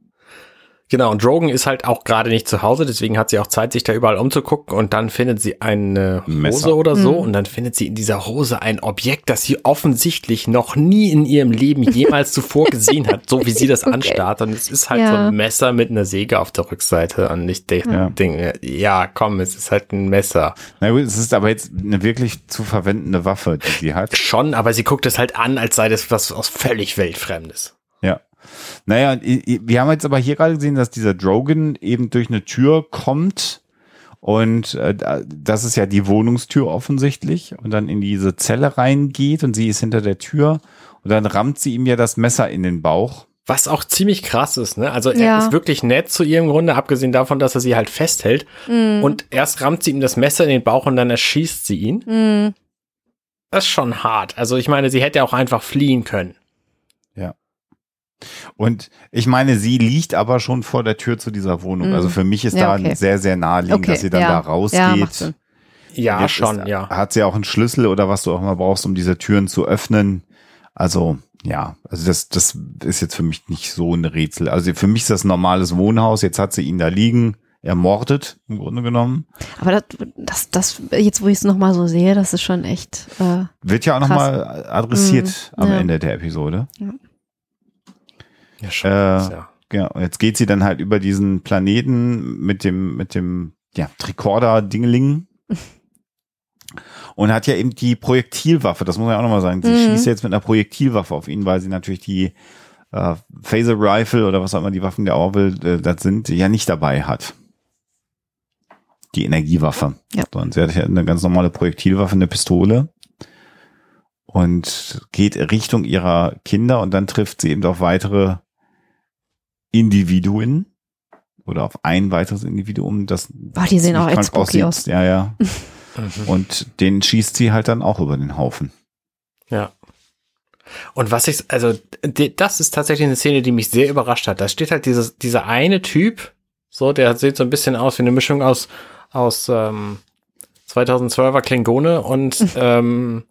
Genau, und Drogen ist halt auch gerade nicht zu Hause, deswegen hat sie auch Zeit, sich da überall umzugucken und dann findet sie eine Hose Messer. oder so Mhm. und dann findet sie in dieser Hose ein Objekt, das sie offensichtlich noch nie in ihrem Leben jemals zuvor gesehen hat, so wie sie das Okay. anstarrt und es ist halt Ja. so ein Messer mit einer Säge auf der Rückseite und ich Ja. denke, ja komm, es ist halt ein Messer. Na gut, es ist aber jetzt eine wirklich zu verwendende Waffe, die sie hat. Schon, aber sie guckt es halt an, als sei das was aus völlig Weltfremdes. Ja. Naja, wir haben jetzt aber hier gerade gesehen, dass dieser Drogan eben durch eine Tür kommt und äh, da- das ist ja die Wohnungstür offensichtlich und dann in diese Zelle reingeht und sie ist hinter der Tür und dann rammt sie ihm ja das Messer in den Bauch. Was auch ziemlich krass ist, ne? Also er Ja. ist wirklich nett zu ihr im Grunde, abgesehen davon, dass er sie halt festhält. Mhm. Und erst rammt sie ihm das Messer in den Bauch und dann erschießt sie ihn. Mhm. Das ist schon hart. Also ich meine, sie hätte auch einfach fliehen können. Und ich meine, sie liegt aber schon vor der Tür zu dieser Wohnung. Mhm. Also für mich ist Ja, da okay. sehr, sehr naheliegend, Okay, dass sie dann ja. da Ja, rausgeht. Ja, Jetzt schon, ist, ja. Hat sie auch einen Schlüssel oder was du auch immer brauchst, um diese Türen zu öffnen. Also, ja, also das, das ist jetzt für mich nicht so ein Rätsel. Also für mich ist das ein normales Wohnhaus. Jetzt hat sie ihn da liegen, ermordet, im Grunde genommen. Aber das, das, das jetzt wo ich es nochmal so sehe, das ist schon echt. Äh, Wird ja auch nochmal adressiert Mhm, am ja. Ende der Episode. Ja, schon. Äh, ja. Ja, und jetzt geht sie dann halt über diesen Planeten mit dem, mit dem, ja, Tricorder-Dingeling. Und hat ja eben die Projektilwaffe, das muss man ja auch nochmal sagen. Sie Mhm. schießt jetzt mit einer Projektilwaffe auf ihn, weil sie natürlich die äh, Phaser Rifle oder was auch immer die Waffen der Orville äh, das sind, ja nicht dabei hat. Die Energiewaffe. Ja. So, und sie hat ja eine ganz normale Projektilwaffe, eine Pistole. Und geht Richtung ihrer Kinder und dann trifft sie eben auf weitere Individuen oder auf ein weiteres Individuum, das boah, die sehen auch echt spooky aussieht. aus. Ja, ja. Mhm. Und den schießt sie halt dann auch über den Haufen. Ja. Und was ich, also, die, das ist tatsächlich eine Szene, die mich sehr überrascht hat. Da steht halt dieses, dieser eine Typ, so, der sieht so ein bisschen aus wie eine Mischung aus, aus, ähm, 2012er Klingone und, ähm,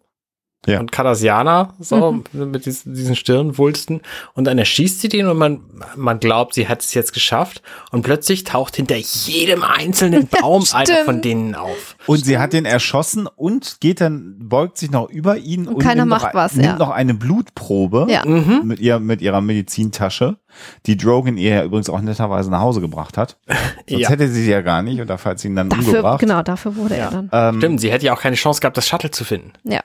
Ja. und Cardassianer, so, mit diesen, diesen Stirnwulsten. Und dann erschießt sie den und man, man glaubt, sie hat es jetzt geschafft. Und plötzlich taucht hinter jedem einzelnen Baum einer stimmt. von denen auf. Und sie hat den erschossen und geht dann, beugt sich noch über ihn und, keiner nimmt, macht noch, was, nimmt ja. noch eine Blutprobe Ja. Mhm. mit, ihr, mit ihrer Medizintasche, die Drogan ihr ja übrigens auch netterweise nach Hause gebracht hat. Sonst Ja. hätte sie sie ja gar nicht und dafür hat sie ihn dann Dafür, umgebracht. genau, dafür wurde Ja. er dann. Ähm, Stimmt, sie hätte ja auch keine Chance gehabt, das Shuttle zu finden. Ja.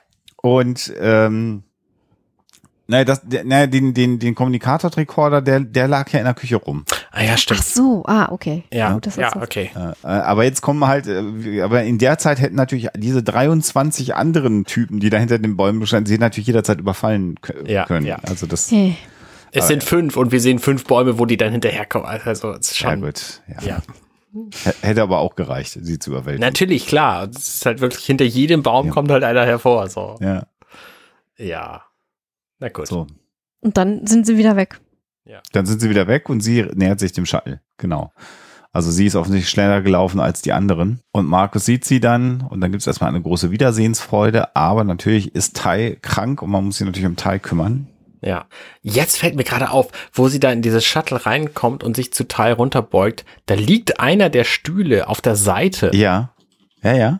Und ähm, naja, das, der, naja, den, den, den Kommunikator-Recorder, der, der lag ja in der Küche rum. Ah ja, Ach stimmt. so, ah, okay. Ja, Gut, das ist ja, so. okay. Äh, äh, aber jetzt kommen halt, äh, aber in der Zeit hätten natürlich diese 23 anderen Typen, die da hinter den Bäumen standen, sie hätten natürlich jederzeit überfallen k- Ja, können. ja. Also das, Hey. Es sind fünf und wir sehen fünf Bäume, wo die dann hinterherkommen. Also, es ist ja schon. gut. Ja. Ja. Hätte aber auch gereicht, sie zu überwältigen. Natürlich, klar. Es ist halt wirklich hinter jedem Baum Ja. kommt halt einer hervor. So. Ja, Ja. Na gut. so. Und dann sind sie wieder weg. Dann sind sie wieder weg und sie nähert sich dem Shuttle. Genau. Also sie ist offensichtlich schneller gelaufen als die anderen. Und Markus sieht sie dann und dann gibt es erstmal eine große Wiedersehensfreude. Aber natürlich ist Tai krank und man muss sich natürlich um Tai kümmern. Ja. Jetzt fällt mir gerade auf, wo sie da in dieses Shuttle reinkommt und sich zu Teil runterbeugt, da liegt einer der Stühle auf der Seite. Ja. Ja, ja.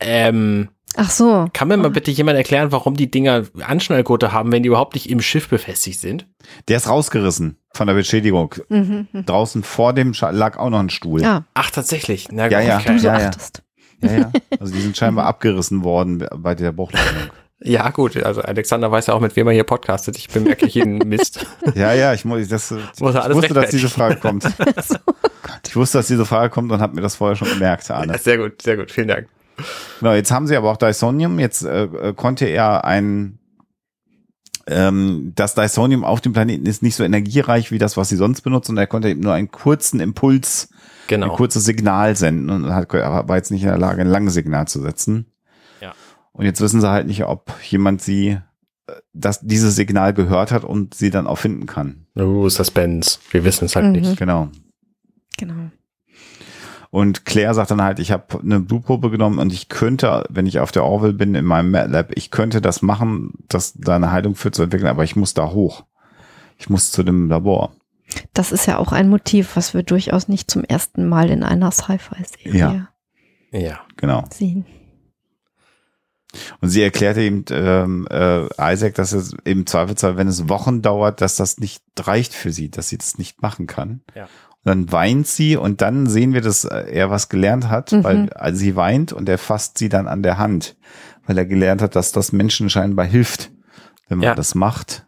Ähm, Ach so. kann mir mal bitte jemand erklären, warum die Dinger Anschnallgurte haben, wenn die überhaupt nicht im Schiff befestigt sind? Der ist rausgerissen von der Beschädigung. Mhm. mhm. Draußen vor dem Shuttle lag auch noch ein Stuhl. Ja, Ach, tatsächlich. Na Ja, gut, ja. du so Ja, ja. achtest. Ja, ja. Also die sind scheinbar abgerissen worden bei der Bruchlandung. Ja, gut. Also Alexander weiß ja auch, mit wem er hier podcastet. Ich bemerke jeden Mist. Ja, ja, ich, muss, das, ich wusste, dass diese Frage kommt. Ich wusste, dass diese Frage kommt und habe mir das vorher schon gemerkt, Arne. Sehr gut, sehr gut. Vielen Dank. Genau, jetzt haben sie aber auch Dysonium. Jetzt äh, äh, konnte er ein ähm, das Dysonium auf dem Planeten ist nicht so energiereich wie das, was sie sonst benutzen. Und er konnte eben nur einen kurzen Impuls, ein Genau. kurzes Signal senden und hat, aber war jetzt nicht in der Lage, ein langes Signal zu setzen. Und jetzt wissen sie halt nicht, ob jemand sie äh, das, dieses Signal gehört hat und sie dann auch finden kann. Uh, Suspense. Wir wissen es halt Mhm. nicht. Genau. Genau. Und Claire sagt dann halt, ich habe eine Blutprobe genommen und ich könnte, wenn ich auf der Orville bin in meinem MATLAB, ich könnte das machen, dass da eine Heilung für zu entwickeln, aber ich muss da hoch. Ich muss zu dem Labor. Das ist ja auch ein Motiv, was wir durchaus nicht zum ersten Mal in einer Sci-Fi-Serie Ja. Ja. Genau. sehen. Und sie erklärte ihm ähm, äh, Isaac, dass es im Zweifelsfall, wenn es Wochen dauert, dass das nicht reicht für sie, dass sie das nicht machen kann. Ja. Und dann weint sie und dann sehen wir, dass er was gelernt hat, Mhm. weil also sie weint und er fasst sie dann an der Hand, weil er gelernt hat, dass das Menschen scheinbar hilft, wenn man Ja. das macht.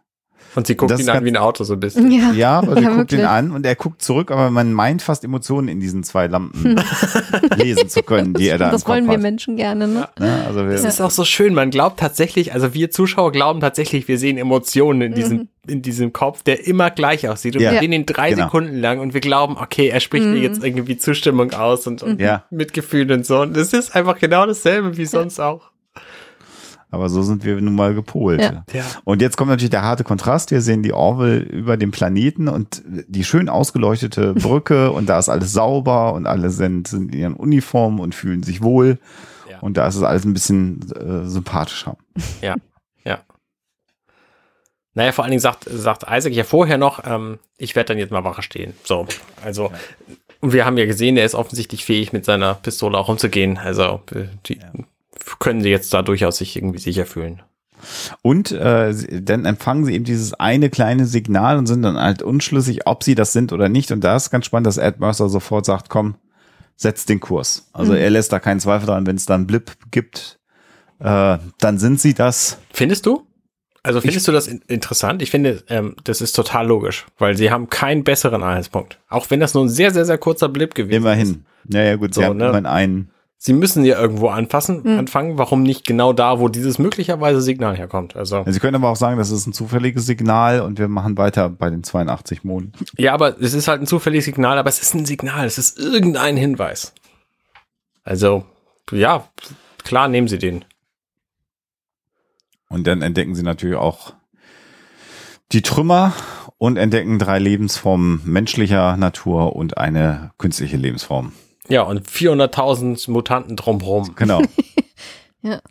Und sie guckt Das ihn an wie ein Auto so ein bisschen. Ja, Ja, aber sie Ja, guckt ihn an und er guckt zurück, aber man meint fast Emotionen in diesen zwei Lampen lesen zu können, die er da das im Kopf wollen wir hat. Menschen gerne, ne? Ne? Also wir, Das ist auch so schön. Man glaubt tatsächlich, also wir Zuschauer glauben tatsächlich, wir sehen Emotionen in diesem, in diesem Kopf, der immer gleich aussieht. Und Ja. wir sehen ihn drei Genau. Sekunden lang und wir glauben, okay, er spricht mir jetzt irgendwie Zustimmung aus und, und Ja. Mitgefühl und so. Und das ist einfach genau dasselbe wie sonst auch. Aber so sind wir nun mal gepolt. Ja. Ja. Und jetzt kommt natürlich der harte Kontrast. Wir sehen die Orville über dem Planeten und die schön ausgeleuchtete Brücke und da ist alles sauber und alle sind, sind in ihren Uniformen und fühlen sich wohl. Ja. Und da ist es alles ein bisschen äh, sympathischer. Ja, ja. Naja, vor allen Dingen sagt, sagt Isaac ja vorher noch, ähm, ich werde dann jetzt mal Wache stehen. So, also, und wir haben ja gesehen, er ist offensichtlich fähig, mit seiner Pistole auch umzugehen. Also, äh, die können sie jetzt da durchaus sich irgendwie sicher fühlen. Und äh, sie- dann empfangen sie eben dieses eine kleine Signal und sind dann halt unschlüssig, ob sie das sind oder nicht. Und da ist ganz spannend, dass Ed Mercer sofort sagt, komm, setz den Kurs. Also er lässt da keinen Zweifel dran, wenn es da einen Blip gibt, äh, dann sind sie das. Findest du? Also findest du das in interessant? Ich finde, ähm, das ist total logisch, weil sie haben keinen besseren Anhaltspunkt. Auch wenn das nur ein sehr, sehr, sehr kurzer Blip gewesen ist. Immerhin. Ja, ja, gut, sie So, haben ne? immerhin einen. Sie müssen ja irgendwo anfassen, anfangen. Warum nicht genau da, wo dieses möglicherweise Signal herkommt? Also, Sie können aber auch sagen, das ist ein zufälliges Signal und wir machen weiter bei den 82 Monden. ja, aber es ist halt ein zufälliges Signal, aber es ist ein Signal, es ist irgendein Hinweis. Also, ja, klar nehmen Sie den. Und dann entdecken sie natürlich auch die Trümmer und entdecken drei Lebensformen menschlicher Natur und eine künstliche Lebensform. Ja, und 400.000 Mutanten drumherum. Genau. Ja.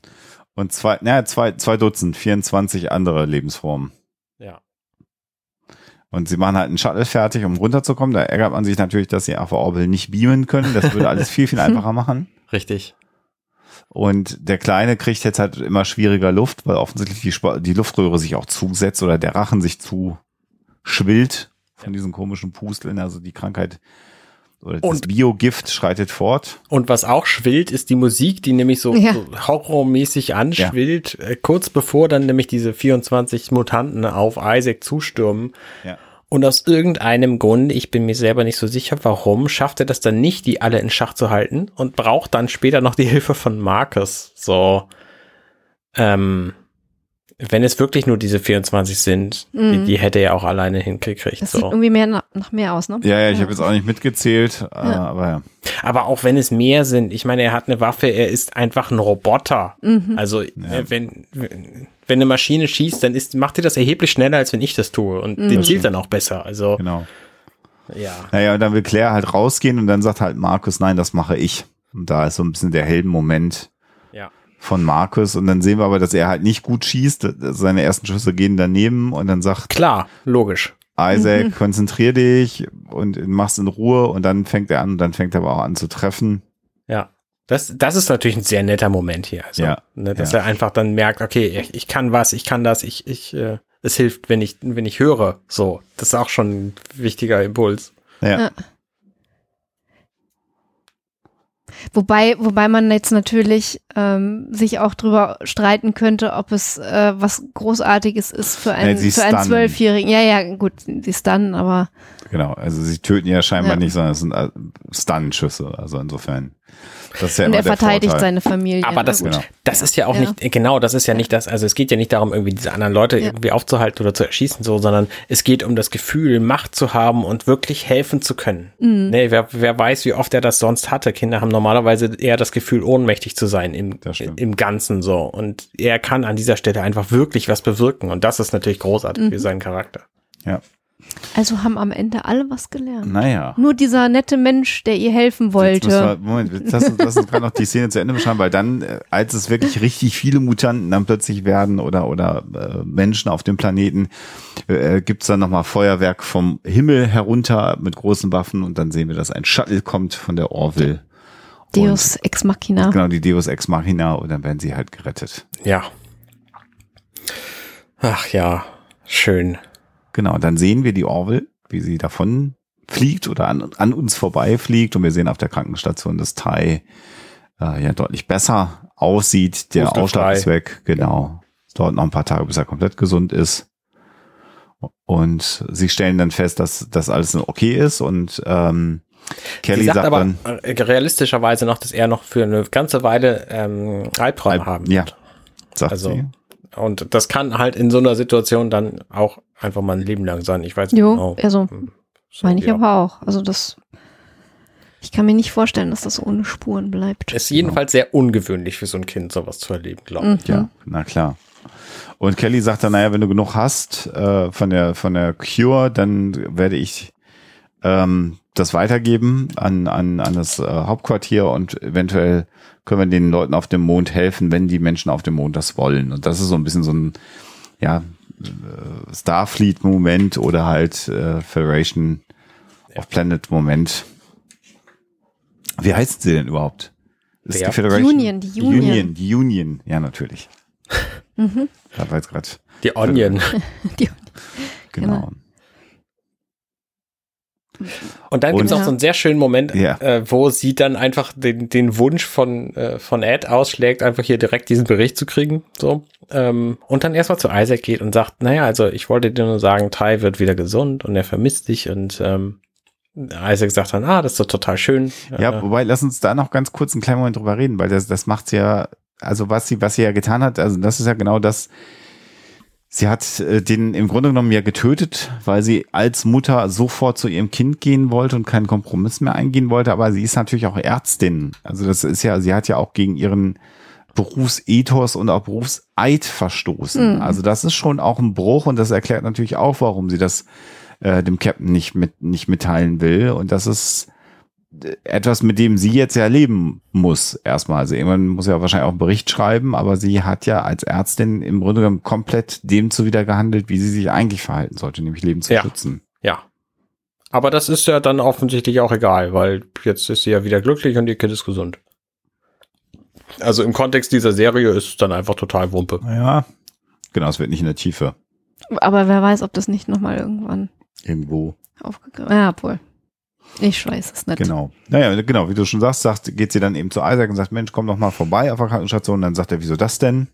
Und zwei, naja, zwei, zwei Dutzend, 24 andere Lebensformen. Ja. Und sie machen halt einen Shuttle fertig, um runterzukommen. Da ärgert man sich natürlich, dass sie auf der Orville nicht beamen können. Das würde alles viel, viel einfacher machen. Richtig. Und der Kleine kriegt jetzt halt immer schwieriger Luft, weil offensichtlich die, Sp- die Luftröhre sich auch zusetzt oder der Rachen sich zu schwillt von diesen komischen Pusteln. Also die Krankheit oder das Und- Biogift schreitet fort. Und was auch schwillt, ist die Musik, die nämlich so, Ja. so horrormäßig anschwillt, äh, kurz bevor dann nämlich diese 24 Mutanten auf Isaac zustürmen. Ja. Und aus irgendeinem Grund, ich bin mir selber nicht so sicher, warum, schafft er das dann nicht, die alle in Schach zu halten und braucht dann später noch die Hilfe von Marcus. So, ähm, wenn es wirklich nur diese 24 sind, die, die hätte er auch alleine hingekriegt. Das sieht So. irgendwie mehr nach, nach mehr aus, ne? Ja, ja, ich habe jetzt auch nicht mitgezählt, äh, aber ja. Aber auch wenn es mehr sind, ich meine, er hat eine Waffe, er ist einfach ein Roboter. Also äh, wenn, wenn wenn eine Maschine schießt, dann ist, macht ihr das erheblich schneller, als wenn ich das tue. Und den zielt dann auch besser. Also Genau. ja. Naja, und dann will Claire halt rausgehen und dann sagt halt Markus, nein, das mache ich. Und da ist so ein bisschen der Heldenmoment Ja. Von Markus. Und dann sehen wir aber, dass er halt nicht gut schießt. Seine ersten Schüsse gehen daneben und dann sagt Klar, logisch. Isaac, konzentrier dich und mach's in Ruhe. Und dann fängt er an, dann fängt er aber auch an zu treffen. Ja. Das, das ist natürlich ein sehr netter Moment hier. Also, Ja, ne, dass ja. er einfach dann merkt, okay, ich, ich kann was, ich kann das, ich, ich, äh, es hilft, wenn ich, wenn ich höre. So, das ist auch schon ein wichtiger Impuls. Ja, Ja. Wobei, wobei man jetzt natürlich ähm, sich auch drüber streiten könnte, ob es äh, was Großartiges ist für einen, Ja, für einen. Zwölfjährigen. Ja, ja, gut, sie stunnen, aber genau. Also sie töten ja scheinbar Ja. nicht, sondern es sind äh, Stun-Schüsse. Also insofern. Das ist ja und er verteidigt Vorteil. seine Familie. Aber das, ne? Genau. das ist ja auch Ja. nicht, genau, das ist ja nicht das, also es geht ja nicht darum, irgendwie diese anderen Leute Ja. irgendwie aufzuhalten oder zu erschießen, so, sondern es geht um das Gefühl, Macht zu haben und wirklich helfen zu können. Mhm. Nee, wer, wer weiß, wie oft er das sonst hatte. Kinder haben normalerweise eher das Gefühl, ohnmächtig zu sein im, im Ganzen so. Und er kann an dieser Stelle einfach wirklich was bewirken. Und das ist natürlich großartig Mhm. für seinen Charakter. Ja. Also haben am Ende alle was gelernt. Naja. Nur dieser nette Mensch, der ihr helfen Jetzt müssen wir, wollte. Moment, lass uns, lass uns gerade noch die Szene zu Ende beschreiben, weil dann, äh, als es wirklich richtig viele Mutanten dann plötzlich werden oder, oder äh, Menschen auf dem Planeten, äh, gibt's dann nochmal Feuerwerk vom Himmel herunter mit großen Waffen und dann sehen wir, dass ein Shuttle kommt von der Orville. Deus Ex Machina. Und, genau, die Deus Ex Machina und dann werden sie halt gerettet. Ja. Ach ja, schön. Genau, dann sehen wir die Orville, wie sie davon fliegt oder an, an uns vorbeifliegt und wir sehen auf der Krankenstation, dass Tai äh, ja deutlich besser aussieht. Der. Ausschlag ist weg, genau. Es dauert noch ein paar Tage, bis er komplett gesund ist. Und sie stellen dann fest, dass das alles okay ist und ähm, Kelly Sie sagt, sagt, aber dann, äh, realistischerweise noch, dass er noch für eine ganze Weile ähm, Albträume haben ja, wird. sagt Also, sie. Und das kann halt in so einer Situation dann auch einfach mal ein Leben lang sein. Ich weiß nicht Jo, genau. also So, meine ich ja. aber auch. Also das, ich kann mir nicht vorstellen, dass das ohne Spuren bleibt. Ist jedenfalls sehr ungewöhnlich für so ein Kind, sowas zu erleben, glaube ich. Mhm. Ja, na klar. Und Kelly sagt dann, naja, wenn du genug hast äh, von der von der Cure, dann werde ich ähm, das weitergeben an, an, an das äh, Hauptquartier und eventuell können wir den Leuten auf dem Mond helfen, wenn die Menschen auf dem Mond das wollen. Und das ist so ein bisschen so ein ja, äh, Starfleet-Moment oder halt äh, Federation of Planet-Moment. Wie heißt sie denn überhaupt? Ist Wer? die Federation? Union, die Union. Union, die Union, ja, natürlich. Mhm. Da war jetzt gerade, Die Onion. Die, genau. Und dann gibt es auch Ja. so einen sehr schönen Moment, Ja. äh, wo sie dann einfach den, den Wunsch von, äh, von Ed ausschlägt, einfach hier direkt diesen Bericht zu kriegen. So. Ähm, und dann erstmal zu Isaac geht und sagt, naja, also ich wollte dir nur sagen, Ty wird wieder gesund und er vermisst dich. Und ähm, Isaac sagt dann, ah, das ist doch total schön. Ja, Äh, wobei, lass uns da noch ganz kurz einen kleinen Moment drüber reden, weil das, das macht's ja, also was sie, was sie ja getan hat, also das ist ja genau das, sie hat äh, den im Grunde genommen ja getötet, weil sie als Mutter sofort zu ihrem Kind gehen wollte und keinen Kompromiss mehr eingehen wollte, aber sie ist natürlich auch Ärztin. Also das ist ja, sie hat ja auch gegen ihren Berufsethos und auch Berufseid verstoßen. Mhm. Also das ist schon auch ein Bruch und das erklärt natürlich auch, warum sie das äh, dem Captain nicht mit nicht mitteilen will und das ist etwas, mit dem sie jetzt ja leben muss, erstmal. Also irgendwann muss ja wahrscheinlich auch einen Bericht schreiben, aber sie hat ja als Ärztin im Grunde genommen komplett dem zuwider gehandelt, wie sie sich eigentlich verhalten sollte, nämlich Leben zu Ja. schützen. Ja. Aber das ist ja dann offensichtlich auch egal, weil jetzt ist sie ja wieder glücklich und ihr Kind ist gesund. Also im Kontext dieser Serie ist es dann einfach total Wumpe. Ja, genau, es wird nicht in der Tiefe Aber wer weiß, ob das nicht nochmal irgendwann irgendwo. aufgegriffen Ja, wohl. Ich weiß es nicht. Genau. Naja, genau, wie du schon sagst, sagt, geht sie dann eben zu Isaac und sagt, Mensch, komm doch mal vorbei auf der Krankenstation. Dann sagt er, wieso das denn?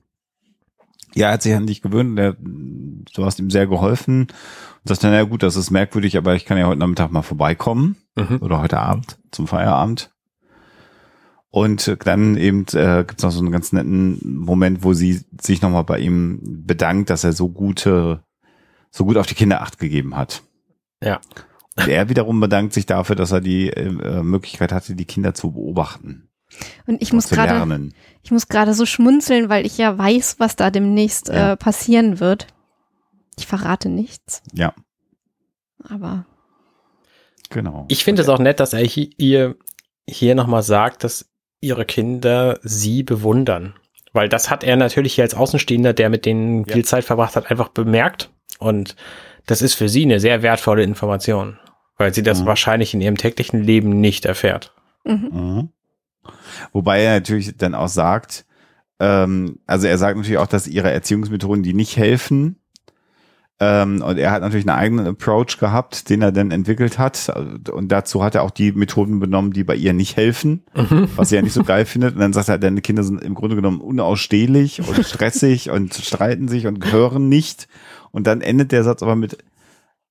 Ja, er hat sich an dich gewöhnt, der, du hast ihm sehr geholfen. Und sagt dann, ja gut, das ist merkwürdig, aber ich kann ja heute Nachmittag mal vorbeikommen. Mhm. Oder heute Abend zum Feierabend. Und dann eben äh, gibt es noch so einen ganz netten Moment, wo sie sich nochmal bei ihm bedankt, dass er so gute, so gut auf die Kinder acht gegeben hat. Ja. Und er wiederum bedankt sich dafür, dass er die äh, Möglichkeit hatte, die Kinder zu beobachten. Und ich muss gerade, ich muss gerade so schmunzeln, weil ich ja weiß, was da demnächst Ja. äh, passieren wird. Ich verrate nichts, Ja, aber genau. Ich finde es auch nett, dass er hi- ihr hier nochmal sagt, dass ihre Kinder sie bewundern. Weil das hat er natürlich hier als Außenstehender, der mit denen viel Zeit verbracht hat, einfach bemerkt. Und das ist für sie eine sehr wertvolle Information, weil sie das Mhm. wahrscheinlich in ihrem täglichen Leben nicht erfährt. mhm. Mhm. Wobei er natürlich dann auch sagt, ähm, also er sagt natürlich auch, dass ihre Erziehungsmethoden die nicht helfen. Ähm, und er hat natürlich einen eigenen Approach gehabt, den er dann entwickelt hat. Und dazu hat er auch die Methoden benommen, die bei ihr nicht helfen, was sie ja nicht so geil findet. Und dann sagt er, deine Kinder sind im Grunde genommen unausstehlich und stressig und streiten sich und gehören nicht. Und dann endet der Satz aber mit,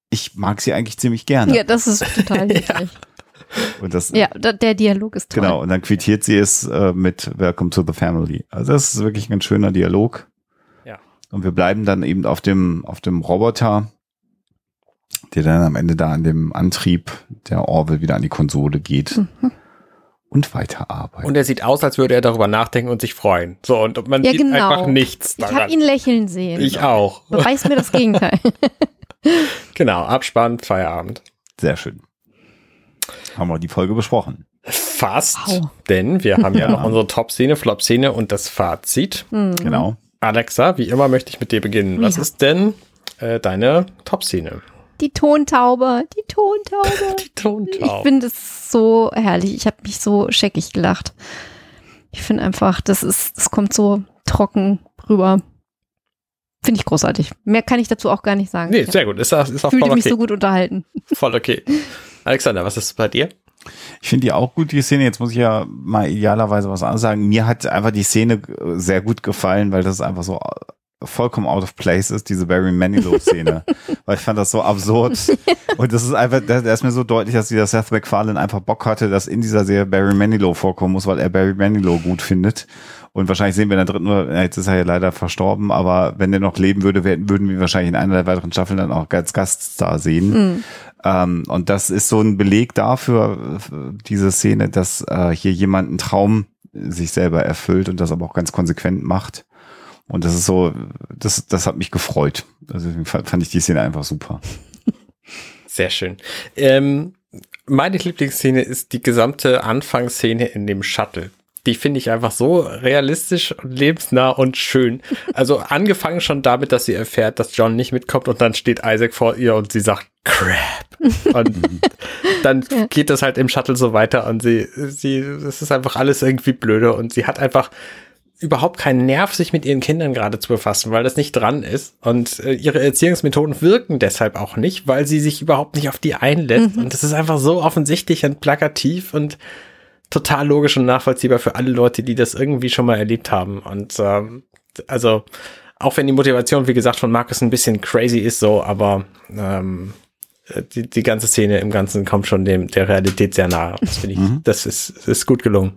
ich mag sie eigentlich ziemlich gerne. ja, das ist total niedlich. Und das, Ja, der Dialog ist toll. Genau, und dann quittiert sie es äh, mit Welcome to the Family. Also das ist wirklich ein ganz schöner Dialog. Ja. Und wir bleiben dann eben auf dem, auf dem Roboter, der dann am Ende da an dem Antrieb der Orville wieder an die Konsole geht Mhm. Und weiterarbeitet. Und er sieht aus, als würde er darüber nachdenken und sich freuen. So, und man Ja, sieht genau. einfach nichts Ich daran. habe ihn lächeln sehen. ich auch. Beweis mir das Gegenteil. Genau, Abspann, Feierabend. Sehr schön. Haben wir die Folge besprochen. Fast, Au. denn wir haben ja, Ja. noch unsere Top-Szene, Flop-Szene und das Fazit. Mhm. Genau. Alexa, wie immer möchte ich mit dir beginnen. Was Ja. ist denn äh, deine Top-Szene? Die Tontaube, die Tontaube. Die Tontaube. Ich finde es so herrlich. Ich habe mich so scheckig gelacht. Ich finde einfach, das ist, das kommt so trocken rüber. Finde ich großartig. Mehr kann ich dazu auch gar nicht sagen. Nee, sehr gut. Ist, das- ist auch fühlte voll mich okay. so gut unterhalten. Voll okay. Alexander, was ist bei dir? Ich finde die auch gut, die Szene. Jetzt muss ich ja mal idealerweise was anderes sagen. Mir hat einfach die Szene äh, sehr gut gefallen, weil das einfach so vollkommen out of place ist, diese Barry Manilow-Szene. weil ich fand das so absurd. Und das ist einfach, da, ist mir so deutlich, dass dieser Seth MacFarlane einfach Bock hatte, dass in dieser Serie Barry Manilow vorkommen muss, weil er Barry Manilow gut findet. Und wahrscheinlich sehen wir in der dritten, jetzt ist er ja leider verstorben, aber wenn er noch leben würde, würden wir wahrscheinlich in einer der weiteren Staffeln dann auch als Gaststar sehen. Mhm. Ähm, und das ist so ein Beleg dafür, diese Szene, dass äh, hier jemand einen Traum sich selber erfüllt und das aber auch ganz konsequent macht. Und das ist so, das, das hat mich gefreut. Also fand ich die Szene einfach super. Sehr schön. Ähm, meine Lieblingsszene ist die gesamte Anfangsszene in dem Shuttle. Die finde ich einfach so realistisch und lebensnah und schön. Also angefangen schon damit, dass sie erfährt, dass John nicht mitkommt und dann steht Isaac vor ihr und sie sagt Crap. Und dann geht das halt im Shuttle so weiter und sie, sie, es ist einfach alles irgendwie blöde und sie hat einfach überhaupt keinen Nerv, sich mit ihren Kindern gerade zu befassen, weil das nicht dran ist. Und äh, ihre Erziehungsmethoden wirken deshalb auch nicht, weil sie sich überhaupt nicht auf die einlässt. Und das ist einfach so offensichtlich und plakativ und total logisch und nachvollziehbar für alle Leute, die das irgendwie schon mal erlebt haben. Und ähm, also, auch wenn die Motivation, wie gesagt, von Markus ein bisschen crazy ist, so, aber ähm, äh, die, die ganze Szene im Ganzen kommt schon dem der Realität sehr nahe. Das finde ich, Mhm. das ist, ist gut gelungen.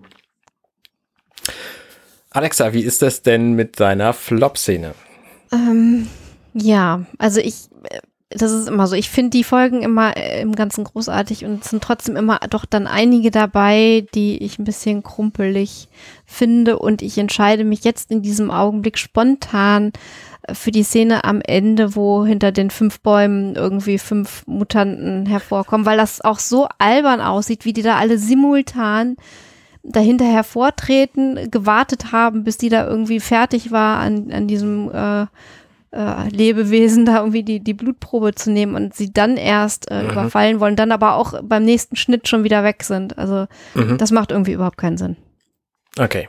Alexa, wie ist das denn mit deiner Flop-Szene? Ähm, ja, also ich, äh, das ist immer so. Ich finde die Folgen immer äh, im Ganzen großartig und es sind trotzdem immer doch dann einige dabei, die ich ein bisschen krumpelig finde und ich entscheide mich jetzt in diesem Augenblick spontan für die Szene am Ende, wo hinter den fünf Bäumen irgendwie fünf Mutanten hervorkommen, weil das auch so albern aussieht, wie die da alle simultan dahinter hervortreten, gewartet haben, bis die da irgendwie fertig war an, an diesem äh, äh, Lebewesen da irgendwie die, die Blutprobe zu nehmen und sie dann erst äh, mhm. überfallen wollen, dann aber auch beim nächsten Schnitt schon wieder weg sind. Also mhm. das macht irgendwie überhaupt keinen Sinn. Okay.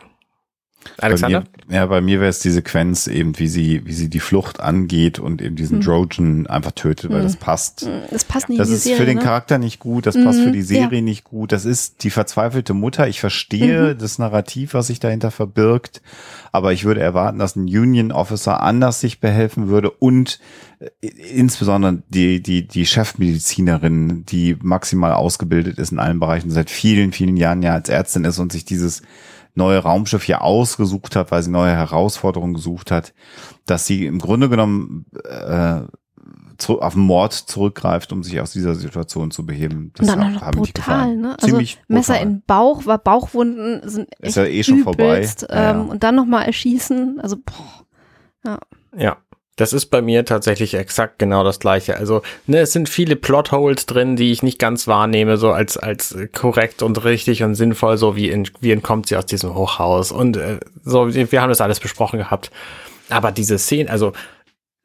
Alexander? Bei mir, ja, bei mir wäre es die Sequenz eben, wie sie, wie sie die Flucht angeht und eben diesen mhm. Trojan einfach tötet, weil mhm. das passt. Hm, das passt nicht Das ist Serie, für den ne? Charakter nicht gut, das passt für mhm, die Serie ja. nicht gut. Das ist die verzweifelte Mutter. Ich verstehe mhm. das Narrativ, was sich dahinter verbirgt, aber ich würde erwarten, dass ein Union Officer anders sich behelfen würde und äh, insbesondere die, die, die Chefmedizinerin, die maximal ausgebildet ist in allen Bereichen, seit vielen, vielen Jahren ja als Ärztin ist und sich dieses neue Raumschiff hier ausgesucht hat, weil sie neue Herausforderungen gesucht hat, dass sie im Grunde genommen äh, zu, auf Mord zurückgreift, um sich aus dieser Situation zu beheben. Das und dann auch, brutal, ne? Also Ziemlich Messer brutal. in Bauch, weil Bauchwunden sind echt ist ja eh schon übelst, vorbei. Ähm, ja. Und dann nochmal erschießen, also boah, ja. Ja, das ist bei mir tatsächlich exakt genau das gleiche. Also, ne, es sind viele Plotholes drin, die ich nicht ganz wahrnehme, so als, als korrekt und richtig und sinnvoll, so wie, in, wie entkommt sie aus diesem Hochhaus. Und äh, so, wir haben das alles besprochen gehabt. Aber diese Szene, also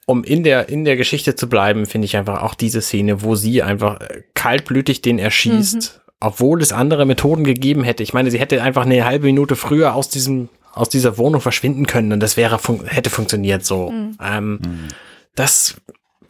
um in der, in der Geschichte zu bleiben, finde ich einfach auch diese Szene, wo sie einfach kaltblütig den erschießt, mhm. obwohl es andere Methoden gegeben hätte. Ich meine, sie hätte einfach eine halbe Minute früher aus diesem aus dieser Wohnung verschwinden können und das wäre fun hätte funktioniert so. Mhm. Ähm, mhm. Das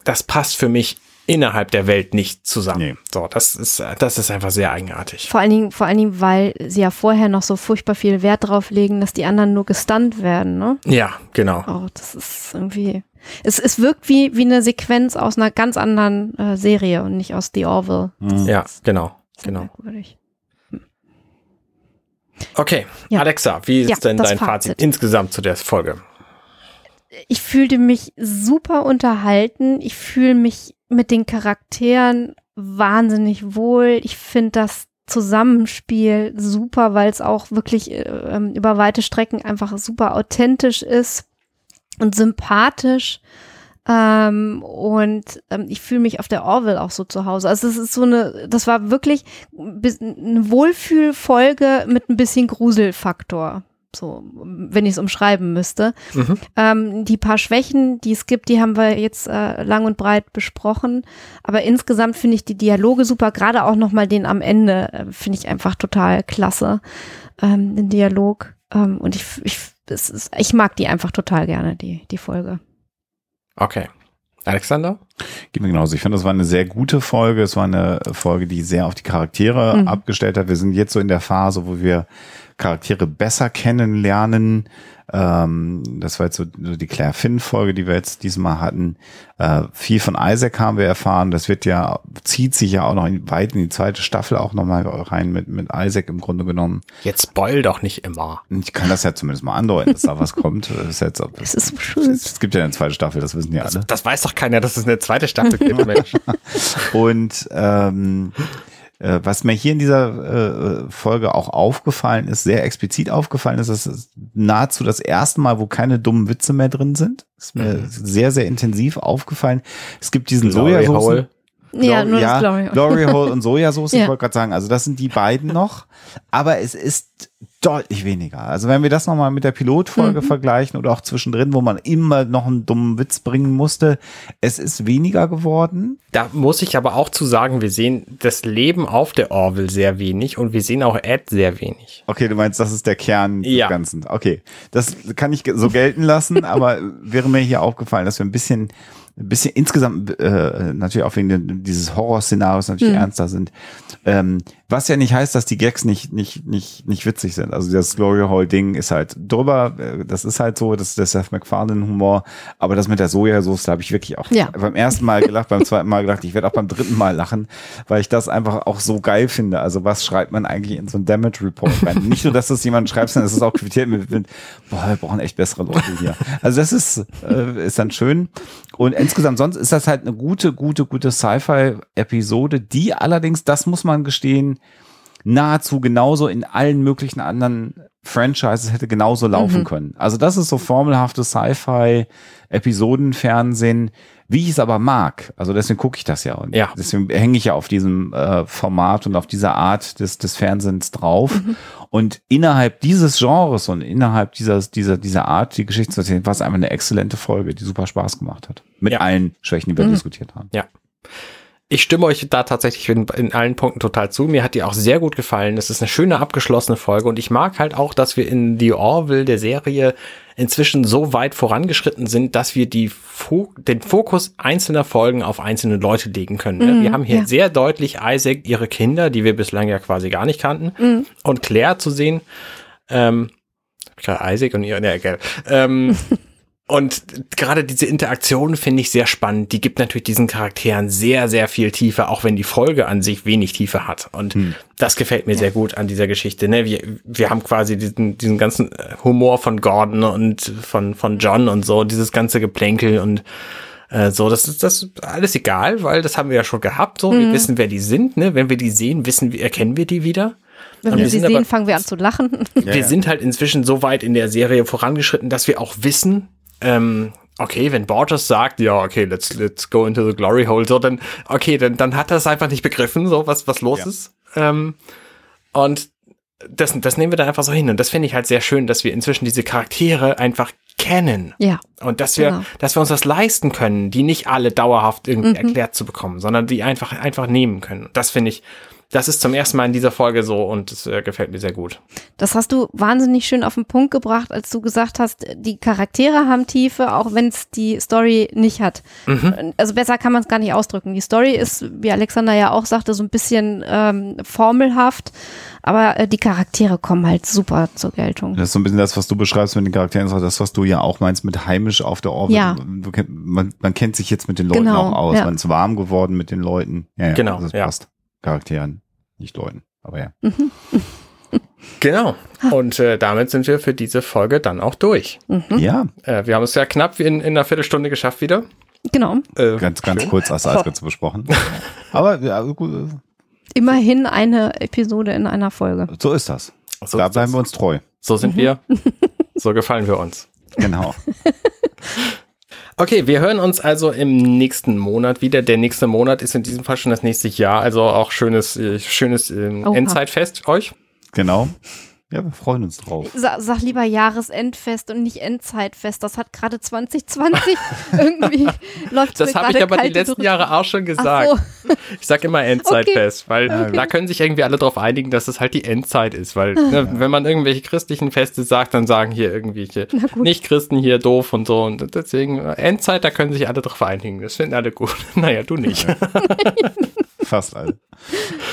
das passt für mich innerhalb der Welt nicht zusammen. Nee. So, das ist das ist einfach sehr eigenartig. Vor allen Dingen vor allen Dingen, weil sie ja vorher noch so furchtbar viel Wert drauf legen, dass die anderen nur gestunt werden, ne? Ja, genau. Oh, das ist irgendwie es, es wirkt wie, wie eine Sequenz aus einer ganz anderen äh, Serie und nicht aus The Orville. Mhm. Ja, genau, genau. Merkwürdig. Okay, ja. Alexa, wie ist ja, denn dein Fazit. Fazit insgesamt zu der Folge? Ich fühlte mich super unterhalten. Ich fühle mich mit den Charakteren wahnsinnig wohl. Ich finde das Zusammenspiel super, weil es auch wirklich äh, über weite Strecken einfach super authentisch ist und sympathisch. Ähm, und ähm, ich fühle mich auf der Orville auch so zu Hause. Also es ist so eine, das war wirklich eine Wohlfühlfolge mit ein bisschen Gruselfaktor. So, wenn ich es umschreiben müsste. Mhm. Ähm, die paar Schwächen, die es gibt, die haben wir jetzt äh, lang und breit besprochen. Aber insgesamt finde ich die Dialoge super. Gerade auch nochmal den am Ende äh, finde ich einfach total klasse. Ähm, den Dialog. Ähm, und ich, ich, ist, ich mag die einfach total gerne, die, die Folge. Okay. Alexander? Geht mir genauso. Ich finde, das war eine sehr gute Folge. Es war eine Folge, die sehr auf die Charaktere mhm. abgestellt hat. Wir sind jetzt so in der Phase, wo wir Charaktere besser kennenlernen, ähm, das war jetzt so, so die Claire Finn-Folge, die wir jetzt diesmal hatten. Äh, viel von Isaac haben wir erfahren. Das wird ja, zieht sich ja auch noch in, weit in die zweite Staffel auch nochmal rein mit, mit Isaac im Grunde genommen. Jetzt spoil doch nicht immer. Ich kann das ja zumindest mal andeuten, dass da was kommt. Das ist jetzt, das ist so schön. Es gibt ja eine zweite Staffel, das wissen ja alle. Das, das weiß doch keiner, dass es eine zweite Staffel gibt, Mensch. Und ähm, äh, was mir hier in dieser äh, Folge auch aufgefallen ist, sehr explizit aufgefallen ist, dass es nahezu das erste Mal, wo keine dummen Witze mehr drin sind. Ist mir mhm. sehr, sehr intensiv aufgefallen. Es gibt diesen Sojasauce. Ja, nur ja, das Glory Hole. Glory Hole und Sojasauce, ja. ich wollte gerade sagen, also das sind die beiden noch, aber es ist deutlich weniger. Also wenn wir das nochmal mit der Pilotfolge mhm. vergleichen oder auch zwischendrin, wo man immer noch einen dummen Witz bringen musste, es ist weniger geworden. Da muss ich aber auch zu sagen, wir sehen das Leben auf der Orville sehr wenig und wir sehen auch Ed sehr wenig. Okay, du meinst, das ist der Kern ja. des Ganzen. Okay, das kann ich so gelten lassen, aber wäre mir hier aufgefallen, dass wir ein bisschen ein bisschen insgesamt äh, natürlich auch wegen dieses Horrorszenarios natürlich mhm. ernster sind. Ähm, was ja nicht heißt, dass die Gags nicht nicht nicht nicht witzig sind. Also das Glory Hall Ding ist halt drüber. Äh, das ist halt so, das ist der Seth MacFarlane Humor. Aber das mit der Sojasauce, da habe ich wirklich auch ja. beim ersten Mal gelacht, beim zweiten Mal gedacht, ich werde auch beim dritten Mal lachen, weil ich das einfach auch so geil finde. Also was schreibt man eigentlich in so ein Damage Report rein? Nicht nur, dass das jemand schreibt, sondern es ist auch quittiert mit, mit boah, wir brauchen echt bessere Leute hier. Also das ist äh, ist dann schön. Und insgesamt sonst ist das halt eine gute, gute, gute Sci-Fi-Episode, die allerdings, das muss man gestehen, nahezu genauso in allen möglichen anderen Franchises hätte genauso laufen Mhm. können. Also das ist so formelhaftes Sci-Fi, Episodenfernsehen, wie ich es aber mag. Also deswegen gucke ich das ja und Ja. deswegen hänge ich ja auf diesem äh, Format und auf dieser Art des, des Fernsehens drauf. Und innerhalb dieses Genres und innerhalb dieser, dieser, dieser Art, die Geschichte zu erzählen, war es einfach eine exzellente Folge, die super Spaß gemacht hat. Mit Ja. allen Schwächen, die wir Mhm. diskutiert haben. Ich stimme euch da tatsächlich in, in allen Punkten total zu. Mir hat die auch sehr gut gefallen. Das ist eine schöne abgeschlossene Folge und ich mag halt auch, dass wir in The Orville der Serie inzwischen so weit vorangeschritten sind, dass wir die Fo den Fokus einzelner Folgen auf einzelne Leute legen können. Ne? Mhm, wir haben hier ja. sehr deutlich Isaac, ihre Kinder, die wir bislang ja quasi gar nicht kannten, Mhm. und Claire zu sehen. Ähm, hab ich gerade Isaac und ihre, ne. Ähm, Und gerade diese Interaktion finde ich sehr spannend. Die gibt natürlich diesen Charakteren sehr, sehr viel Tiefe, auch wenn die Folge an sich wenig Tiefe hat. Und das gefällt mir sehr gut an dieser Geschichte. Ne? Wir, wir haben quasi diesen, diesen ganzen äh, Humor von Gordon und von, von John und so, dieses ganze Geplänkel und äh, so, das ist das alles egal, weil das haben wir ja schon gehabt. So, wir wissen, wer die sind. Ne? Wenn wir die sehen, wissen wir, erkennen wir die wieder. Wenn Und wir wir sie sehen, aber- fangen wir an zu lachen. wir ja. sind halt inzwischen so weit in der Serie vorangeschritten, dass wir auch wissen, ähm, okay, wenn Borges sagt, ja, okay, let's, let's go into the glory hole, so, dann, okay, dann, dann hat er es einfach nicht begriffen, so, was, was los Ja. ist. Ähm, und das, das nehmen wir dann einfach so hin. Und das finde ich halt sehr schön, dass wir inzwischen diese Charaktere einfach kennen. Ja. Und dass wir, Genau. dass wir uns das leisten können, die nicht alle dauerhaft irgendwie erklärt zu bekommen, sondern die einfach, einfach nehmen können. Das finde ich, das ist zum ersten Mal in dieser Folge so und das äh, gefällt mir sehr gut. Das hast du wahnsinnig schön auf den Punkt gebracht, als du gesagt hast, die Charaktere haben Tiefe, auch wenn es die Story nicht hat. Also besser kann man es gar nicht ausdrücken. Die Story ist, wie Alexander ja auch sagte, so ein bisschen ähm, formelhaft, aber äh, die Charaktere kommen halt super zur Geltung. Das ist so ein bisschen das, was du beschreibst mit den Charakteren, ist auch das, was du ja auch meinst mit heimisch auf der Orbit. Ja. Man, man kennt sich jetzt mit den Leuten Genau, auch aus. ja. Man ist warm geworden mit den Leuten. Ja, ja, Genau, es ja. passt. Charakteren, nicht Leuten. Aber ja. Genau. Und äh, damit sind wir für diese Folge dann auch durch. Ja, Äh, wir haben es ja knapp in, in einer Viertelstunde geschafft wieder. Genau. Äh, ganz, ganz kurz als Eisgott zu besprochen. Aber ja, gut, Immerhin eine Episode in einer Folge. so ist das. so, da bleiben wir uns treu. so sind wir. So gefallen wir uns. Genau. Okay, wir hören uns also im nächsten Monat wieder. Der nächste Monat ist in diesem Fall schon das nächste Jahr. Also auch schönes, äh, schönes ähm. Endzeitfest euch. Genau. Ja, wir freuen uns drauf. Sa sag lieber Jahresendfest und nicht Endzeitfest. Das hat gerade 2020 irgendwie läuft Das habe ich aber die letzten Jahre auch schon gesagt. So. Ich sag immer Endzeitfest, weil da können sich irgendwie alle drauf einigen, dass es halt die Endzeit ist. Weil ne, wenn man irgendwelche christlichen Feste sagt, dann sagen hier irgendwelche Nicht-Christen hier doof und so. Und deswegen Endzeit, da können sich alle drauf einigen. Das finden alle gut. naja, du nicht. Fast alle.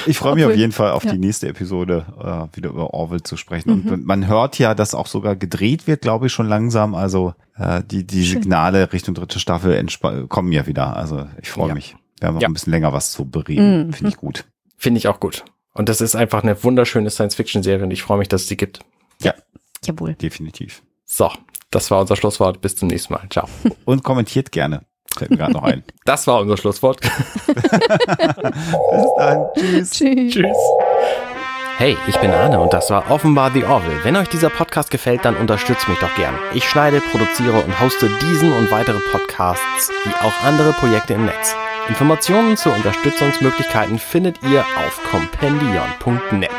Ich freue mich Obwohl- auf jeden Fall auf ja. die nächste Episode, äh, wieder über Orwell zu sprechen. Und man hört ja, dass auch sogar gedreht wird, glaube ich, schon langsam. Also äh, die, die Signale Richtung dritte Staffel kommen ja wieder. Also ich freue Ja. mich. Wir haben noch Ja. ein bisschen länger was zu bereden. Mhm. Finde ich gut. Finde ich auch gut. Und das ist einfach eine wunderschöne Science-Fiction-Serie und ich freue mich, dass es sie gibt. Ja, Jawohl. definitiv. So, das war unser Schlusswort. Bis zum nächsten Mal. Ciao. Und kommentiert gerne. Fällt mir gerade noch ein. Das war unser Schlusswort. Bis dann. Tschüss. Tschüss. Tschüss. Hey, ich bin Arne und das war offenbar The Orville. Wenn euch dieser Podcast gefällt, dann unterstützt mich doch gern. Ich schneide, produziere und hoste diesen und weitere Podcasts wie auch andere Projekte im Netz. Informationen zu Unterstützungsmöglichkeiten findet ihr auf compendion.net.